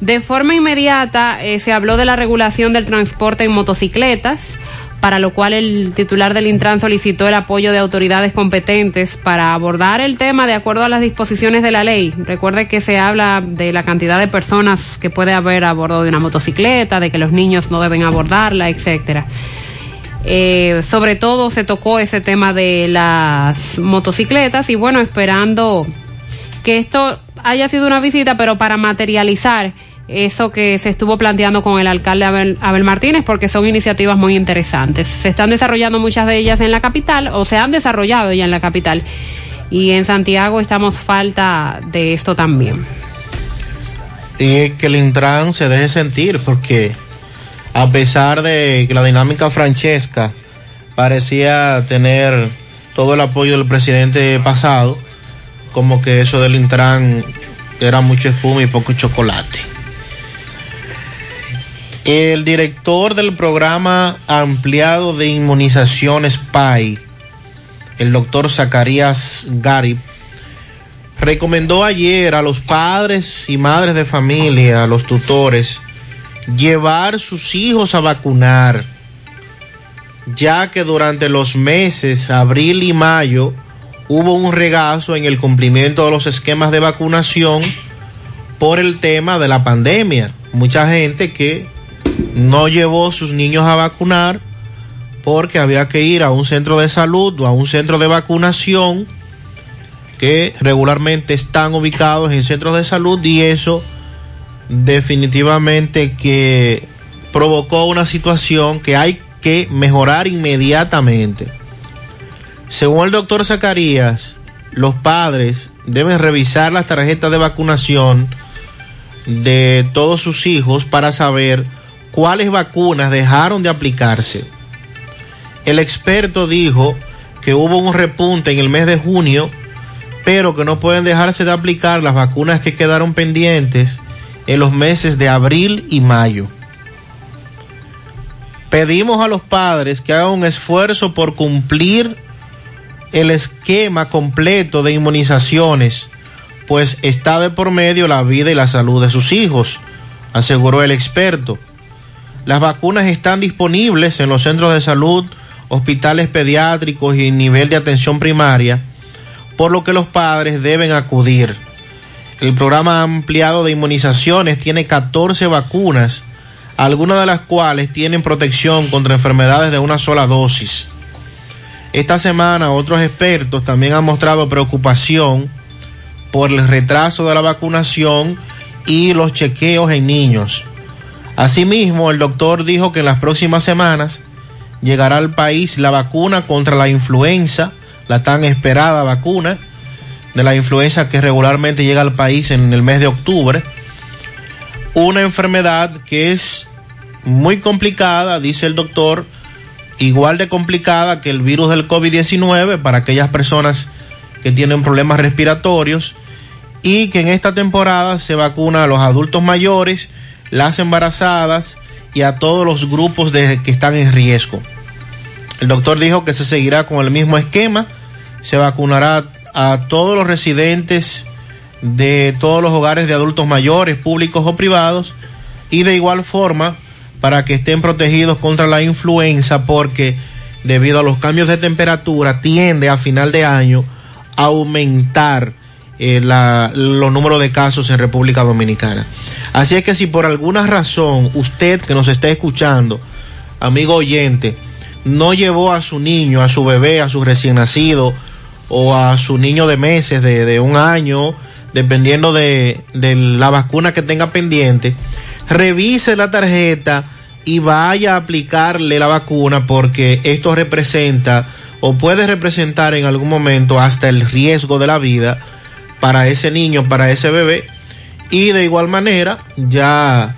de forma inmediata eh, se habló de la regulación del transporte en motocicletas, para lo cual el titular del Intran solicitó el apoyo de autoridades competentes para abordar el tema de acuerdo a las disposiciones de la ley. Recuerde que se habla de la cantidad de personas que puede haber a bordo de una motocicleta, de que los niños no deben abordarla, etcétera. Eh, sobre todo se tocó ese tema de las motocicletas y bueno, esperando que esto haya sido una visita, pero para materializar eso que se estuvo planteando con el alcalde Abel, Martínez, porque son iniciativas muy interesantes. Se están desarrollando muchas de ellas en la capital, o se han desarrollado ya en la capital, y en Santiago estamos falta de esto también. Y es que el Intran se deje sentir, porque a pesar de que la dinámica francesca parecía tener todo el apoyo del presidente pasado, como que eso del Intran era mucho espuma y poco chocolate. El director del programa ampliado de inmunización SPY, el doctor Zacarías Garib, recomendó ayer a los padres y madres de familia, a los tutores, llevar sus hijos a vacunar, ya que durante los meses abril y mayo hubo un regazo en el cumplimiento de los esquemas de vacunación por el tema de la pandemia. Mucha gente que no llevó sus niños a vacunar porque había que ir a un centro de salud o a un centro de vacunación que regularmente están ubicados en centros de salud y eso definitivamente que provocó una situación que hay que mejorar inmediatamente. Según el doctor Zacarías, los padres deben revisar las tarjetas de vacunación de todos sus hijos para saber cuáles vacunas dejaron de aplicarse. El experto dijo que hubo un repunte en el mes de junio, pero que no pueden dejarse de aplicar las vacunas que quedaron pendientes en los meses de abril y mayo. Pedimos a los padres que hagan un esfuerzo por cumplir el esquema completo de inmunizaciones, pues está de por medio la vida y la salud de sus hijos, aseguró el experto. Las vacunas están disponibles en los centros de salud, hospitales pediátricos y nivel de atención primaria, por lo que los padres deben acudir. El programa ampliado de inmunizaciones tiene 14 vacunas, algunas de las cuales tienen protección contra enfermedades de una sola dosis. Esta semana otros expertos también han mostrado preocupación por el retraso de la vacunación y los chequeos en niños. Asimismo, el doctor dijo que en las próximas semanas llegará al país la vacuna contra la influenza, la tan esperada vacuna de la influenza que regularmente llega al país en el mes de octubre. Una enfermedad que es muy complicada, dice el doctor, igual de complicada que el virus del COVID-19 para aquellas personas que tienen problemas respiratorios y que en esta temporada se vacuna a los adultos mayores, las embarazadas y a todos los grupos de, que están en riesgo. El doctor dijo que se seguirá con el mismo esquema, se vacunará a todos los residentes de todos los hogares de adultos mayores, públicos o privados, y de igual forma para que estén protegidos contra la influenza, porque debido a los cambios de temperatura tiende a final de año a aumentar eh, los números de casos en República Dominicana. Así es que si por alguna razón usted que nos está escuchando, amigo oyente, no llevó a su niño, a su bebé, a su recién nacido o a su niño de meses, de, un año, dependiendo de, de la vacuna que tenga pendiente, revise la tarjeta y vaya a aplicarle la vacuna porque esto representa o puede representar en algún momento hasta el riesgo de la vida para ese niño, para ese bebé. Y de igual manera, ya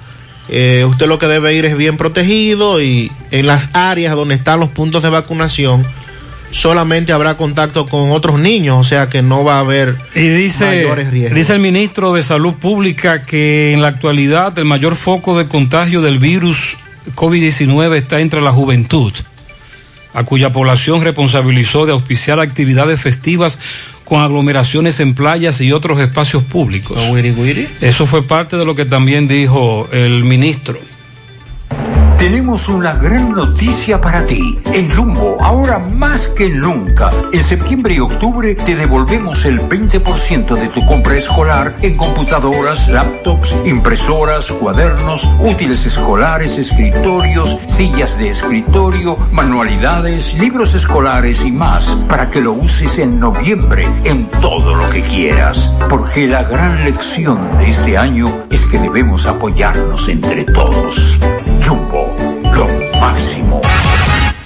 eh, usted lo que debe ir es bien protegido y en las áreas donde están los puntos de vacunación solamente habrá contacto con otros niños, o sea que no va a haber y dice, mayores riesgos. Dice el ministro de Salud Pública que en la actualidad el mayor foco de contagio del virus COVID-19 está entre la juventud, a cuya población responsabilizó de auspiciar actividades festivas con aglomeraciones en playas y otros espacios públicos. Eso fue parte de lo que también dijo el ministro. Tenemos una gran noticia para ti. En Jumbo, ahora más que nunca, en septiembre y octubre te devolvemos el 20% de tu compra escolar en computadoras, laptops, impresoras, cuadernos, útiles escolares, escritorios, sillas de escritorio, manualidades, libros escolares y más para que lo uses en noviembre en todo lo que quieras. Porque la gran lección de este año es que debemos apoyarnos entre todos. Jumbo, máximo.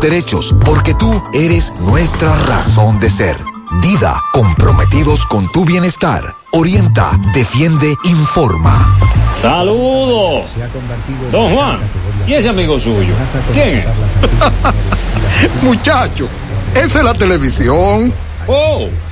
derechos, porque tú eres nuestra razón de ser. Dida, comprometidos con tu bienestar. Orienta, defiende, informa. Saludos. Don Juan, ¿y ese amigo suyo? ¿Quién es? Muchacho, esa es la televisión. Oh,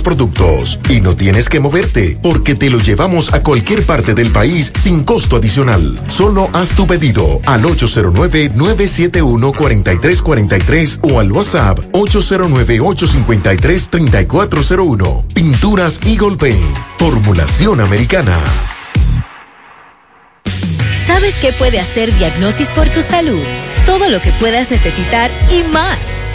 productos. Y no tienes que moverte, porque te lo llevamos a cualquier parte del país sin costo adicional. Solo haz tu pedido al 809-971-4343 o al WhatsApp 809-853-3401. Pinturas Eagle Paint. Formulación americana. ¿Sabes qué puede hacer Diagnosis por tu salud? Todo lo que puedas necesitar y más.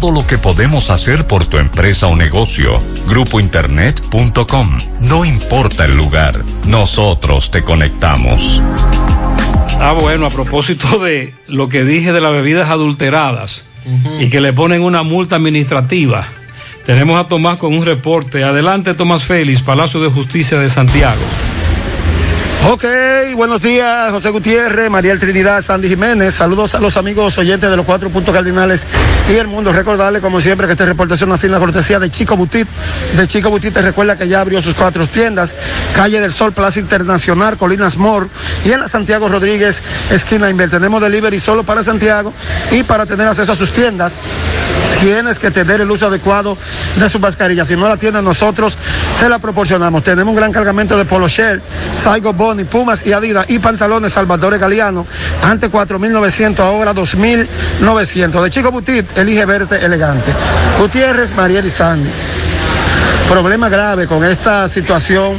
lo que podemos hacer por tu empresa o negocio. Grupointernet.com. No importa el lugar. Nosotros te conectamos. Ah, bueno, a propósito de lo que dije de las bebidas adulteradas y que le ponen una multa administrativa. Tenemos a Tomás con un reporte. Adelante, Tomás Félix, Palacio de Justicia de Santiago. Ok, buenos días, José Gutiérrez, Mariel Trinidad, Sandy Jiménez. Saludos a los amigos oyentes de los cuatro puntos cardinales y el mundo. Recordarle, como siempre, que este reporte es una fina cortesía de Chico Butit. De Chico Butit te recuerda que ya abrió sus cuatro tiendas. Calle del Sol, Plaza Internacional, Colinas Mor y en la Santiago Rodríguez, esquina Inver. Tenemos delivery solo para Santiago y para tener acceso a sus tiendas tienes que tener el uso adecuado de su mascarilla. Si no la tienes nosotros, te la proporcionamos. Tenemos un gran cargamento de Polo Shell, Saigo Pumas y Adidas y pantalones Salvador Galeano. Antes 4.900, ahora 2.900. De Chico Butit, elige verte elegante. Gutiérrez, Mariel y Sandy. Problema grave con esta situación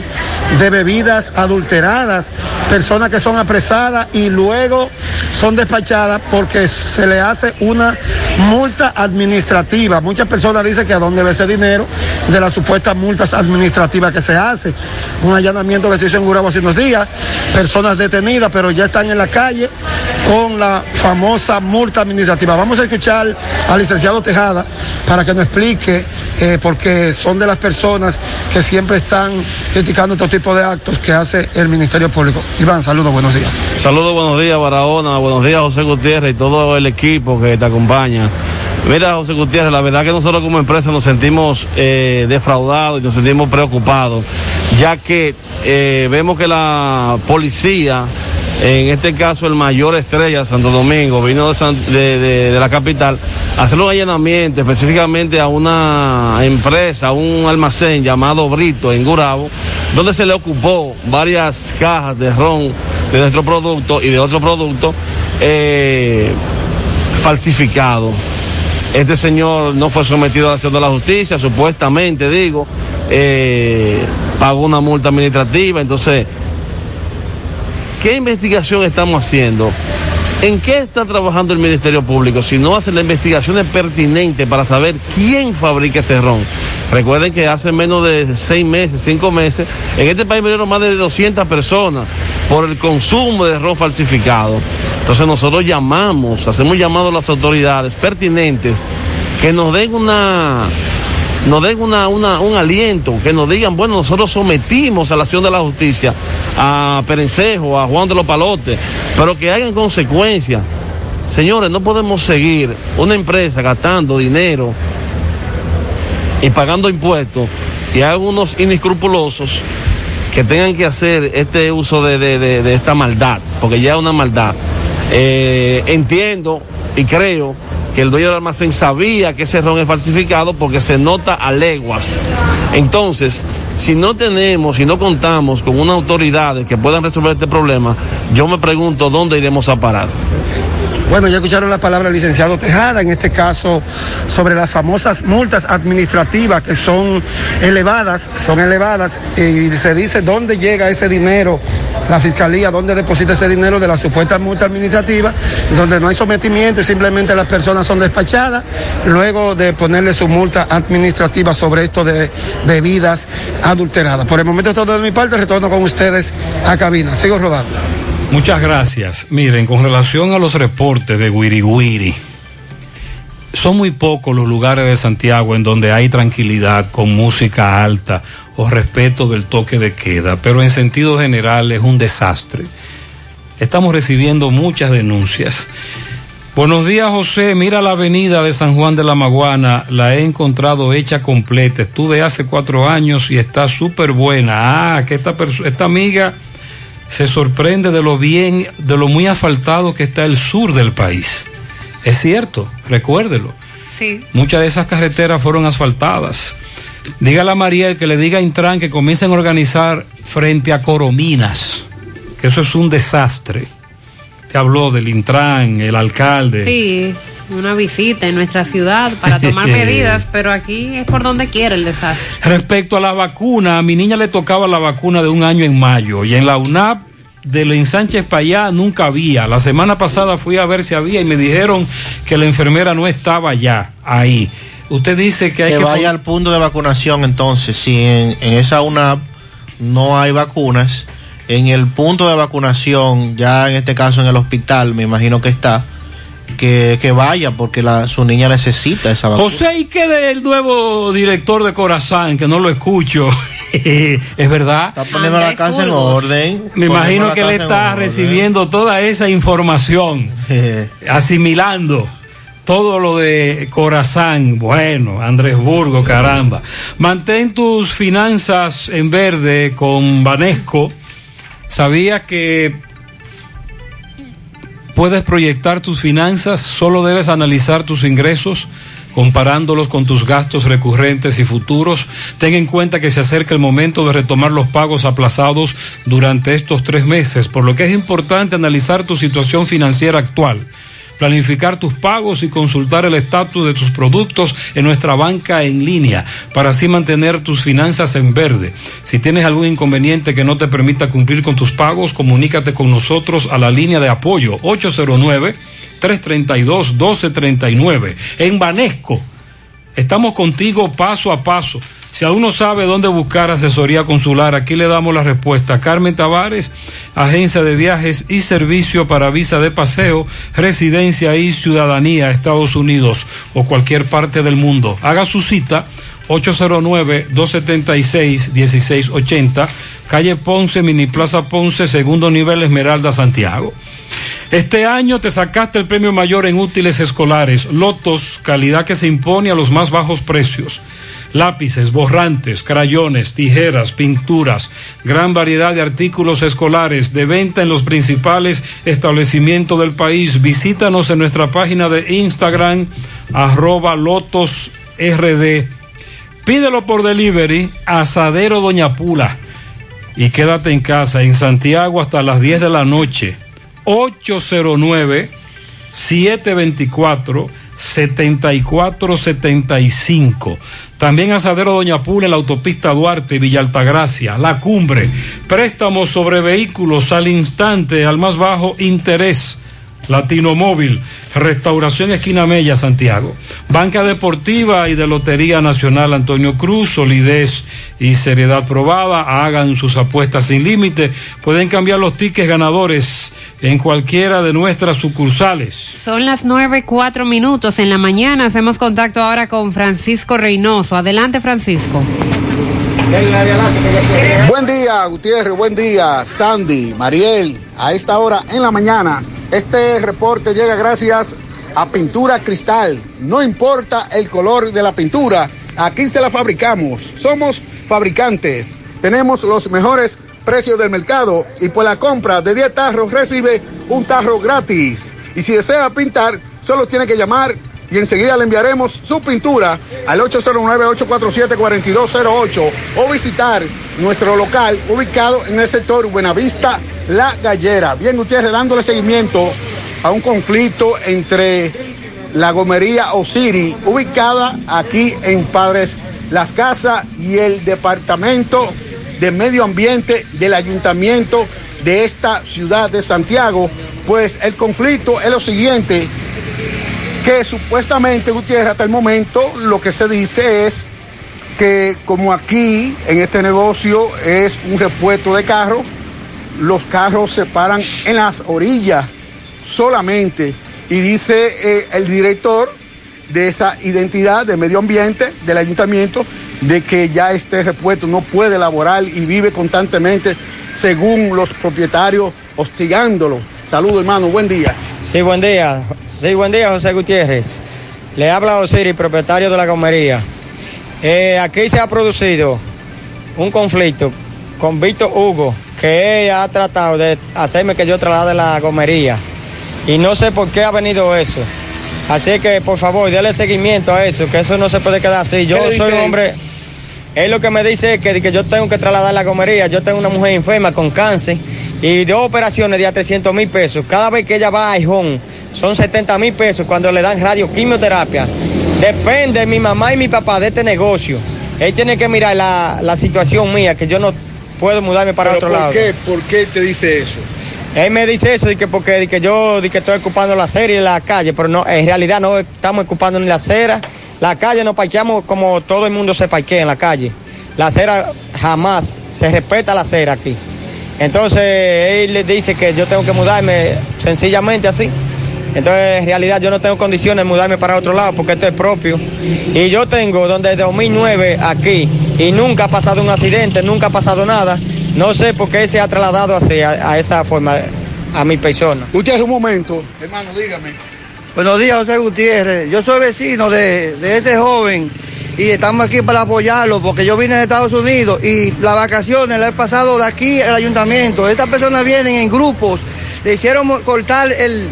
de bebidas adulteradas, personas que son apresadas y luego son despachadas porque se le hace una multa administrativa. Muchas personas dicen que a dónde ve ese dinero de las supuestas multas administrativas que se hace. Un allanamiento que se hizo en Gurabo hace unos días, personas detenidas, pero ya están en la calle con la famosa multa administrativa. Vamos a escuchar al licenciado Tejada para que nos explique, eh, porque son de las personas que siempre están criticando este tipo de actos que hace el Ministerio Público. Iván, saludos, buenos días. Saludos, buenos días, Barahona, buenos días, José Gutiérrez y todo el equipo que te acompaña. Mira, José Gutiérrez, la verdad que nosotros como empresa nos sentimos eh, defraudados y nos sentimos preocupados, ya que eh, vemos que la policía, en este caso el mayor estrella Santo Domingo, vino de, la capital, a hacer un allanamiento específicamente a una empresa, a un almacén llamado Brito en Gurabo, donde se le ocupó varias cajas de ron de nuestro producto y de otro producto eh, falsificado. Este señor no fue sometido a la acción de la justicia, supuestamente digo, eh, pagó una multa administrativa, entonces, ¿qué investigación estamos haciendo? ¿En qué está trabajando el Ministerio Público? Si no hace las investigaciones pertinentes para saber quién fabrica ese ron. Recuerden que hace menos de seis meses, cinco meses, en este país murieron más de 200 personas por el consumo de ron falsificado. Entonces nosotros llamamos, hacemos llamado a las autoridades pertinentes que nos den una nos den una, una- un aliento, que nos digan, bueno, nosotros sometimos a la acción de la justicia a Perencejo, a Juan de los Palotes, pero que hagan consecuencias. Señores, no podemos seguir una empresa gastando dinero y pagando impuestos y hay unos inescrupulosos que tengan que hacer este uso de, de- de- esta maldad, porque ya es una maldad. Eh, entiendo y creo que el dueño del almacén sabía que ese ron es falsificado porque se nota a leguas. Entonces, si no tenemos, si no contamos con unas autoridades que puedan resolver este problema, yo me pregunto dónde iremos a parar. Bueno, ya escucharon la palabra licenciado Tejada, en este caso sobre las famosas multas administrativas que son elevadas, son elevadas, y se dice dónde llega ese dinero, la fiscalía, dónde deposita ese dinero de la supuesta multa administrativa, donde no hay sometimiento y simplemente las personas son despachadas, luego de ponerle su multa administrativa sobre esto de bebidas adulteradas. Por el momento es todo de mi parte, retorno con ustedes a cabina. Sigo rodando. Muchas gracias. Miren, con relación a los reportes de Wiri, son muy pocos los lugares de Santiago en donde hay tranquilidad con música alta o respeto del toque de queda, pero en sentido general es un desastre. Estamos recibiendo muchas denuncias. Buenos días, José. Mira la avenida de San Juan de la Maguana. La he encontrado hecha completa. Estuve hace cuatro años y está súper buena. Ah, que esta, esta amiga se sorprende de lo bien, de lo muy asfaltado que está el sur del país. Es cierto, recuérdelo. Sí. Muchas de esas carreteras fueron asfaltadas. Dígale a Mariel que le diga a Intran que comiencen a organizar frente a Corominas, que eso es un desastre. Te habló del Intran, el alcalde. Sí, una visita en nuestra ciudad para tomar medidas, pero aquí es por donde quiera el desastre. Respecto a la vacuna, a mi niña le tocaba la vacuna de un año en mayo y en la UNAP de lo Sánchez para allá nunca había. La semana pasada fui a ver si había y me dijeron que la enfermera no estaba ya ahí. Usted dice que hay que que, vaya al punto de vacunación entonces si en, en esa UNAP no hay vacunas en el punto de vacunación ya en este caso en el hospital me imagino que está que, que vaya porque la, su niña necesita esa vacuna José, ¿y qué del nuevo director de Corazán? Que no lo escucho. es verdad. Está poniendo la casa en orden Me imagino que él está recibiendo toda esa información, asimilando todo lo de Corazán. Bueno, Andrés Burgo, caramba. Mantén tus finanzas en verde con Banesco. ¿Sabía que puedes proyectar tus finanzas? Solo debes analizar tus ingresos comparándolos con tus gastos recurrentes y futuros. Ten en cuenta que se acerca el momento de retomar los pagos aplazados durante estos tres meses, por lo que es importante analizar tu situación financiera actual planificar tus pagos y consultar el estatus de tus productos en nuestra banca en línea para así mantener tus finanzas en verde. Si tienes algún inconveniente que no te permita cumplir con tus pagos, comunícate con nosotros a la línea de apoyo 809 332 1239 en Banesco. Estamos contigo paso a paso. Si aún no sabe dónde buscar asesoría consular, aquí le damos la respuesta. Carmen Tavares, agencia de viajes y servicio para visa de paseo, residencia y ciudadanía, Estados Unidos o cualquier parte del mundo. Haga su cita 809-276-1680, calle Ponce, Mini Plaza Ponce, segundo nivel Esmeralda, Santiago. Este año te sacaste el premio mayor en útiles escolares, Lotos, calidad que se impone a los más bajos precios. Lápices, borrantes, crayones, tijeras, pinturas, gran variedad de artículos escolares de venta en los principales establecimientos del país. Visítanos en nuestra página de Instagram, arroba lotosrd. Pídelo por delivery, Asadero Doña Pula. Y quédate en casa, en Santiago hasta las 10 de la noche. 809-724-7475. También Asadero Doña Pula en la autopista Duarte, Villa Altagracia, La Cumbre. Préstamos sobre vehículos al instante, al más bajo interés. Latino Móvil, Restauración Esquina Mella, Santiago. Banca Deportiva y de Lotería Nacional Antonio Cruz, solidez y seriedad probada. Hagan sus apuestas sin límite. Pueden cambiar los tickets ganadores en cualquiera de nuestras sucursales. Son las nueve, cuatro minutos en la mañana. Hacemos contacto ahora con Francisco Reynoso. Adelante, Francisco. Buen día, Gutiérrez, buen día, Sandy, Mariel. A esta hora en la mañana, este reporte llega gracias a Pintura Cristal. No importa el color de la pintura, aquí se la fabricamos. Somos fabricantes. Tenemos los mejores precios del mercado y por la compra de 10 tarros recibe un tarro gratis. Y si desea pintar, solo tiene que llamar y enseguida le enviaremos su pintura al 809-847-4208 o visitar nuestro local ubicado en el sector Buenavista La Gallera. Bien, Gutiérrez, dándole seguimiento a un conflicto entre la gomería Osiri, ubicada aquí en Padres Las Casas, y el Departamento de Medio Ambiente del Ayuntamiento de esta ciudad de Santiago. Pues el conflicto es lo siguiente, que supuestamente Gutiérrez hasta el momento lo que se dice es que como aquí en este negocio es un repuesto de carros, los carros se paran en las orillas solamente y dice eh, el director de esa identidad de medio ambiente del ayuntamiento de que ya este repuesto no puede laborar y vive constantemente según los propietarios hostigándolo. Saludos, hermano, buen día. Sí, buen día. Sí, buen día, José Gutiérrez. Le habla Osiris, propietario de la gomería. Eh, aquí se ha producido un conflicto con Víctor Hugo, que él ha tratado de hacerme que yo traslade la gomería. Y no sé por qué ha venido eso. Así que, por favor, déle seguimiento a eso, que eso no se puede quedar así. Yo ¿Qué le soy un hombre... Él lo que me dice es que, que yo tengo que trasladar la gomería. Yo tengo una mujer enferma con cáncer y dos operaciones de a 300 mil pesos. Cada vez que ella va a Aijón son 70 mil pesos cuando le dan radioquimioterapia. Depende mi mamá y mi papá de este negocio. Él tiene que mirar la, la situación mía, que yo no puedo mudarme para ¿Pero otro por lado. qué? ¿Por qué te dice eso? Él me dice eso y que porque que yo de que estoy ocupando la acera y la calle, pero no, en realidad no estamos ocupando ni la acera. La calle nos parqueamos como todo el mundo se parquea en la calle. La acera jamás se respeta la acera aquí. Entonces él le dice que yo tengo que mudarme sencillamente así. Entonces en realidad yo no tengo condiciones de mudarme para otro lado porque esto es propio. Y yo tengo donde 2009 aquí y nunca ha pasado un accidente, nunca ha pasado nada. No sé por qué se ha trasladado así a, a esa forma a mi persona. Usted un momento, hermano, dígame. Buenos días, José Gutiérrez. Yo soy vecino de, de ese joven y estamos aquí para apoyarlo porque yo vine de Estados Unidos y las vacaciones las he pasado de aquí al ayuntamiento. Estas personas vienen en grupos, le hicieron cortar el,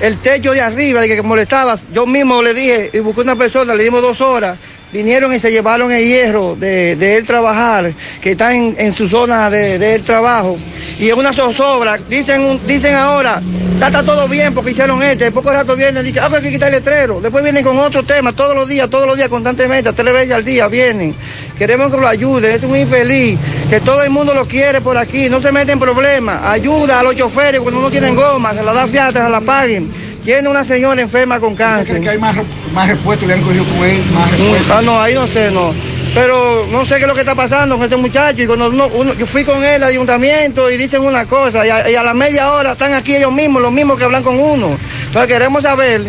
el techo de arriba de que molestaba. Yo mismo le dije y busqué una persona, le dimos dos horas. Vinieron y se llevaron el hierro de, de él trabajar, que está en, en su zona de, de él trabajo. Y es una zozobra. Dicen, dicen ahora, está, todo bien porque hicieron esto. De poco rato vienen y dicen, ah, que hay que quitar el letrero. Después vienen con otro tema, todos los días, todos los días, constantemente, tres veces al día vienen. Queremos que lo ayuden. Es un infeliz, que todo el mundo lo quiere por aquí. No se meten en problemas. Ayuda a los choferes cuando no tienen goma, se la da fiata, se la paguen. Tiene una señora enferma con cáncer. ¿Cree que hay más, más le han cogido con él? Más Mm, respuestos? Ah, no, ahí no sé, no. Pero no sé qué es lo que está pasando con ese muchacho. Y cuando uno- uno- yo fui con él al ayuntamiento y dicen una cosa, y a, y a la media hora están aquí ellos mismos, los mismos que hablan con uno. Entonces queremos saber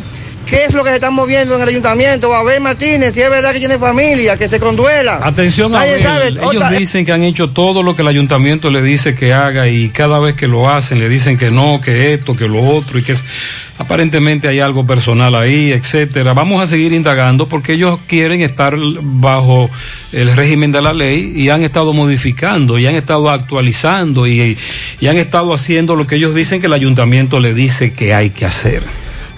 qué es lo que se está moviendo en el ayuntamiento. O a ver, Martínez, si es verdad que tiene familia, que se conduela. Atención a Abel. Ellos Otra- dicen que han hecho todo lo que el ayuntamiento le dice que haga y cada vez que lo hacen le dicen que no, que esto, que lo otro y que es- aparentemente hay algo personal ahí, etcétera. Vamos a seguir indagando porque ellos quieren estar bajo el régimen de la ley y han estado modificando y han estado actualizando y, y han estado haciendo lo que ellos dicen que el ayuntamiento le dice que hay que hacer.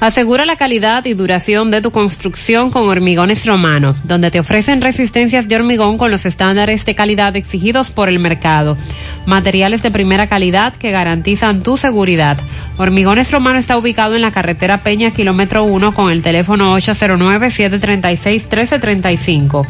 Asegura la calidad y duración de tu construcción con Hormigones Romano, donde te ofrecen resistencias de hormigón con los estándares de calidad exigidos por el mercado. Materiales de primera calidad que garantizan tu seguridad. Hormigones Romano está ubicado en la carretera Peña, kilómetro 1, con el teléfono 809-736-1335.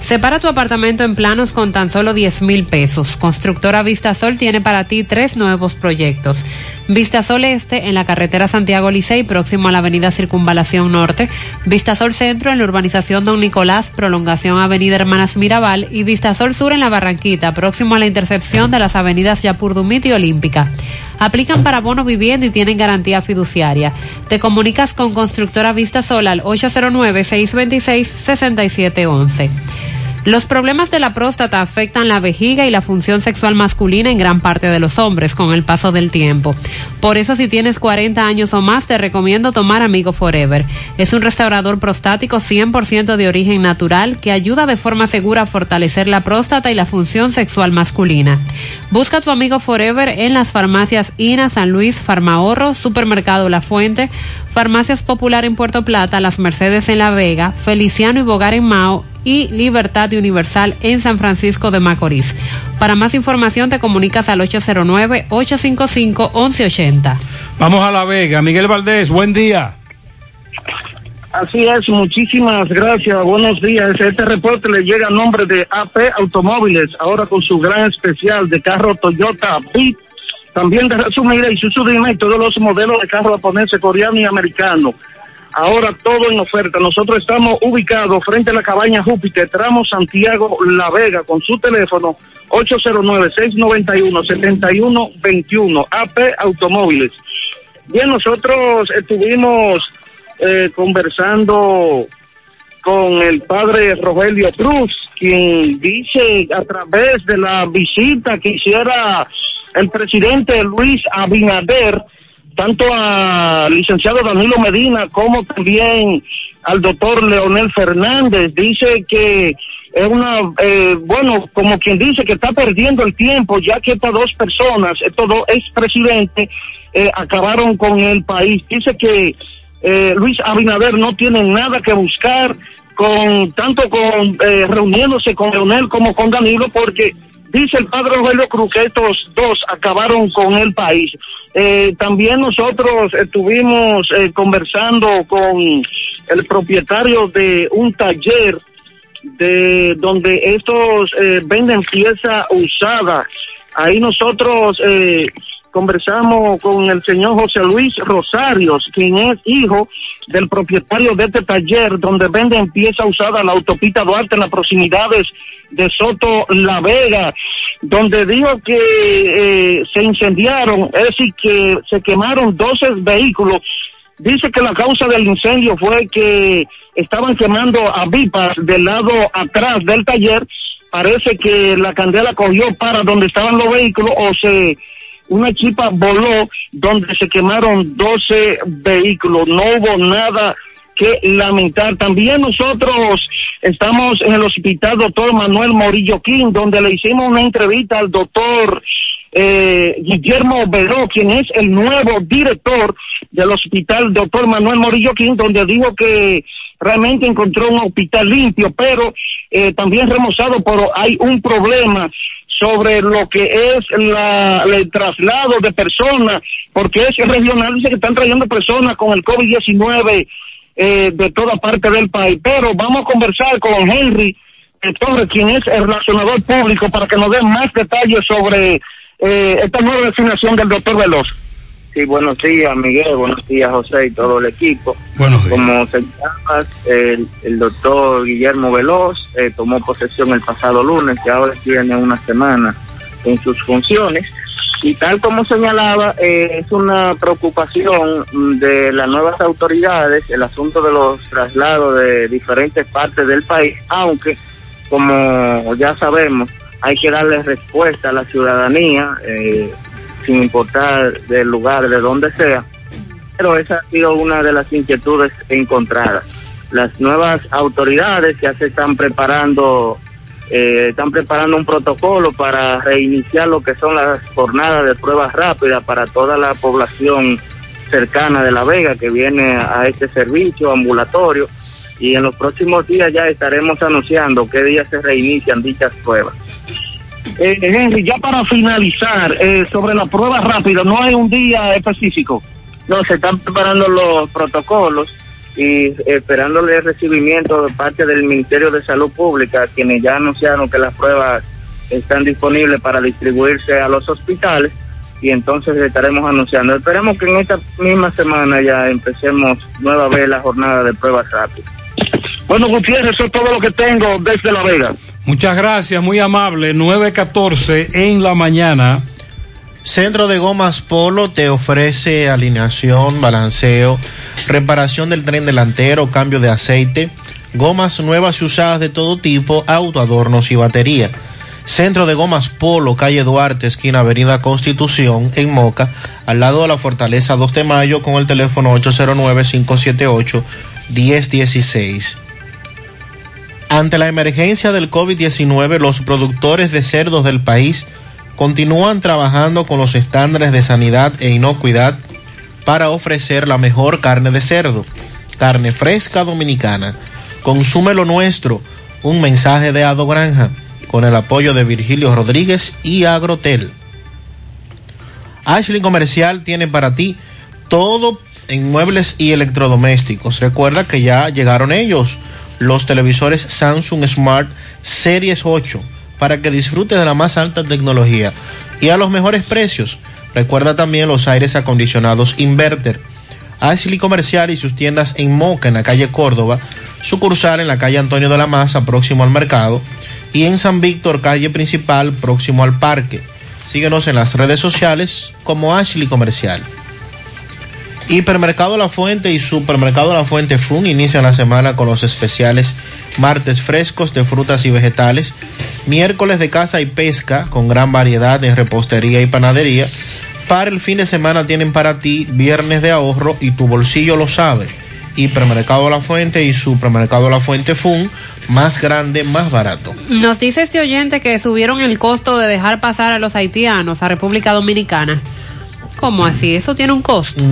Separa tu apartamento en planos con tan solo 10 mil pesos. Constructora Vistasol tiene para ti tres nuevos proyectos. Vistasol Este en la carretera Santiago Licey, próximo a la avenida Circunvalación Norte. Vistasol Centro en la urbanización Don Nicolás, prolongación Avenida Hermanas Mirabal. Y Vistasol Sur en la Barranquita, próximo a la intercepción de las avenidas Yapurdumit y Olímpica. Aplican para bono vivienda y tienen garantía fiduciaria. Te comunicas con Constructora Vistasol al 809-626-6711. Los problemas de la próstata afectan la vejiga y la función sexual masculina en gran parte de los hombres con el paso del tiempo. Por eso si tienes 40 años o más te recomiendo tomar Amigo Forever. Es un restaurador prostático 100% de origen natural que ayuda de forma segura a fortalecer la próstata y la función sexual masculina. Busca tu Amigo Forever en las farmacias INA, San Luis, Farmahorro, Supermercado La Fuente, Farmacias Popular en Puerto Plata, Las Mercedes en La Vega, Feliciano y Bogar en Mao y Libertad Universal en San Francisco de Macorís. Para más información te comunicas al 809-855-1180. Vamos a La Vega. Miguel Valdés, buen día. Así es, muchísimas gracias, buenos días. Este reporte le llega a nombre de AP Automóviles, ahora con su gran especial de carro Toyota Beat, también de Resumida y Suzuki y todos los modelos de carro japonés, coreano y americano. Ahora todo en oferta. Nosotros estamos ubicados frente a la cabaña Júpiter, tramo Santiago La Vega, con su teléfono 809-691-7121, AP Automóviles. Bien, nosotros estuvimos eh, conversando con el padre Rogelio Cruz, quien dice a través de la visita que hiciera el presidente Luis Abinader, tanto al licenciado Danilo Medina como también al doctor Leonel Fernández. Dice que es una, eh, bueno, como quien dice que está perdiendo el tiempo, ya que estas dos personas, estos dos expresidentes, eh, acabaron con el país. Dice que eh, Luis Abinader no tiene nada que buscar con tanto con eh, reuniéndose con Leonel como con Danilo porque dice el padre Rogelio Cruz que estos dos acabaron con el país. Eh, también nosotros estuvimos eh, conversando con el propietario de un taller de donde estos eh, venden pieza usada. Ahí nosotros eh, conversamos con el señor José Luis Rosarios, quien es hijo del propietario de este taller donde venden pieza usada la autopista Duarte en las proximidades de Soto La Vega, donde dijo que eh, se incendiaron, es decir, que se quemaron 12 vehículos. Dice que la causa del incendio fue que estaban quemando a Vipas del lado atrás del taller. Parece que la candela cogió para donde estaban los vehículos o se una chipa voló donde se quemaron 12 vehículos. No hubo nada que lamentar. También nosotros estamos en el hospital doctor Manuel Morillo King, donde le hicimos una entrevista al doctor eh, Guillermo Veró, quien es el nuevo director del hospital doctor Manuel Morillo King, donde dijo que realmente encontró un hospital limpio, pero eh, también remozado, pero hay un problema sobre lo que es la, el traslado de personas, porque es regional, dice que están trayendo personas con el COVID-19 eh, de toda parte del país. Pero vamos a conversar con Henry Torres, quien es el relacionador público, para que nos dé más detalles sobre eh, esta nueva designación del doctor Veloz. Sí, buenos días, Miguel, buenos días, José y todo el equipo. Buenos días. Como señalas, el, el doctor Guillermo Veloz eh, tomó posesión el pasado lunes, que ahora tiene una semana en sus funciones. Y tal como señalaba, eh, es una preocupación de las nuevas autoridades el asunto de los traslados de diferentes partes del país, aunque, como ya sabemos, hay que darle respuesta a la ciudadanía. Eh, sin importar del lugar, de donde sea. Pero esa ha sido una de las inquietudes encontradas. Las nuevas autoridades ya se están preparando, eh, están preparando un protocolo para reiniciar lo que son las jornadas de pruebas rápidas para toda la población cercana de La Vega que viene a este servicio ambulatorio y en los próximos días ya estaremos anunciando qué días se reinician dichas pruebas. Eh, Henry, ya para finalizar, eh, sobre la prueba rápida, ¿no hay un día específico? No, se están preparando los protocolos y esperándole el recibimiento de parte del Ministerio de Salud Pública, quienes ya anunciaron que las pruebas están disponibles para distribuirse a los hospitales y entonces estaremos anunciando. Esperemos que en esta misma semana ya empecemos nueva vez la jornada de pruebas rápidas. Bueno, Gutiérrez, eso es todo lo que tengo desde La Vega. Muchas gracias, muy amable. 9.14 en la mañana. Centro de Gomas Polo te ofrece alineación, balanceo, reparación del tren delantero, cambio de aceite, gomas nuevas y usadas de todo tipo, autoadornos y batería. Centro de Gomas Polo, calle Duarte, esquina Avenida Constitución, en Moca, al lado de la Fortaleza 2 de Mayo, con el teléfono 809-578-1016. Ante la emergencia del COVID-19, los productores de cerdos del país continúan trabajando con los estándares de sanidad e inocuidad para ofrecer la mejor carne de cerdo, carne fresca dominicana. Consume lo nuestro, un mensaje de Ado Granja, con el apoyo de Virgilio Rodríguez y Agrotel. Ashley Comercial tiene para ti todo en muebles y electrodomésticos. Recuerda que ya llegaron ellos los televisores Samsung Smart Series 8 para que disfrutes de la más alta tecnología y a los mejores precios. Recuerda también los aires acondicionados Inverter. Ashley Comercial y sus tiendas en Moca, en la calle Córdoba, sucursal en la calle Antonio de la Maza, próximo al mercado, y en San Víctor, calle principal, próximo al parque. Síguenos en las redes sociales como Ashley Comercial. Hipermercado La Fuente y Supermercado La Fuente Fun inician la semana con los especiales martes frescos de frutas y vegetales, miércoles de caza y pesca con gran variedad en repostería y panadería, Para el fin de semana tienen para ti viernes de ahorro y tu bolsillo lo sabe. Hipermercado La Fuente y Supermercado La Fuente Fun, más grande, más barato. Nos dice este oyente que subieron el costo de dejar pasar a los haitianos a República Dominicana. ¿Cómo así? Eso tiene un costo.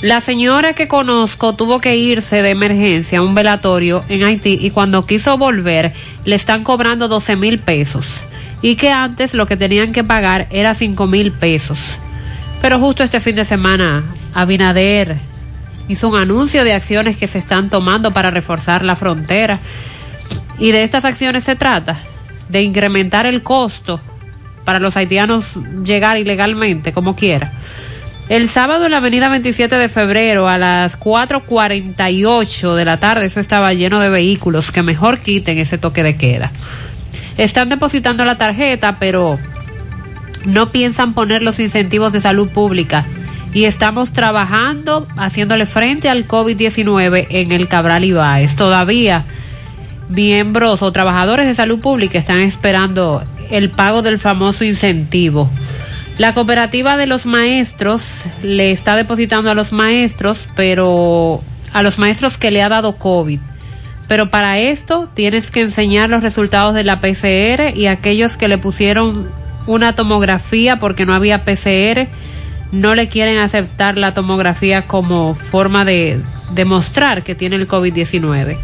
La señora que conozco tuvo que irse de emergencia a un velatorio en Haití y cuando quiso volver le están cobrando 12 mil pesos y que antes lo que tenían que pagar era 5 mil pesos. Pero justo este fin de semana Abinader hizo un anuncio de acciones que se están tomando para reforzar la frontera y de estas acciones se trata, de incrementar el costo para los haitianos llegar ilegalmente, como quiera. El sábado en la avenida 27 de febrero a las 4.48 de la tarde, eso estaba lleno de vehículos, que mejor quiten ese toque de queda. Están depositando la tarjeta, pero no piensan poner los incentivos de salud pública y estamos trabajando haciéndole frente al COVID-19 en el Cabral Ibáez. Todavía miembros o trabajadores de salud pública están esperando el pago del famoso incentivo. La cooperativa de los maestros le está depositando a los maestros, pero a los maestros que le ha dado COVID. Pero para esto tienes que enseñar los resultados de la PCR y aquellos que le pusieron una tomografía porque no había PCR, no le quieren aceptar la tomografía como forma de demostrar que tiene el COVID-19.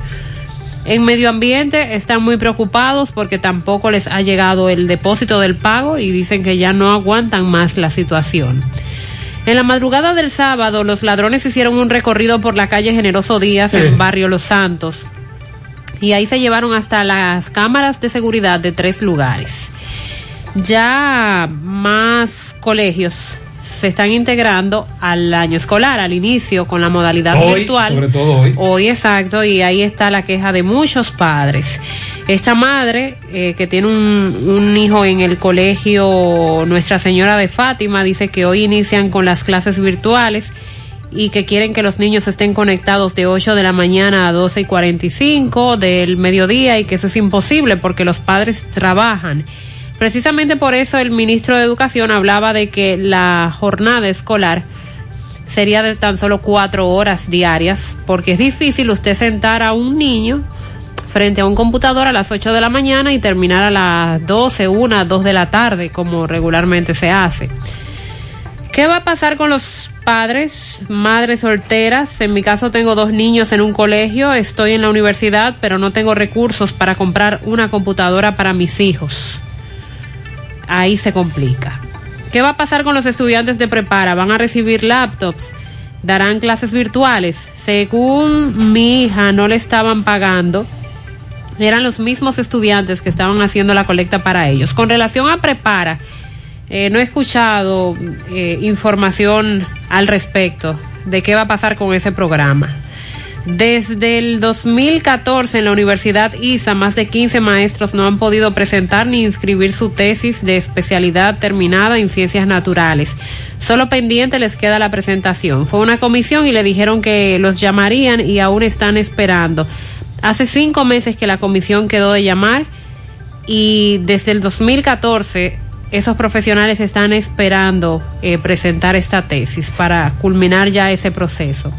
En medio ambiente están muy preocupados porque tampoco les ha llegado el depósito del pago y dicen que ya no aguantan más la situación. En la madrugada del sábado, los ladrones hicieron un recorrido por la calle Generoso Díaz en Barrio Los Santos y ahí se llevaron hasta las cámaras de seguridad de tres lugares. Ya más colegios se están integrando al año escolar, al inicio, con la modalidad Hoy, virtual. sobre todo hoy. Hoy, exacto, y ahí está la queja de muchos padres. Esta madre, eh, que tiene un, un hijo en el colegio Nuestra Señora de Fátima, dice que hoy inician con las clases virtuales y que quieren que los niños estén conectados de 8 de la mañana a 12 y 45 del mediodía y que eso es imposible porque los padres trabajan. Precisamente por eso el ministro de Educación hablaba de que la jornada escolar sería de tan solo cuatro horas diarias, porque es difícil usted sentar a un niño frente a un computador a las 8 de la mañana y terminar a las 12, 1, 2 de la tarde, como regularmente se hace. ¿Qué va a pasar con los padres, madres solteras? En mi caso tengo dos niños en un colegio, estoy en la universidad, pero no tengo recursos para comprar una computadora para mis hijos. Ahí se complica. ¿Qué va a pasar con los estudiantes de prepara? ¿Van a recibir laptops? ¿Darán clases virtuales? Según mi hija, no le estaban pagando. Eran los mismos estudiantes que estaban haciendo la colecta para ellos. Con relación a prepara, eh, no he escuchado eh, información al respecto de qué va a pasar con ese programa. Desde el 2014 en la Universidad ISA, más de 15 maestros no han podido presentar ni inscribir su tesis de especialidad terminada en ciencias naturales. Solo pendiente les queda la presentación. Fue una comisión y le dijeron que los llamarían y aún están esperando. Hace cinco meses que la comisión quedó de llamar y desde el 2014 esos profesionales están esperando eh, presentar esta tesis para culminar ya ese proceso.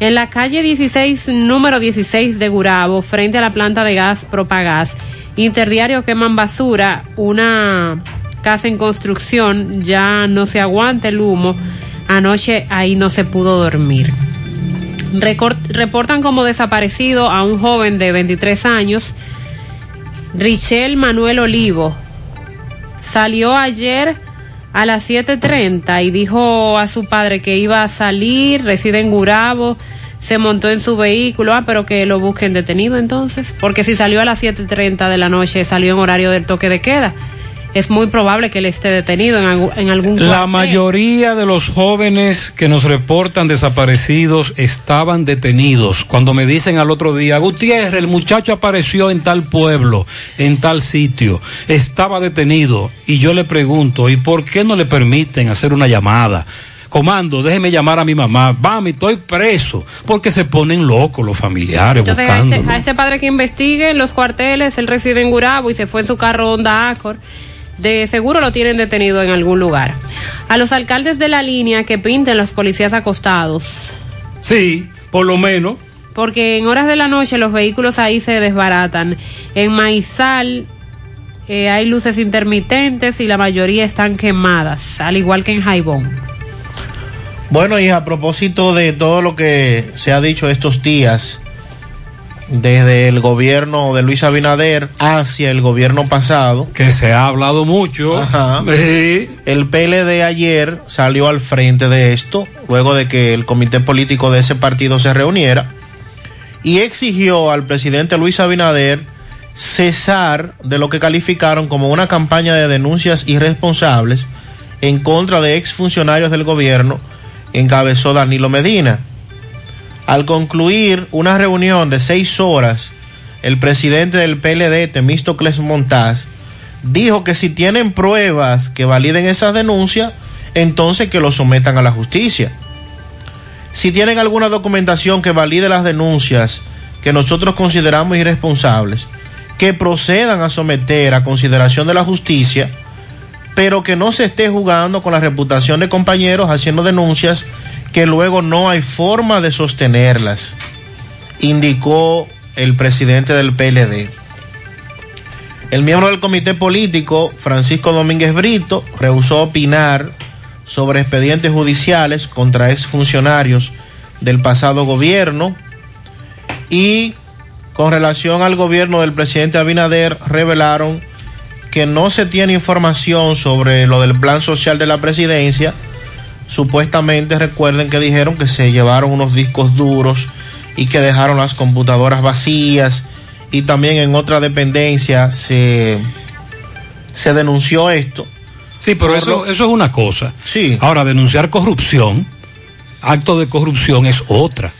En la calle 16, número 16 de Gurabo, frente a la planta de gas Propagas, interdiario queman basura, una casa en construcción, ya no se aguanta el humo, anoche ahí no se pudo dormir. Reportan como desaparecido a un joven de 23 años, Richel Manuel Olivo. Salió ayer a las 7.30 y dijo a su padre que iba a salir, reside en Gurabo, se montó en su vehículo, ah, pero que lo busquen detenido entonces, porque si salió a las 7.30 de la noche, salió en horario del toque de queda. Es muy probable que él esté detenido en, algu- en algún La cuartel. mayoría de los jóvenes que nos reportan desaparecidos estaban detenidos. Cuando me dicen al otro día, Gutiérrez, el muchacho apareció en tal pueblo, en tal sitio, estaba detenido. Y yo le pregunto, ¿y por qué no le permiten hacer una llamada? Comando, déjeme llamar a mi mamá. Mami, estoy preso. Porque se ponen locos los familiares Entonces a este, a este padre que investigue en los cuarteles, él reside en Gurabo y se fue en su carro Honda Accord, de seguro lo tienen detenido en algún lugar. a los alcaldes de la línea que pinten los policías acostados. Sí, por lo menos. Porque en horas de la noche los vehículos ahí se desbaratan. En Maizal eh, hay luces intermitentes y la mayoría están quemadas, al igual que en Jaibón. Bueno, y a propósito de todo lo que se ha dicho estos días, desde el gobierno de Luis Abinader hacia el gobierno pasado. Que se ha hablado mucho. El PLD ayer salió al frente de esto, luego de que el comité político de ese partido se reuniera, y exigió al presidente Luis Abinader cesar de lo que calificaron como una campaña de denuncias irresponsables en contra de exfuncionarios del gobierno que encabezó Danilo Medina. Al concluir una reunión de seis horas, el presidente del PLD, Temístocles Montaz, dijo que si tienen pruebas que validen esas denuncias, entonces que lo sometan a la justicia. Si tienen alguna documentación que valide las denuncias que nosotros consideramos irresponsables, que procedan a someter a consideración de la justicia, pero que no se esté jugando con la reputación de compañeros haciendo denuncias que luego no hay forma de sostenerlas, indicó el presidente del PLD. El miembro del comité político, Francisco Domínguez Brito, rehusó opinar sobre expedientes judiciales contra exfuncionarios del pasado gobierno y con relación al gobierno del presidente Abinader revelaron que no se tiene información sobre lo del plan social de la presidencia, supuestamente recuerden que dijeron que se llevaron unos discos duros y que dejaron las computadoras vacías y también en otra dependencia se, se denunció esto. Sí, pero eso, eso es una cosa. Sí. Ahora, denunciar corrupción, acto de corrupción es otra.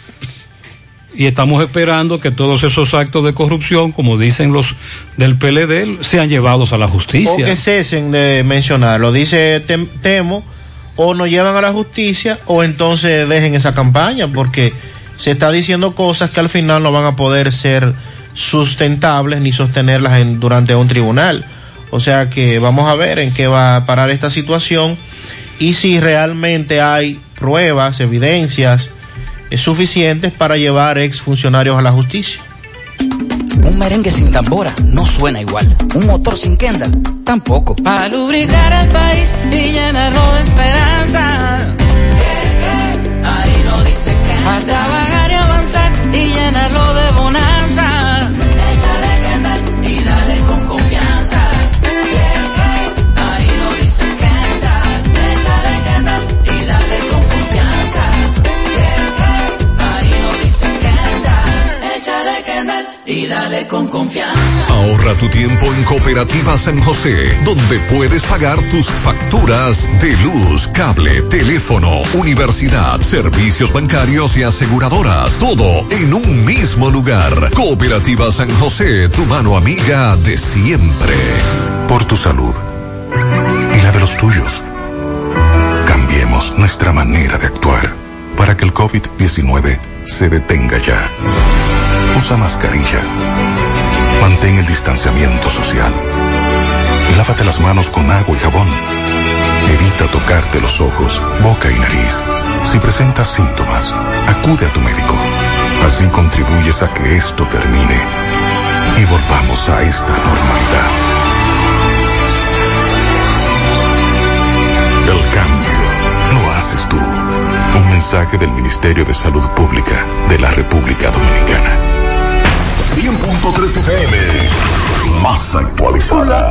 Y estamos esperando que todos esos actos de corrupción, como dicen los del PLD, sean llevados a la justicia. O que cesen de mencionar, lo dice Temo, o nos llevan a la justicia o entonces dejen esa campaña porque se está diciendo cosas que al final no van a poder ser sustentables ni sostenerlas en, durante un tribunal. O sea que vamos a ver en qué va a parar esta situación y si realmente hay pruebas, evidencias eh, suficientes para llevar ex funcionarios a la justicia. Un merengue sin tambora no suena igual. Un motor sin Kendall tampoco. Para lubricar al país y llenarlo de esperanza. Ahí lo dice que. A trabajar y avanzar y llenarlo de dale con confianza. Ahorra tu tiempo en Cooperativa San José, donde puedes pagar tus facturas de luz, cable, teléfono, universidad, servicios bancarios y aseguradoras, todo en un mismo lugar. Cooperativa San José, tu mano amiga de siempre. Por tu salud y la de los tuyos. Cambiemos nuestra manera de actuar para que el COVID-19 se detenga ya. Usa mascarilla. Mantén el distanciamiento social. Lávate las manos con agua y jabón. Evita tocarte los ojos, boca y nariz. Si presentas síntomas, acude a tu médico. Así contribuyes a que esto termine y volvamos a esta normalidad. El cambio lo haces tú. Un mensaje del Ministerio de Salud Pública de la República Dominicana. 100.3 FM. Más actualizada.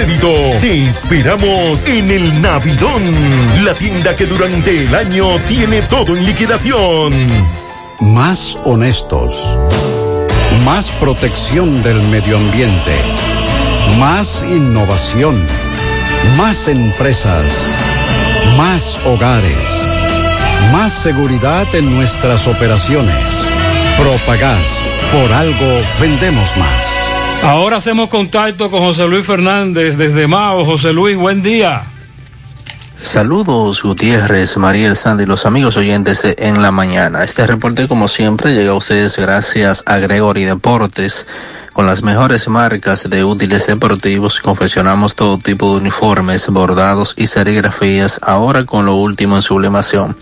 Te esperamos en el Navidón, la tienda que durante el año tiene todo en liquidación. Más honestos. Más protección del medio ambiente. Más innovación. Más empresas, más hogares, más seguridad en nuestras operaciones. Propagás, por algo vendemos más. Ahora hacemos contacto con José Luis Fernández desde Mao. José Luis, buen día. Saludos Gutiérrez, Mariel Sandy, los amigos oyentes En la Mañana. Este reporte como siempre llega a ustedes gracias a Gregory Deportes. Con las mejores marcas de útiles deportivos confeccionamos todo tipo de uniformes, bordados y serigrafías, ahora con lo último en sublimación.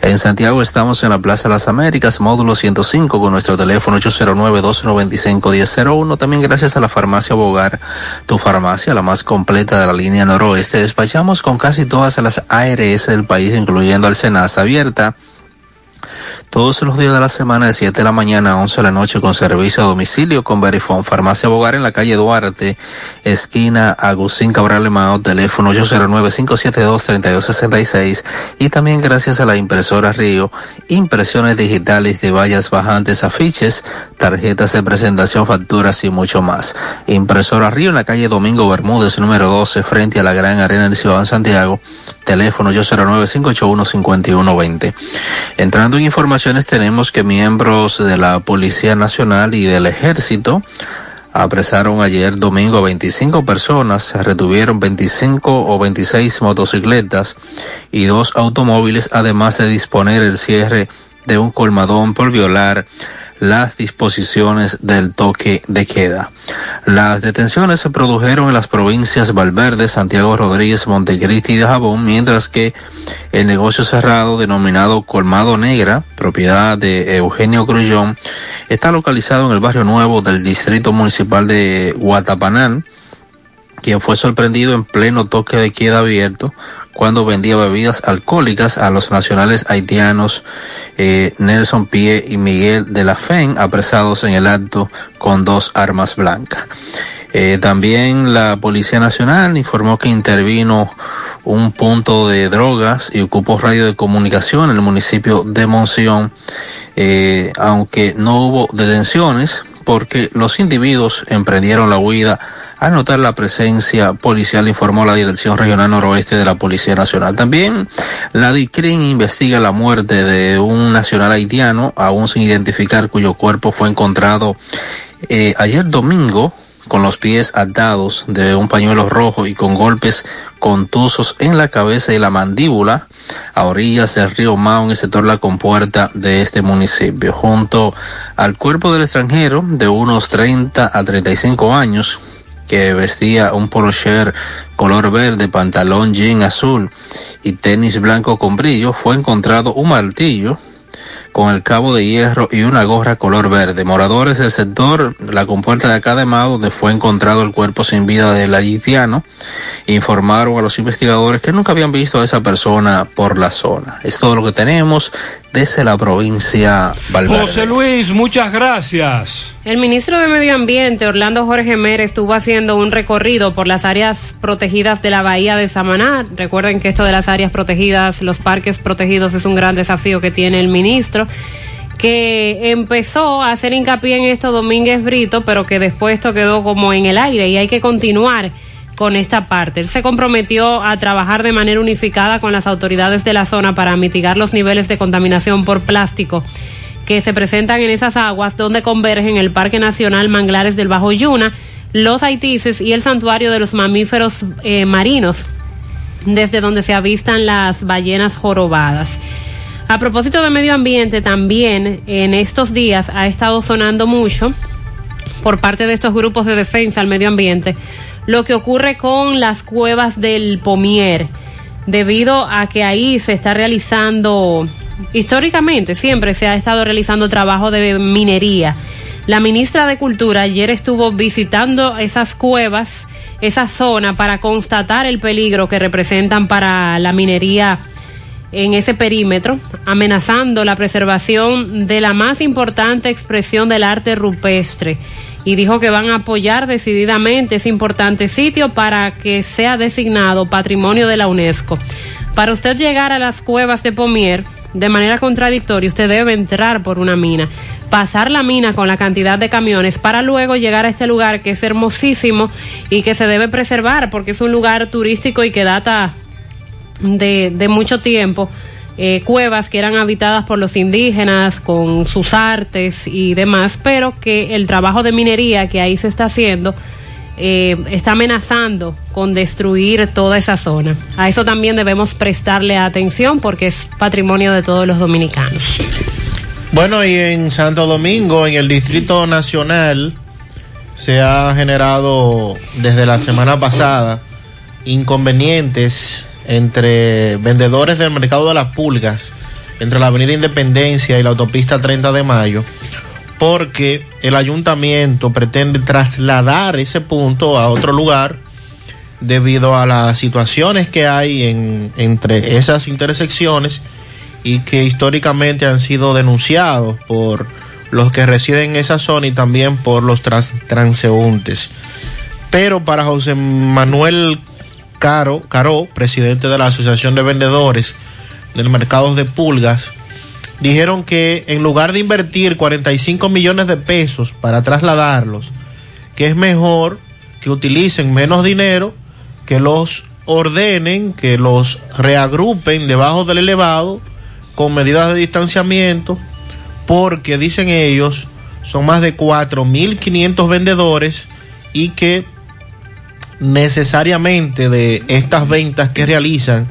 En Santiago estamos en la Plaza de las Américas, módulo 105, con nuestro teléfono 809-295-1001. También gracias a la farmacia Bogar, tu farmacia, la más completa de la línea noroeste. Despachamos con casi todas las ARS del país, incluyendo al Senasa abierta todos los días de la semana de 7 de la mañana a 11 de la noche con servicio a domicilio con Verifone. Farmacia Bogar en la calle Duarte, esquina Agustín Cabral Mao, teléfono 809-572-3266 y también gracias a la impresora Río, impresiones digitales de vallas bajantes, afiches, tarjetas de presentación, facturas y mucho más. Impresora Río en la calle Domingo Bermúdez, número 12, frente a la Gran Arena de Ciudad Santiago, teléfono 809-581-5120. Entrando en tenemos que miembros de la Policía Nacional y del Ejército apresaron ayer domingo a 25 personas, retuvieron 25 o 26 motocicletas y dos automóviles, además de disponer el cierre de un colmadón por violar las disposiciones del toque de queda. Las detenciones se produjeron en las provincias Valverde, Santiago Rodríguez, Montecristi y de Jabón, mientras que el negocio cerrado denominado Colmado Negra, propiedad de Eugenio Grullón, está localizado en el barrio nuevo del distrito municipal de Guatapanán, quien fue sorprendido en pleno toque de queda abierto cuando vendía bebidas alcohólicas a los nacionales haitianos eh, Nelson Pie y Miguel de la Fen, apresados en el acto con dos armas blancas. Eh, también la Policía Nacional informó que intervino un punto de drogas y ocupó radio de comunicación en el municipio de Monción, eh, aunque no hubo detenciones porque los individuos emprendieron la huida al notar la presencia policial, informó la Dirección Regional Noroeste de la Policía Nacional. También la DICRIN investiga la muerte de un nacional haitiano, aún sin identificar, cuyo cuerpo fue encontrado eh, ayer domingo con los pies atados de un pañuelo rojo y con golpes contusos en la cabeza y la mandíbula a orillas del río Mao en el sector La Compuerta de este municipio, junto al cuerpo del extranjero de unos 30 a 35 años que vestía un polo shirt color verde, pantalón jean azul y tenis blanco con brillo, fue encontrado un martillo con el cabo de hierro y una gorra color verde. Moradores del sector, la compuerta de acá de donde fue encontrado el cuerpo sin vida del haitiano, informaron a los investigadores que nunca habían visto a esa persona por la zona. Es todo lo que tenemos desde la provincia Valverde. José Luis, muchas gracias. El ministro de Medio Ambiente, Orlando Jorge Mer, estuvo haciendo un recorrido por las áreas protegidas de la bahía de Samaná. Recuerden que esto de las áreas protegidas, los parques protegidos, es un gran desafío que tiene el ministro que empezó a hacer hincapié en esto Domínguez Brito, pero que después esto quedó como en el aire y hay que continuar con esta parte. Él se comprometió a trabajar de manera unificada con las autoridades de la zona para mitigar los niveles de contaminación por plástico que se presentan en esas aguas donde convergen el Parque Nacional Manglares del Bajo Yuna, los Haitises y el Santuario de los Mamíferos eh, Marinos, desde donde se avistan las ballenas jorobadas. A propósito de medio ambiente, también en estos días ha estado sonando mucho por parte de estos grupos de defensa al medio ambiente lo que ocurre con las cuevas del Pomier, debido a que ahí se está realizando, históricamente siempre se ha estado realizando trabajo de minería. La ministra de Cultura ayer estuvo visitando esas cuevas, esa zona, para constatar el peligro que representan para la minería en ese perímetro, amenazando la preservación de la más importante expresión del arte rupestre y dijo que van a apoyar decididamente ese importante sitio para que sea designado patrimonio de la UNESCO. Para usted llegar a las cuevas de Pomier, de manera contradictoria, usted debe entrar por una mina, pasar la mina con la cantidad de camiones para luego llegar a este lugar que es hermosísimo y que se debe preservar porque es un lugar turístico y que data de, de mucho tiempo. Eh, cuevas que eran habitadas por los indígenas con sus artes y demás, pero que el trabajo de minería que ahí se está haciendo eh, está amenazando con destruir toda esa zona. A eso también debemos prestarle atención porque es patrimonio de todos los dominicanos. Bueno, y en Santo Domingo, en el Distrito Nacional, se ha generado desde la semana pasada inconvenientes entre vendedores del mercado de las pulgas, entre la Avenida Independencia y la autopista 30 de Mayo, porque el ayuntamiento pretende trasladar ese punto a otro lugar debido a las situaciones que hay en, entre esas intersecciones y que históricamente han sido denunciados por los que residen en esa zona y también por los trans- transeúntes. Pero para José Manuel Caro, Caro, presidente de la Asociación de Vendedores del Mercado de Pulgas, dijeron que en lugar de invertir 45 millones de pesos para trasladarlos, que es mejor que utilicen menos dinero, que los ordenen, que los reagrupen debajo del elevado con medidas de distanciamiento, porque dicen ellos, son más de 4.500 vendedores y que necesariamente de estas ventas que realizan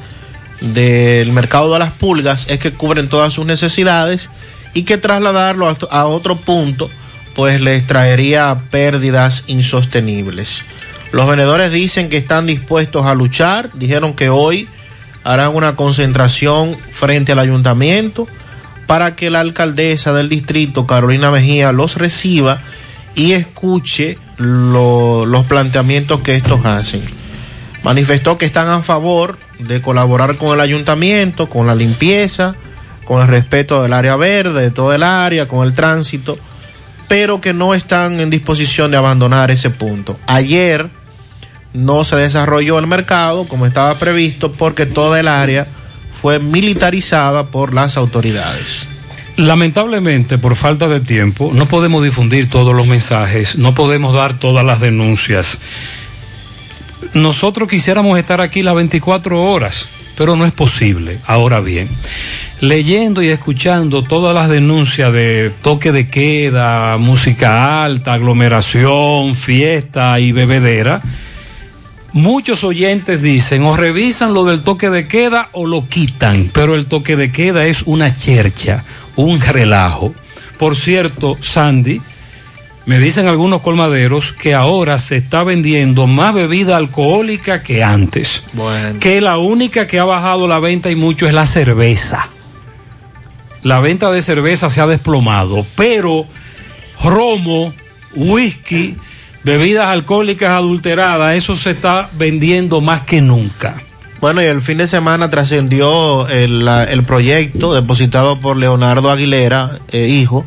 del mercado de las pulgas es que cubren todas sus necesidades y que trasladarlo a, otro punto pues les traería pérdidas insostenibles. Los vendedores dicen que están dispuestos a luchar, dijeron que hoy harán una concentración frente al ayuntamiento para que la alcaldesa del distrito, Carolina Mejía, los reciba y escuche lo- los planteamientos que estos hacen. Manifestó que están a favor de colaborar con el ayuntamiento, con la limpieza, con el respeto del área verde, de todo el área, con el tránsito, pero que no están en disposición de abandonar ese punto. Ayer no se desarrolló el mercado como estaba previsto porque toda el área fue militarizada por las autoridades. Lamentablemente, por falta de tiempo, no podemos difundir todos los mensajes, no podemos dar todas las denuncias. Nosotros quisiéramos estar aquí las 24 horas, pero no es posible. Ahora bien, leyendo y escuchando todas las denuncias de toque de queda, música alta, aglomeración, fiesta y bebedera, muchos oyentes dicen o revisan lo del toque de queda o lo quitan, pero el toque de queda es una chercha, un relajo. Por cierto, Sandy, me dicen algunos colmaderos que ahora se está vendiendo más bebida alcohólica que antes. Bueno. Que la única que ha bajado la venta y mucho es la cerveza. La venta de cerveza se ha desplomado, pero romo, whisky, bebidas alcohólicas adulteradas, eso se está vendiendo más que nunca. Bueno, y el fin de semana trascendió el, el proyecto depositado por Leonardo Aguilera, eh, hijo,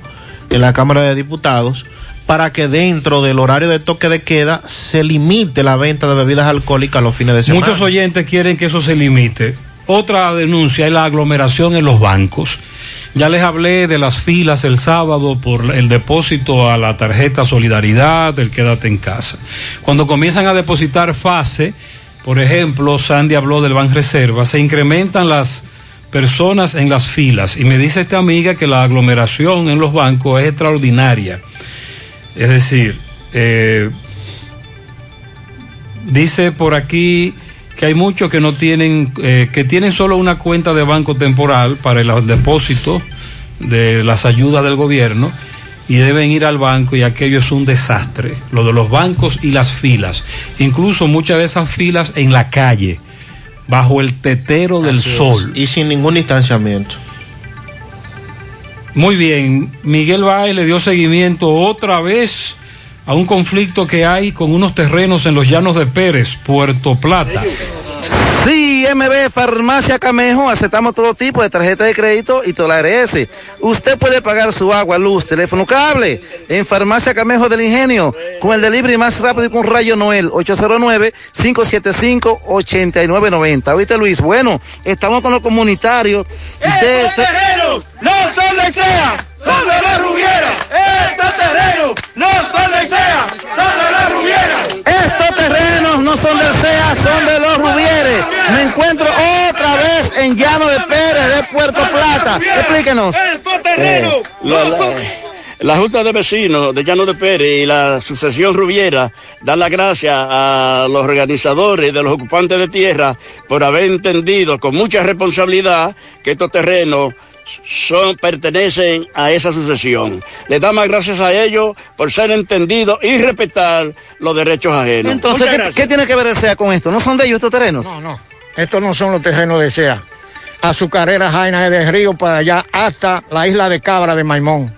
en la Cámara de Diputados, para que dentro del horario de toque de queda se limite la venta de bebidas alcohólicas los fines de semana. Muchos oyentes quieren que eso se limite. Otra denuncia es la aglomeración en los bancos. Ya les hablé de las filas el sábado por el depósito a la tarjeta Solidaridad, del Quédate en casa. Cuando comienzan a depositar fase, por ejemplo, Sandy habló del Ban Reserva, se incrementan las personas en las filas y me dice esta amiga que la aglomeración en los bancos es extraordinaria. Es decir, eh, dice por aquí que hay muchos que no tienen, eh, que tienen solo una cuenta de banco temporal para el depósito de las ayudas del gobierno y deben ir al banco y aquello es un desastre, lo de los bancos y las filas, incluso muchas de esas filas en la calle, bajo el tetero del Así es. sol. Y sin ningún distanciamiento. Muy bien, Miguel Baez le dio seguimiento otra vez a un conflicto que hay con unos terrenos en los llanos de Pérez, Puerto Plata. IMB Farmacia Camejo, aceptamos todo tipo de tarjeta de crédito y toda la ARS. Usted puede pagar su agua, luz, teléfono, cable en Farmacia Camejo del Ingenio con el delivery más rápido y con Rayo Noel 809-575-8990. ¿Oíste Luis? Bueno, estamos con los comunitarios de... no son de ICEA, son de la Rubiera. Estos terrenos no son de ICEA, son de la Rubiera. Estos terrenos no son del CEA, son de los Rubieres. Me encuentro otra vez en Llano de Pérez de Puerto Plata. Explíquenos. Eh, La, la- la Junta de Vecinos de Llano de Pérez y la Sucesión Rubiera dan las gracias a los organizadores de los ocupantes de tierra por haber entendido con mucha responsabilidad que estos terrenos son, pertenecen a esa sucesión. Les damos gracias a ellos por ser entendidos y respetar los derechos ajenos. Entonces, ¿qué, tiene que ver el CEA con esto? ¿No son de ellos estos terrenos? No, no. Estos no son los terrenos de SEA. Azucarera Jaina de Río para allá hasta la isla de Cabra de Maimón.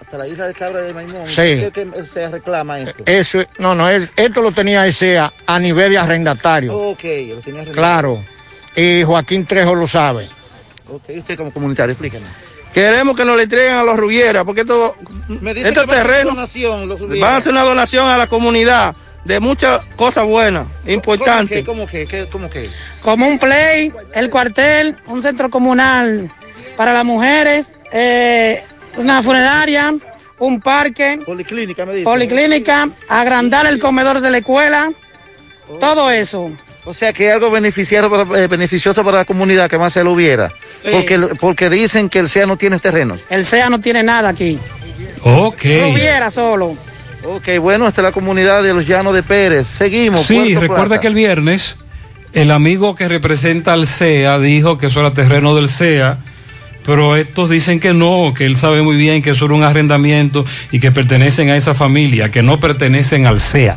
Hasta la isla de Cabra de Maimón. Sí. ¿Qué, qué el CEA reclama esto? Eso, no, no, él- esto lo tenía SEA a nivel de arrendatario. Ok, lo tenía arreglado. Claro. Y Joaquín Trejo lo sabe. Ok, usted como comunitario, explíquenos. Queremos que nos le entreguen a los Rubieras, porque esto, Me dice estos que van a hacer terrenos donación, los van a hacer una donación a la comunidad de muchas cosas buenas, importantes. ¿Cómo que? ¿Qué- ¿Cómo que? como un play, el cuartel, un centro comunal para las mujeres, eh, una funeraria, un parque, policlínica, me dice. policlínica, agrandar el comedor de la escuela, todo eso. O sea que algo para- eh, beneficioso para la comunidad que más se lo hubiera. Sí. Porque, porque dicen que el CEA no tiene terrenos. El SEA no tiene nada aquí. Ok. Rubiera solo. Ok, bueno, esta es la comunidad de los Llanos de Pérez. Seguimos. Sí, Puerto recuerda Plata. que el viernes el amigo que representa al CEA dijo que eso era terreno del CEA, pero estos dicen que no, que él sabe muy bien que eso era un arrendamiento y que pertenecen a esa familia, que no pertenecen al CEA.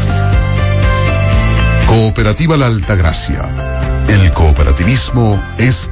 Cooperativa La Altagracia. El cooperativismo es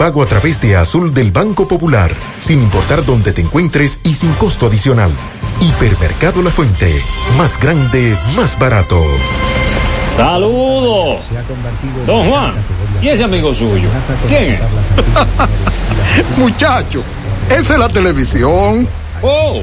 pago a través de Azul del Banco Popular, sin importar dónde te encuentres y sin costo adicional. Hipermercado La Fuente, más grande, más barato. Saludos. Don Juan, ¿y ese amigo suyo? ¿Quién es? Muchacho, esa es la televisión. Oh,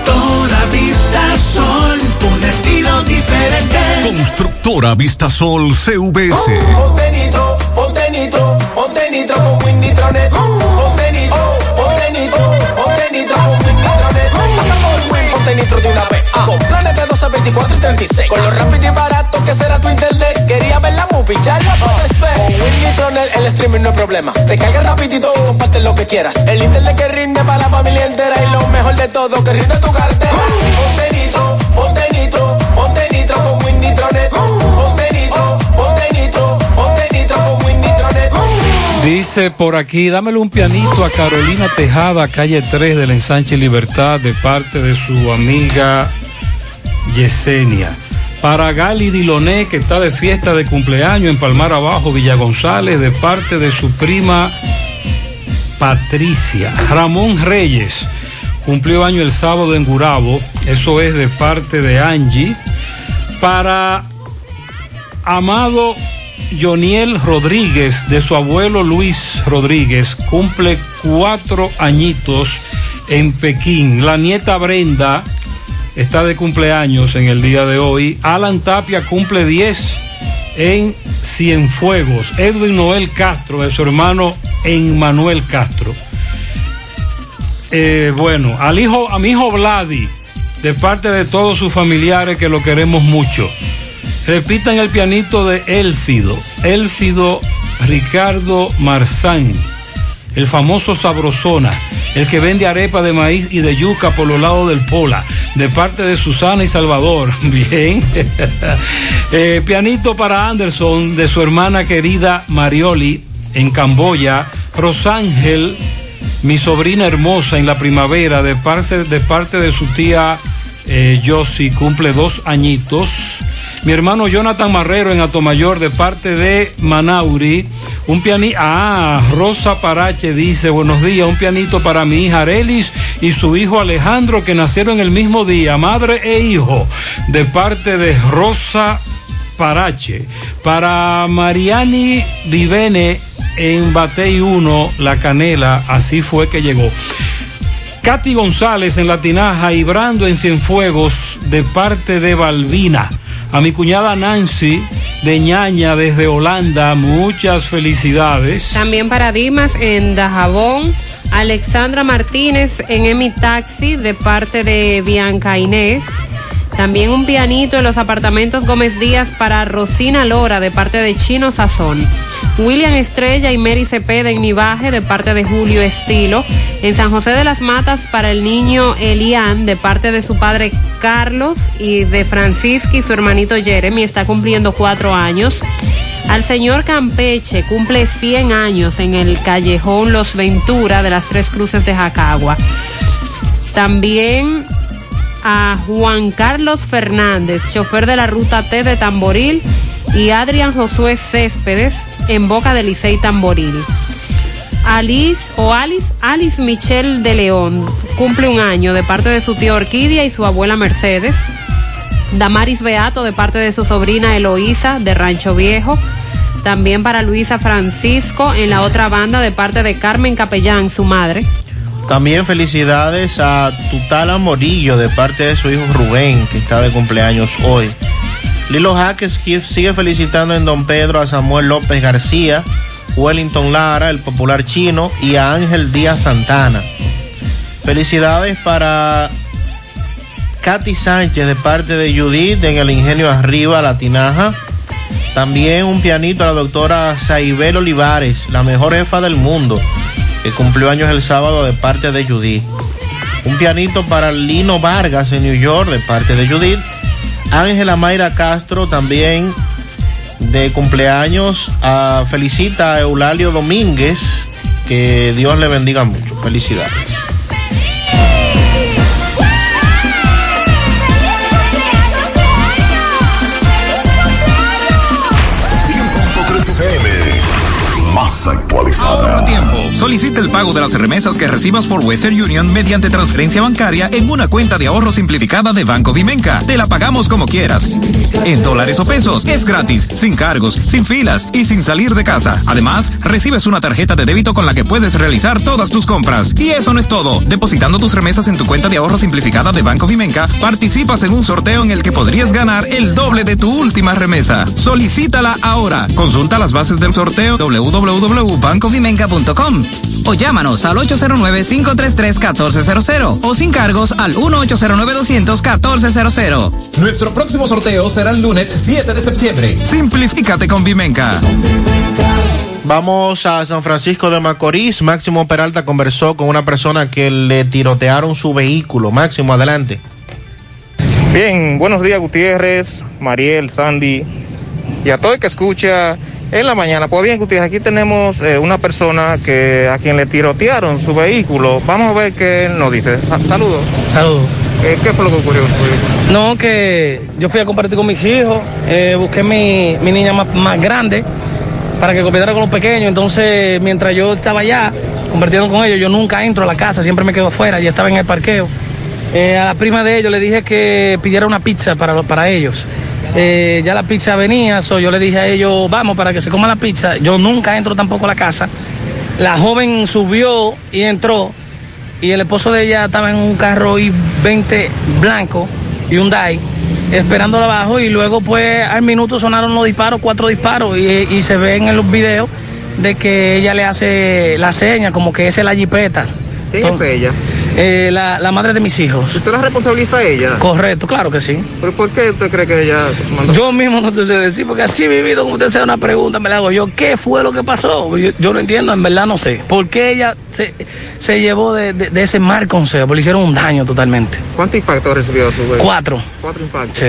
Constructora Vistasol CVS. Ponte nitro, ponte nitro, ponte nitro con Win Nitronet. Ponte nitro, ponte nitro, ponte nitro con Win Nitronet. Pasa por Win, ponte nitro de una vez. Con planes de 12, 24 y 36. Con lo rápido y barato que será tu internet. Quería ver la movie, ya la. Con Win Nitronet el streaming no es problema. Te carga rapidito y comparte lo que quieras. El internet que rinde para la familia entera. Y lo mejor de todo, que rinde tu cartera. Ponte nitro, ponte nitro, ponte nitro con Dice por aquí, dámele un pianito a Carolina Tejada, calle 3 del Ensanche Libertad, de parte de su amiga Yesenia. Para Gali Diloné, que está de fiesta de cumpleaños en Palmar Abajo, Villa González, de parte de su prima Patricia. Ramón Reyes, cumplió año el sábado en Gurabo, eso es de parte de Angie. Para Amado Joniel Rodríguez, de su abuelo Luis Rodríguez, cumple cuatro añitos en Pekín. La nieta Brenda está de cumpleaños en el día de hoy. Alan Tapia cumple 10 en Cienfuegos. Edwin Noel Castro, de su hermano Emmanuel Castro. Eh, bueno, al hijo, a mi hijo Vladi, de parte de todos sus familiares que lo queremos mucho. Repitan el pianito de Élfido, Élfido Ricardo Marzán, el famoso Sabrosona, el que vende arepa de maíz y de yuca por los lados del Pola, de parte de Susana y Salvador. Bien. Eh, pianito para Anderson, de su hermana querida Marioli, en Camboya. Rosángel, mi sobrina hermosa en la primavera, de parte de, su tía eh, cumple dos añitos. Mi hermano Jonathan Marrero en Atomayor, de parte de Manauri. Un pianito. Ah, Rosa Parache dice: Buenos días, un pianito para mi hija Arelis y su hijo Alejandro, que nacieron el mismo día, madre e hijo, de parte de Rosa Para Mariani Vivene en Batey 1, La Canela, así fue que llegó. Katy González en La Tinaja y Brando en Cienfuegos de parte de Balbina. A mi cuñada Nancy de Ñaña desde Holanda, muchas felicidades. También para Dimas en Dajabón. Alexandra Martínez en Emi Taxi de parte de Bianca Inés. También un pianito en los apartamentos Gómez Díaz para Rosina Lora de parte de Chino Sazón. William Estrella y Mary Cepeda en Nivaje de parte de Julio Estilo. En San José de las Matas para el niño Elian de parte de su padre Carlos y de Francisca y su hermanito Jeremy está cumpliendo cuatro años. Al señor Campeche cumple 100 años en el callejón Los Ventura de las Tres Cruces de Jacagua. También a Juan Carlos Fernández, chofer de la ruta T de Tamboril, y Adrián Josué Céspedes en Boca de Licey Tamboril. Alice o Alice, Alice Michelle de León cumple un año de parte de su tía Orquídea y su abuela Mercedes. Damaris Beato de parte de su sobrina Eloísa de Rancho Viejo. También para Luisa Francisco en la otra banda de parte de Carmen Capellán, su madre. También felicidades a Tutala Morillo de parte de su hijo Rubén, que está de cumpleaños hoy. Lilo Jaques sigue felicitando en Don Pedro a Samuel López García, Wellington Lara, el popular chino, y a Ángel Díaz Santana. Felicidades para Katy Sánchez de parte de Judith en el Ingenio Arriba, La Tinaja. También un pianito a la doctora Saibel Olivares, la mejor jefa del mundo, que cumplió años el sábado de parte de Judith. Un pianito para Lino Vargas en New York de parte de Judith. Ángela Mayra Castro también de cumpleaños. Ah, felicita a Eulalio Domínguez. Que Dios le bendiga mucho. Felicidades. Más actualizada. Tiempo. Solicita el pago de las remesas que recibas por Western Union mediante transferencia bancaria en una cuenta de ahorro simplificada de Banco Vimenca. Te la pagamos como quieras. En dólares o pesos. Es gratis, sin cargos, sin filas y sin salir de casa. Además, recibes una tarjeta de débito con la que puedes realizar todas tus compras. Y eso no es todo. Depositando tus remesas en tu cuenta de ahorro simplificada de Banco Vimenca, participas en un sorteo en el que podrías ganar el doble de tu última remesa. Solicítala ahora. Consulta las bases del sorteo www.bancovimenca.com o llámanos al 809-533-1400 o sin cargos al 1-809-200-1400. Nuestro próximo sorteo será el lunes 7 de septiembre. Simplifícate con Vimenca. Vamos a San Francisco de Macorís. Máximo Peralta conversó con una persona que le tirotearon su vehículo. Máximo, adelante. Bien, buenos días Gutiérrez, Mariel, Sandy y a todo el que escucha en la mañana. Pues bien, Gutiérrez, aquí tenemos eh, una persona que a quien le tirotearon su vehículo. Vamos a ver qué nos dice. Sa- Saludos. Saludos. Eh, ¿Qué fue lo que ocurrió? No, que yo fui a compartir con mis hijos, eh, busqué mi, mi niña más, más grande para que compartiera con los pequeños. Entonces, mientras yo estaba allá compartiendo con ellos, yo nunca entro a la casa, siempre me quedo afuera, ya estaba en el parqueo. Eh, a la prima de ellos le dije que pidiera una pizza para, para ellos. Eh, ya la pizza venía, so yo le dije a ellos, vamos para que se coma la pizza. Yo nunca entro tampoco a la casa. La joven subió y entró y el esposo de ella estaba en un carro I-20 blanco y un DAI esperándolo abajo y luego pues al minuto sonaron los disparos, cuatro disparos y, y se ven en los videos de que ella le hace la seña como que es la jipeta. ¿Quién es ella? Eh, la, la madre de mis hijos. ¿Usted la responsabiliza a ella? Correcto, claro que sí. ¿Pero por qué usted cree que ella mandó? Yo mismo no te sé decir, porque así vivido, como usted sea una pregunta, me la hago yo. ¿Qué fue lo que pasó? Yo, yo no entiendo, en verdad no sé. ¿Por qué ella se, se llevó de, de- de ese mal consejo? Porque le hicieron un daño totalmente. ¿Cuántos impactos recibió su vehículo? Cuatro. Cuatro impactos. Sí.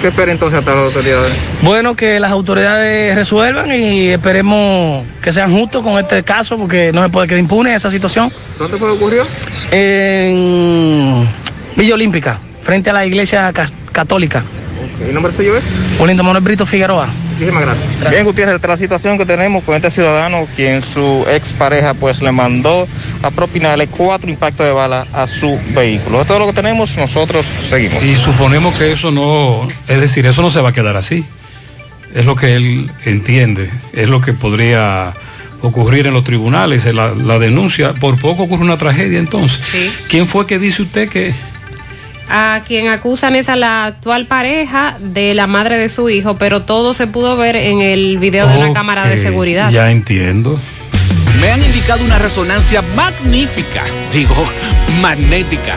¿Qué espera entonces hasta las autoridades? Bueno, que las autoridades resuelvan y esperemos que sean justos con este caso, porque no se puede quedar impune esa situación. ¿Dónde fue que ocurrió? En Villa Olímpica, frente a la iglesia ca- católica. ¿El nombre suyo es? Olindo Manuel Brito Figueroa. Muchísimas gracias. Bien, Gutiérrez, esta es la situación que tenemos con este ciudadano, quien su expareja pues le mandó a propinarle cuatro impactos de bala a su vehículo. Esto es lo que tenemos, nosotros seguimos. Y suponemos que eso no, es decir, eso no se va a quedar así. Es lo que él entiende, es lo que podría ocurrir en los tribunales, la, la denuncia. Por poco ocurre una tragedia entonces. Sí. ¿Quién fue que dice usted que... A quien acusan es a la actual pareja de la madre de su hijo, pero todo se pudo ver en el video de la cámara de seguridad. Ya entiendo. Me han indicado una resonancia magnífica, digo, magnética.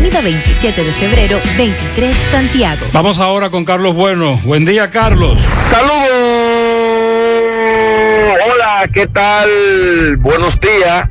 Avenida 27 de febrero, 23, Santiago. Vamos ahora con Carlos Bueno. Buen día, Carlos. Saludos. Hola, ¿qué tal? Buenos días.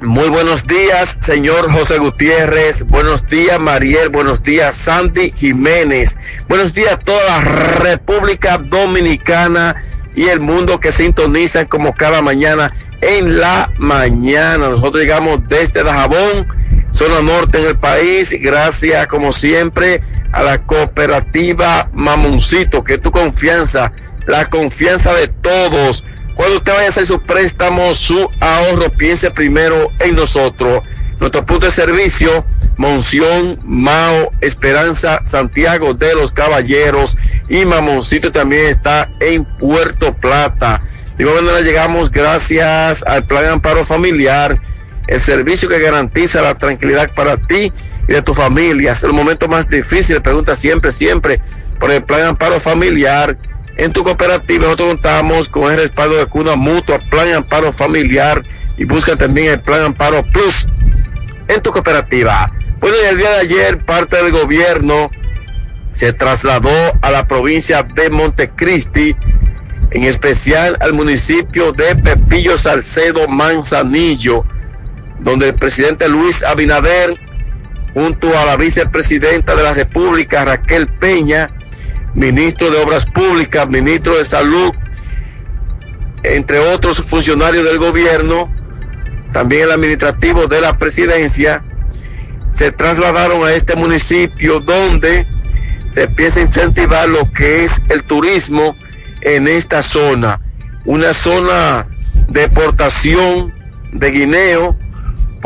Muy buenos días, señor José Gutiérrez. Buenos días, Mariel. Buenos días, Sandy Jiménez. Buenos días, toda la República Dominicana y el mundo que sintonizan como cada mañana en la mañana. Nosotros llegamos desde Dajabón, zona norte en el país, gracias como siempre a la cooperativa Mamoncito, que es tu confianza, la confianza de todos. Cuando usted vaya a hacer su préstamo, su ahorro, piense primero en nosotros. Nuestro punto de servicio, Monción, Mao, Esperanza, Santiago de los Caballeros y Mamoncito también está en Puerto Plata. De igual manera llegamos gracias al Plan Amparo Familiar, el servicio que garantiza la tranquilidad para ti y de tu familia. Es el momento más difícil, pregunta siempre, siempre por el Plan Amparo Familiar. En tu cooperativa nosotros contamos con el respaldo de Cuna Mutua, Plan Amparo Familiar y busca también el Plan Amparo Plus en tu cooperativa. Bueno, el día de ayer parte del gobierno se trasladó a la provincia de Montecristi, en especial al municipio de Pepillo Salcedo Manzanillo, donde el presidente Luis Abinader, junto a la vicepresidenta de la República, Raquel Peña, ministro de Obras Públicas, ministro de Salud, entre otros funcionarios del gobierno, también el administrativo de la presidencia, se trasladaron a este municipio donde se empieza a incentivar lo que es el turismo en esta zona, una zona de exportación de guineo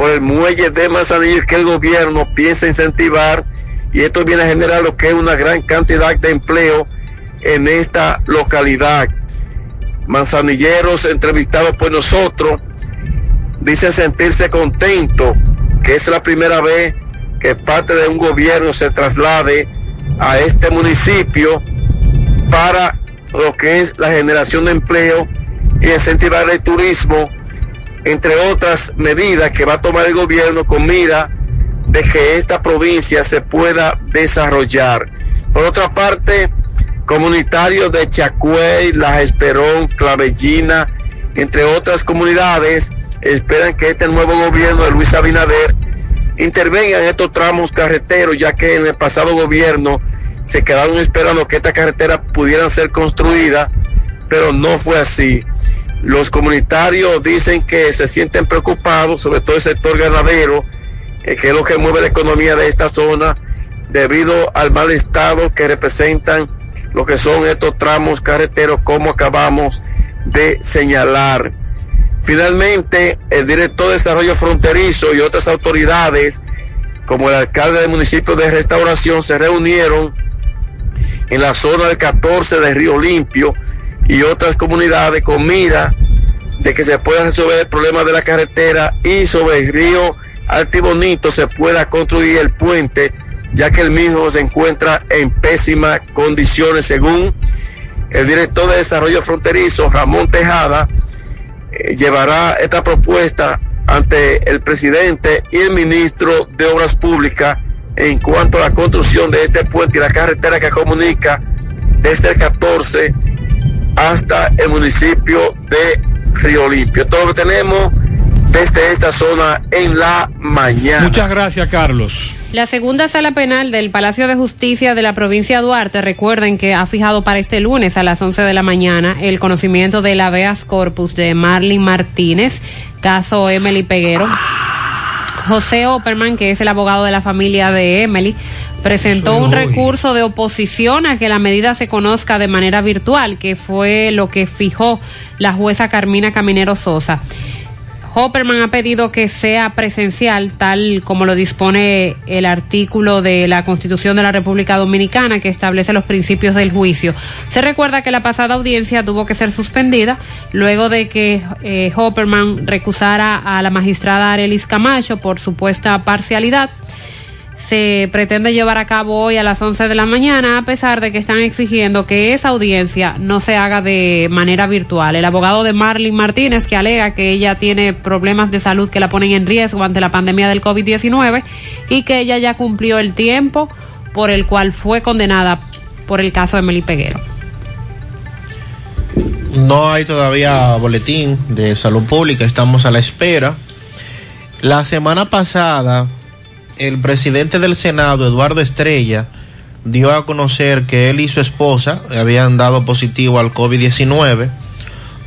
por el muelle de Manzanillo que el gobierno piensa incentivar y esto viene a generar lo que es una gran cantidad de empleo en esta localidad. Manzanilleros entrevistados por nosotros dicen sentirse contentos que es la primera vez que parte de un gobierno se traslade a este municipio para lo que es la generación de empleo y incentivar el turismo, entre otras medidas que va a tomar el gobierno con mira de que esta provincia se pueda desarrollar. Por otra parte, comunitarios de Chacuey, La Esperón, Clavellina, entre otras comunidades, esperan que este nuevo gobierno de Luis Abinader intervenga en estos tramos carreteros, ya que en el pasado gobierno se quedaron esperando que estas carreteras pudieran ser construidas, pero no fue así. Los comunitarios dicen que se sienten preocupados, sobre todo el sector ganadero, eh, que es lo que mueve la economía de esta zona, debido al mal estado que representan lo que son estos tramos carreteros, como acabamos de señalar. Finalmente, el director de Desarrollo Fronterizo y otras autoridades, como el alcalde del municipio de Restauración, se reunieron en la zona del 14 de Río Limpio y otras comunidades con mira de que se pueda resolver el problema de la carretera y sobre el río Altibonito se pueda construir el puente, ya que el mismo se encuentra en pésimas condiciones, según el director de Desarrollo Fronterizo, Ramón Tejada, eh, llevará esta propuesta ante el presidente y el ministro de Obras Públicas en cuanto a la construcción de este puente y la carretera que comunica desde el 14 hasta el municipio de Río Limpio. Todo lo que tenemos desde esta zona en la mañana. Muchas gracias, Carlos. La segunda sala penal del Palacio de Justicia de la provincia de Duarte, recuerden que ha fijado para este lunes a las 11 de la mañana el conocimiento del habeas corpus de Marlin Martínez, caso Emily Peguero. José Opperman, que es el abogado de la familia de Emily, presentó un recurso de oposición a que la medida se conozca de manera virtual, que fue lo que fijó la jueza Carmina Caminero Sosa. Hopperman ha pedido que sea presencial, tal como lo dispone el artículo de la Constitución de la República Dominicana que establece los principios del juicio. Se recuerda que la pasada audiencia tuvo que ser suspendida luego de que eh, Hopperman recusara a la magistrada Arelis Camacho por supuesta parcialidad se pretende llevar a cabo hoy a las 11 de la mañana, a pesar de que están exigiendo que esa audiencia no se haga de manera virtual. El abogado de Marlene Martínez, que alega que ella tiene problemas de salud que la ponen en riesgo ante la pandemia del COVID-19 y que ella ya cumplió el tiempo por el cual fue condenada por el caso de Meli Peguero. No hay todavía boletín de salud pública, estamos a la espera. La semana pasada el presidente del Senado, Eduardo Estrella, dio a conocer que él y su esposa habían dado positivo al COVID-19.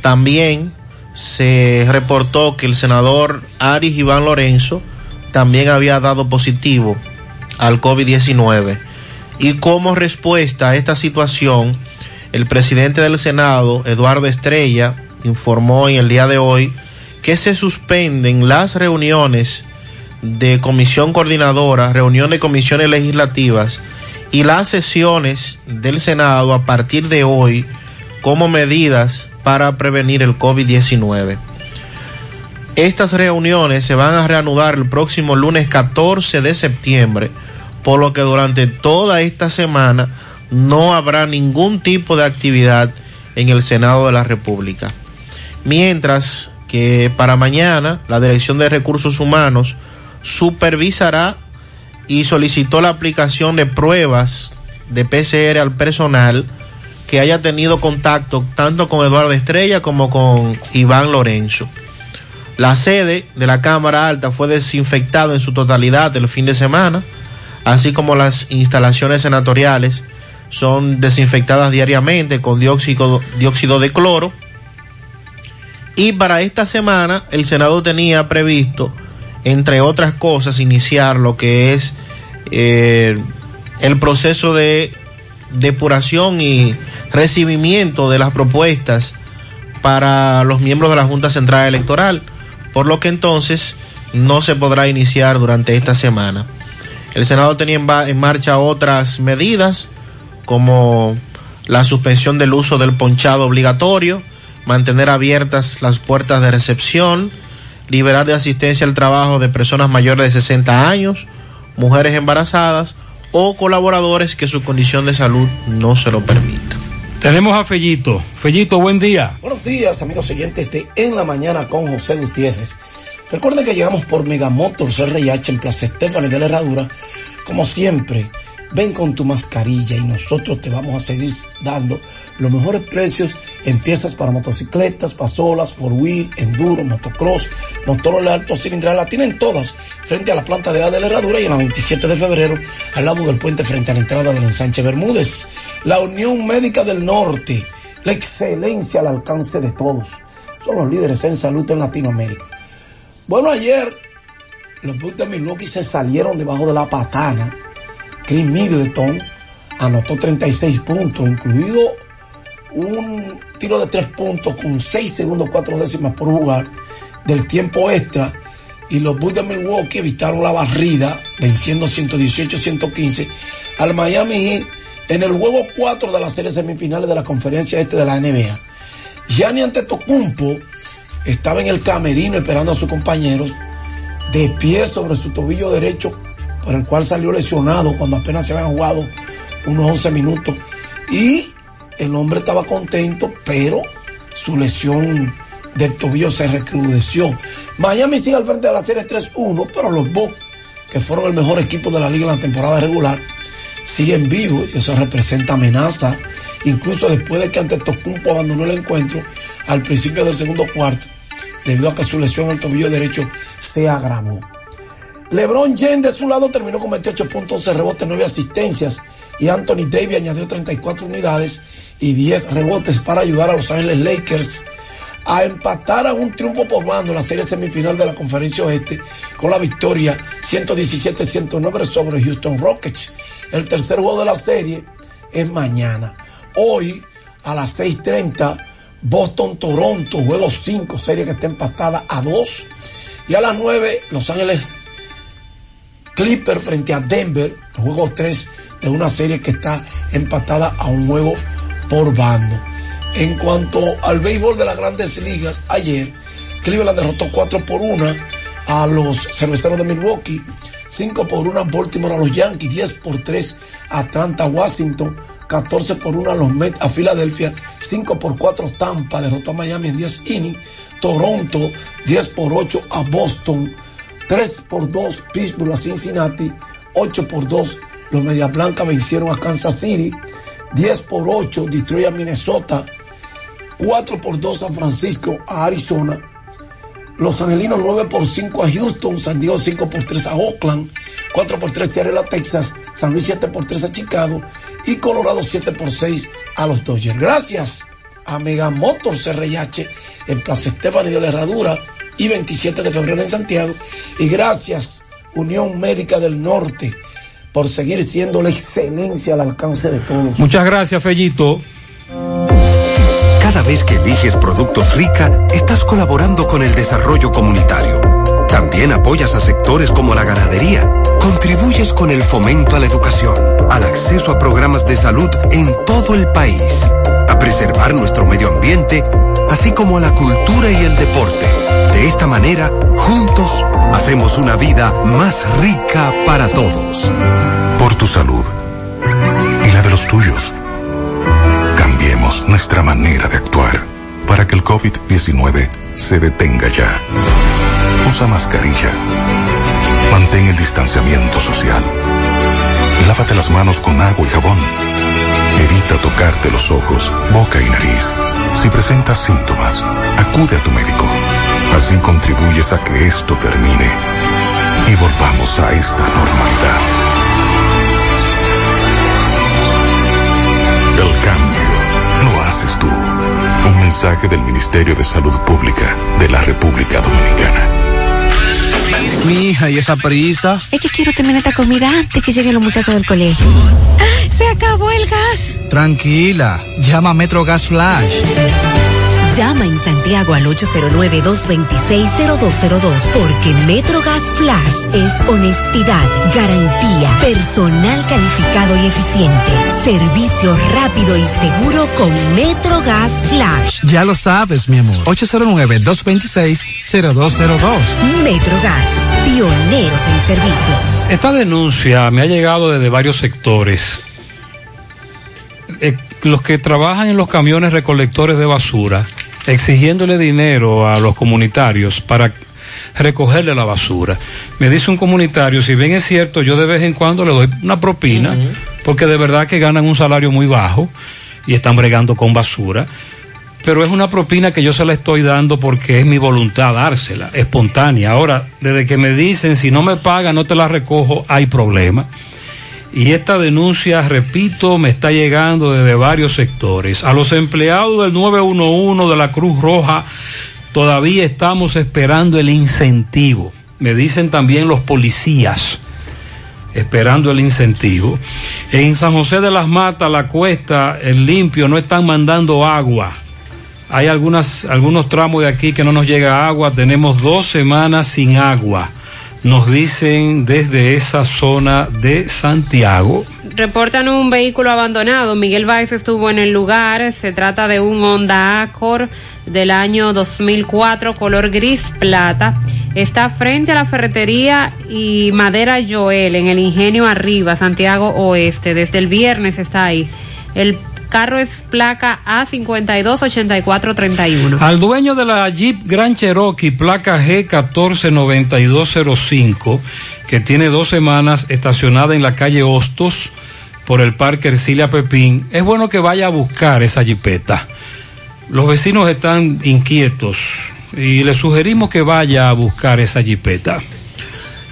También se reportó que el senador Aris Iván Lorenzo también había dado positivo al COVID-19. Y como respuesta a esta situación, el presidente del Senado, Eduardo Estrella, informó en el día de hoy que se suspenden las reuniones de comisión coordinadora, reunión de comisiones legislativas y las sesiones del Senado a partir de hoy como medidas para prevenir el COVID-19. Estas reuniones se van a reanudar el próximo lunes 14 de septiembre, por lo que durante toda esta semana no habrá ningún tipo de actividad en el Senado de la República. Mientras que para mañana la Dirección de Recursos Humanos supervisará y solicitó la aplicación de pruebas de PCR al personal que haya tenido contacto tanto con Eduardo Estrella como con Iván Lorenzo. La sede de la Cámara Alta fue desinfectada en su totalidad el fin de semana, así como las instalaciones senatoriales son desinfectadas diariamente con dióxido, dióxido de cloro. Y para esta semana el Senado tenía previsto, entre otras cosas, iniciar lo que es eh, el proceso de depuración y recibimiento de las propuestas para los miembros de la Junta Central Electoral, por lo que entonces no se podrá iniciar durante esta semana. El Senado tenía en, en marcha otras medidas, como la suspensión del uso del ponchado obligatorio, mantener abiertas las puertas de recepción, liberar de asistencia al trabajo de personas mayores de 60 años, mujeres embarazadas o colaboradores que su condición de salud no se lo permita. Tenemos a Fellito. Fellito, buen día. Buenos días, amigos oyentes de En la Mañana con José Gutiérrez. Recuerden que llegamos por Megamotors RIH en Plaza Estefani de la Herradura. Como siempre, ven con tu mascarilla y nosotros te vamos a seguir dando los mejores precios en piezas para motocicletas, pasolas, four wheel, enduro, motocross, motores de alto cilindral, la tienen todas frente a la planta de A de la Herradura y en la 27 de febrero al lado del puente frente a la entrada del ensanche Bermúdez. La Unión Médica del Norte, la excelencia al alcance de todos. Son los líderes en salud en Latinoamérica. Bueno, ayer los de Milwaukee se salieron debajo de la patana. Chris Middleton anotó 36 puntos, incluido un tiro de 3 puntos con 6 segundos 4 décimas por jugar del tiempo extra y los Bulls de Milwaukee evitaron la barrida venciendo 118-115 al Miami Heat en el juego 4 de las series semifinales de la conferencia este de la NBA. Gianni Antetokounmpo estaba en el camerino esperando a sus compañeros de pie sobre su tobillo derecho por el cual salió lesionado cuando apenas se habían jugado unos 11 minutos y el hombre estaba contento pero su lesión del tobillo se recrudeció. Miami sigue al frente de la serie 3-1 pero los Bucks que fueron el mejor equipo de la liga en la temporada regular siguen vivos y eso representa amenaza incluso después de que Antetokounmpo abandonó el encuentro al principio del segundo cuarto debido a que su lesión al tobillo derecho se agravó. LeBron James de su lado terminó con 28 puntos, 11 rebotes, 9 asistencias y Anthony Davis añadió 34 unidades y 10 rebotes para ayudar a Los Ángeles Lakers a empatar a un triunfo por bando en la serie semifinal de la conferencia oeste con la victoria 117-109 sobre Houston Rockets. El tercer juego de la serie es mañana. Hoy a las 6.30 Boston-Toronto, juego 5, serie que está empatada a 2. Y a las 9 Los Ángeles Clipper frente a Denver, juego 3 de una serie que está empatada a un juego por bando. En cuanto al béisbol de las grandes ligas, ayer Cleveland derrotó 4 por 1 a los cerveceros de Milwaukee, 5 por 1 a Baltimore a los Yankees, 10 por 3 a Atlanta, Washington, 14 por 1 a los Mets a Filadelfia, 5 por 4 Tampa derrotó a Miami en 10 innings, Toronto 10 por 8 a Boston, 3 por 2 Pittsburgh a Cincinnati, 8 por 2 los Medias Blancas vencieron a Kansas City, 10 por 8 Detroit a Minnesota, 4 por 2 San Francisco a Arizona, los Angelinos 9 por 5 a Houston, San Diego 5 por 3 a Oakland, 4 por 3 Seattle a Texas, San Luis 7 por 3 a Chicago y Colorado 7 por 6 a los Dodgers. Gracias a Mega Motors RIH en Plaza Esteban y de la Herradura y 27 de febrero en Santiago. Y gracias Unión Médica del Norte por seguir siendo la excelencia al alcance de todos. Muchas gracias, Fellito. Cada vez que eliges productos rica, estás colaborando con el desarrollo comunitario. También apoyas a sectores como la ganadería. Contribuyes con el fomento a la educación, al acceso a programas de salud en todo el país, a preservar nuestro medio ambiente, así como a la cultura y el deporte. De esta manera, juntos, hacemos una vida más rica para todos. Por tu salud y la de los tuyos. Cambiemos nuestra manera de actuar para que el COVID-19 se detenga ya. Usa mascarilla. Mantén el distanciamiento social. Lávate las manos con agua y jabón. Evita tocarte los ojos, boca y nariz. Si presentas síntomas, acude a tu médico. Así contribuyes a que esto termine y volvamos a esta normalidad. El cambio lo haces tú. Un mensaje del Ministerio de Salud Pública de la República Dominicana. Mi hija, ¿y esa prisa? Es que quiero terminar esta comida antes que lleguen los muchachos del colegio. ¡Se acabó el gas! Tranquila, llama a Metro Gas Flash. Llama en Santiago al 809-226-0202 porque MetroGas Flash es honestidad, garantía, personal calificado y eficiente, servicio rápido y seguro con MetroGas Flash. Ya lo sabes, mi amor. 809-226-0202. MetroGas, pioneros en servicio. Esta denuncia me ha llegado desde varios sectores. Eh, los que trabajan en los camiones recolectores de basura, exigiéndole dinero a los comunitarios para recogerle la basura. Me dice un comunitario, si bien es cierto, yo de vez en cuando le doy una propina, porque de verdad que ganan un salario muy bajo y están bregando con basura, pero es una propina que yo se la estoy dando porque es mi voluntad dársela, espontánea. Ahora, desde que me dicen, si no me pagan, no te la recojo, hay problema. Y esta denuncia, repito, me está llegando desde varios sectores. A los empleados del 911 de la Cruz Roja todavía estamos esperando el incentivo. Me dicen también los policías esperando el incentivo. En San José de las Matas, la cuesta, el limpio, no están mandando agua. Hay algunas, algunos tramos de aquí que no nos llega agua. Tenemos dos semanas sin agua nos dicen desde esa zona de Santiago. Reportan un vehículo abandonado. Miguel Báez estuvo en el lugar. Se trata de un Honda Accord del año 2004, color gris plata. Está frente a la ferretería y Madera Joel en el Ingenio Arriba, Santiago Oeste. Desde el viernes está ahí. El carro es placa A528431. Al dueño de la Jeep Grand Cherokee, placa G149205, que tiene dos semanas estacionada en la calle Hostos por el Parque Ercilia Pepín, es bueno que vaya a buscar esa jipeta. Los vecinos están inquietos y le sugerimos que vaya a buscar esa jipeta.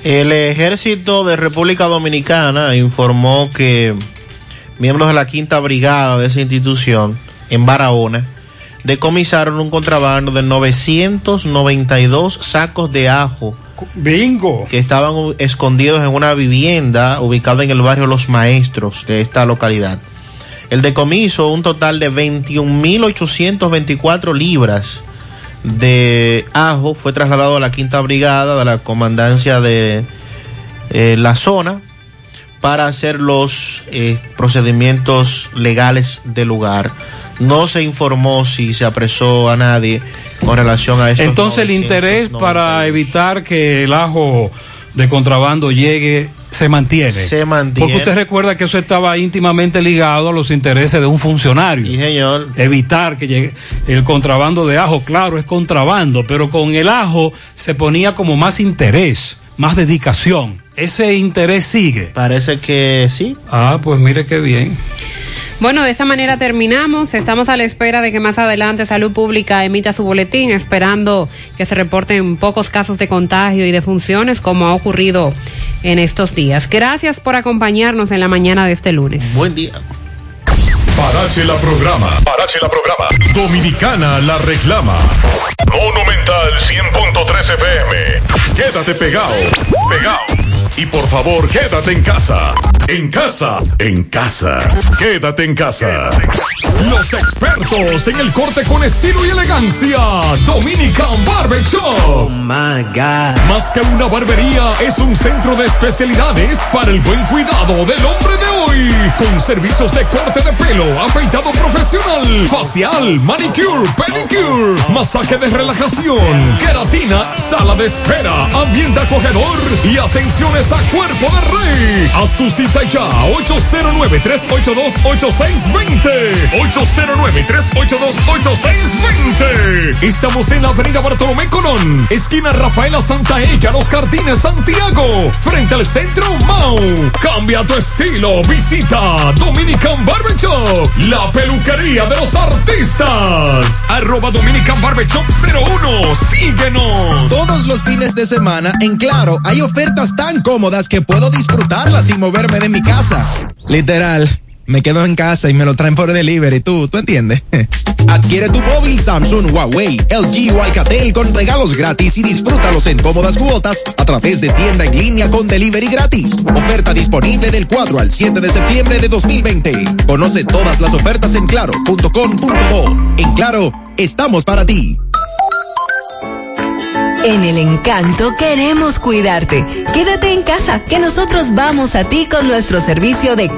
El ejército de República Dominicana informó que miembros de la quinta brigada de esa institución en Barahona decomisaron un contrabando de 992 sacos de ajo. Bingo. Que estaban escondidos en una vivienda ubicada en el barrio Los Maestros de esta localidad. El decomiso, un total de 21.824 libras de ajo, fue trasladado a la quinta brigada de la comandancia de eh, la zona para hacer los eh, procedimientos legales del lugar. No se informó si se apresó a nadie con relación a esto. Entonces el interés para evitar que el ajo de contrabando llegue se mantiene. Se mantiene. Porque usted recuerda que eso estaba íntimamente ligado a los intereses de un funcionario. Sí, señor. Evitar que llegue el contrabando de ajo, claro, es contrabando, pero con el ajo se ponía como más interés, más dedicación. Ese interés sigue. Parece que sí. Ah, pues mire qué bien. Bueno, de esa manera terminamos. Estamos a la espera de que más adelante Salud Pública emita su boletín, esperando que se reporten pocos casos de contagio y de funciones, como ha ocurrido en estos días. Gracias por acompañarnos en la mañana de este lunes. Buen día. Parache la programa. Parache la programa. Dominicana la reclama. Monumental 100.13 FM. Quédate pegado. Pegado. Y por favor, quédate en casa. En casa. En casa. Quédate en casa. Los expertos en el corte con estilo y elegancia. Dominican Barber Shop. Oh my God. Más que una barbería, es un centro de especialidades para el buen cuidado del hombre de Con servicios de corte de pelo, afeitado profesional, facial, manicure, pedicure, masaje de relajación, queratina, sala de espera, ambiente acogedor y atenciones a cuerpo de rey. Haz tu cita ya, 809-382-8620. 809-382-8620. Estamos en la avenida Bartolomé Colón, esquina Rafaela Santaella, Los Jardines, Santiago, frente al centro Mau. Cambia tu estilo, visita presenta Dominican Barber Shop, la peluquería de los artistas. Arroba Dominican Barber Shop 01. Síguenos. Todos los fines de semana, en Claro, hay ofertas tan cómodas que puedo disfrutarlas sin moverme de mi casa. Literal. Me quedo en casa y me lo traen por delivery, tú, ¿tú entiendes? Adquiere tu móvil Samsung, Huawei, LG o Alcatel con regalos gratis y disfrútalos en cómodas cuotas a través de tienda en línea con delivery gratis. Oferta disponible del 4 al 7 de septiembre de 2020. Conoce todas las ofertas en claro.com.bo. En Claro, estamos para ti. En el encanto queremos cuidarte. Quédate en casa, que nosotros vamos a ti con nuestro servicio de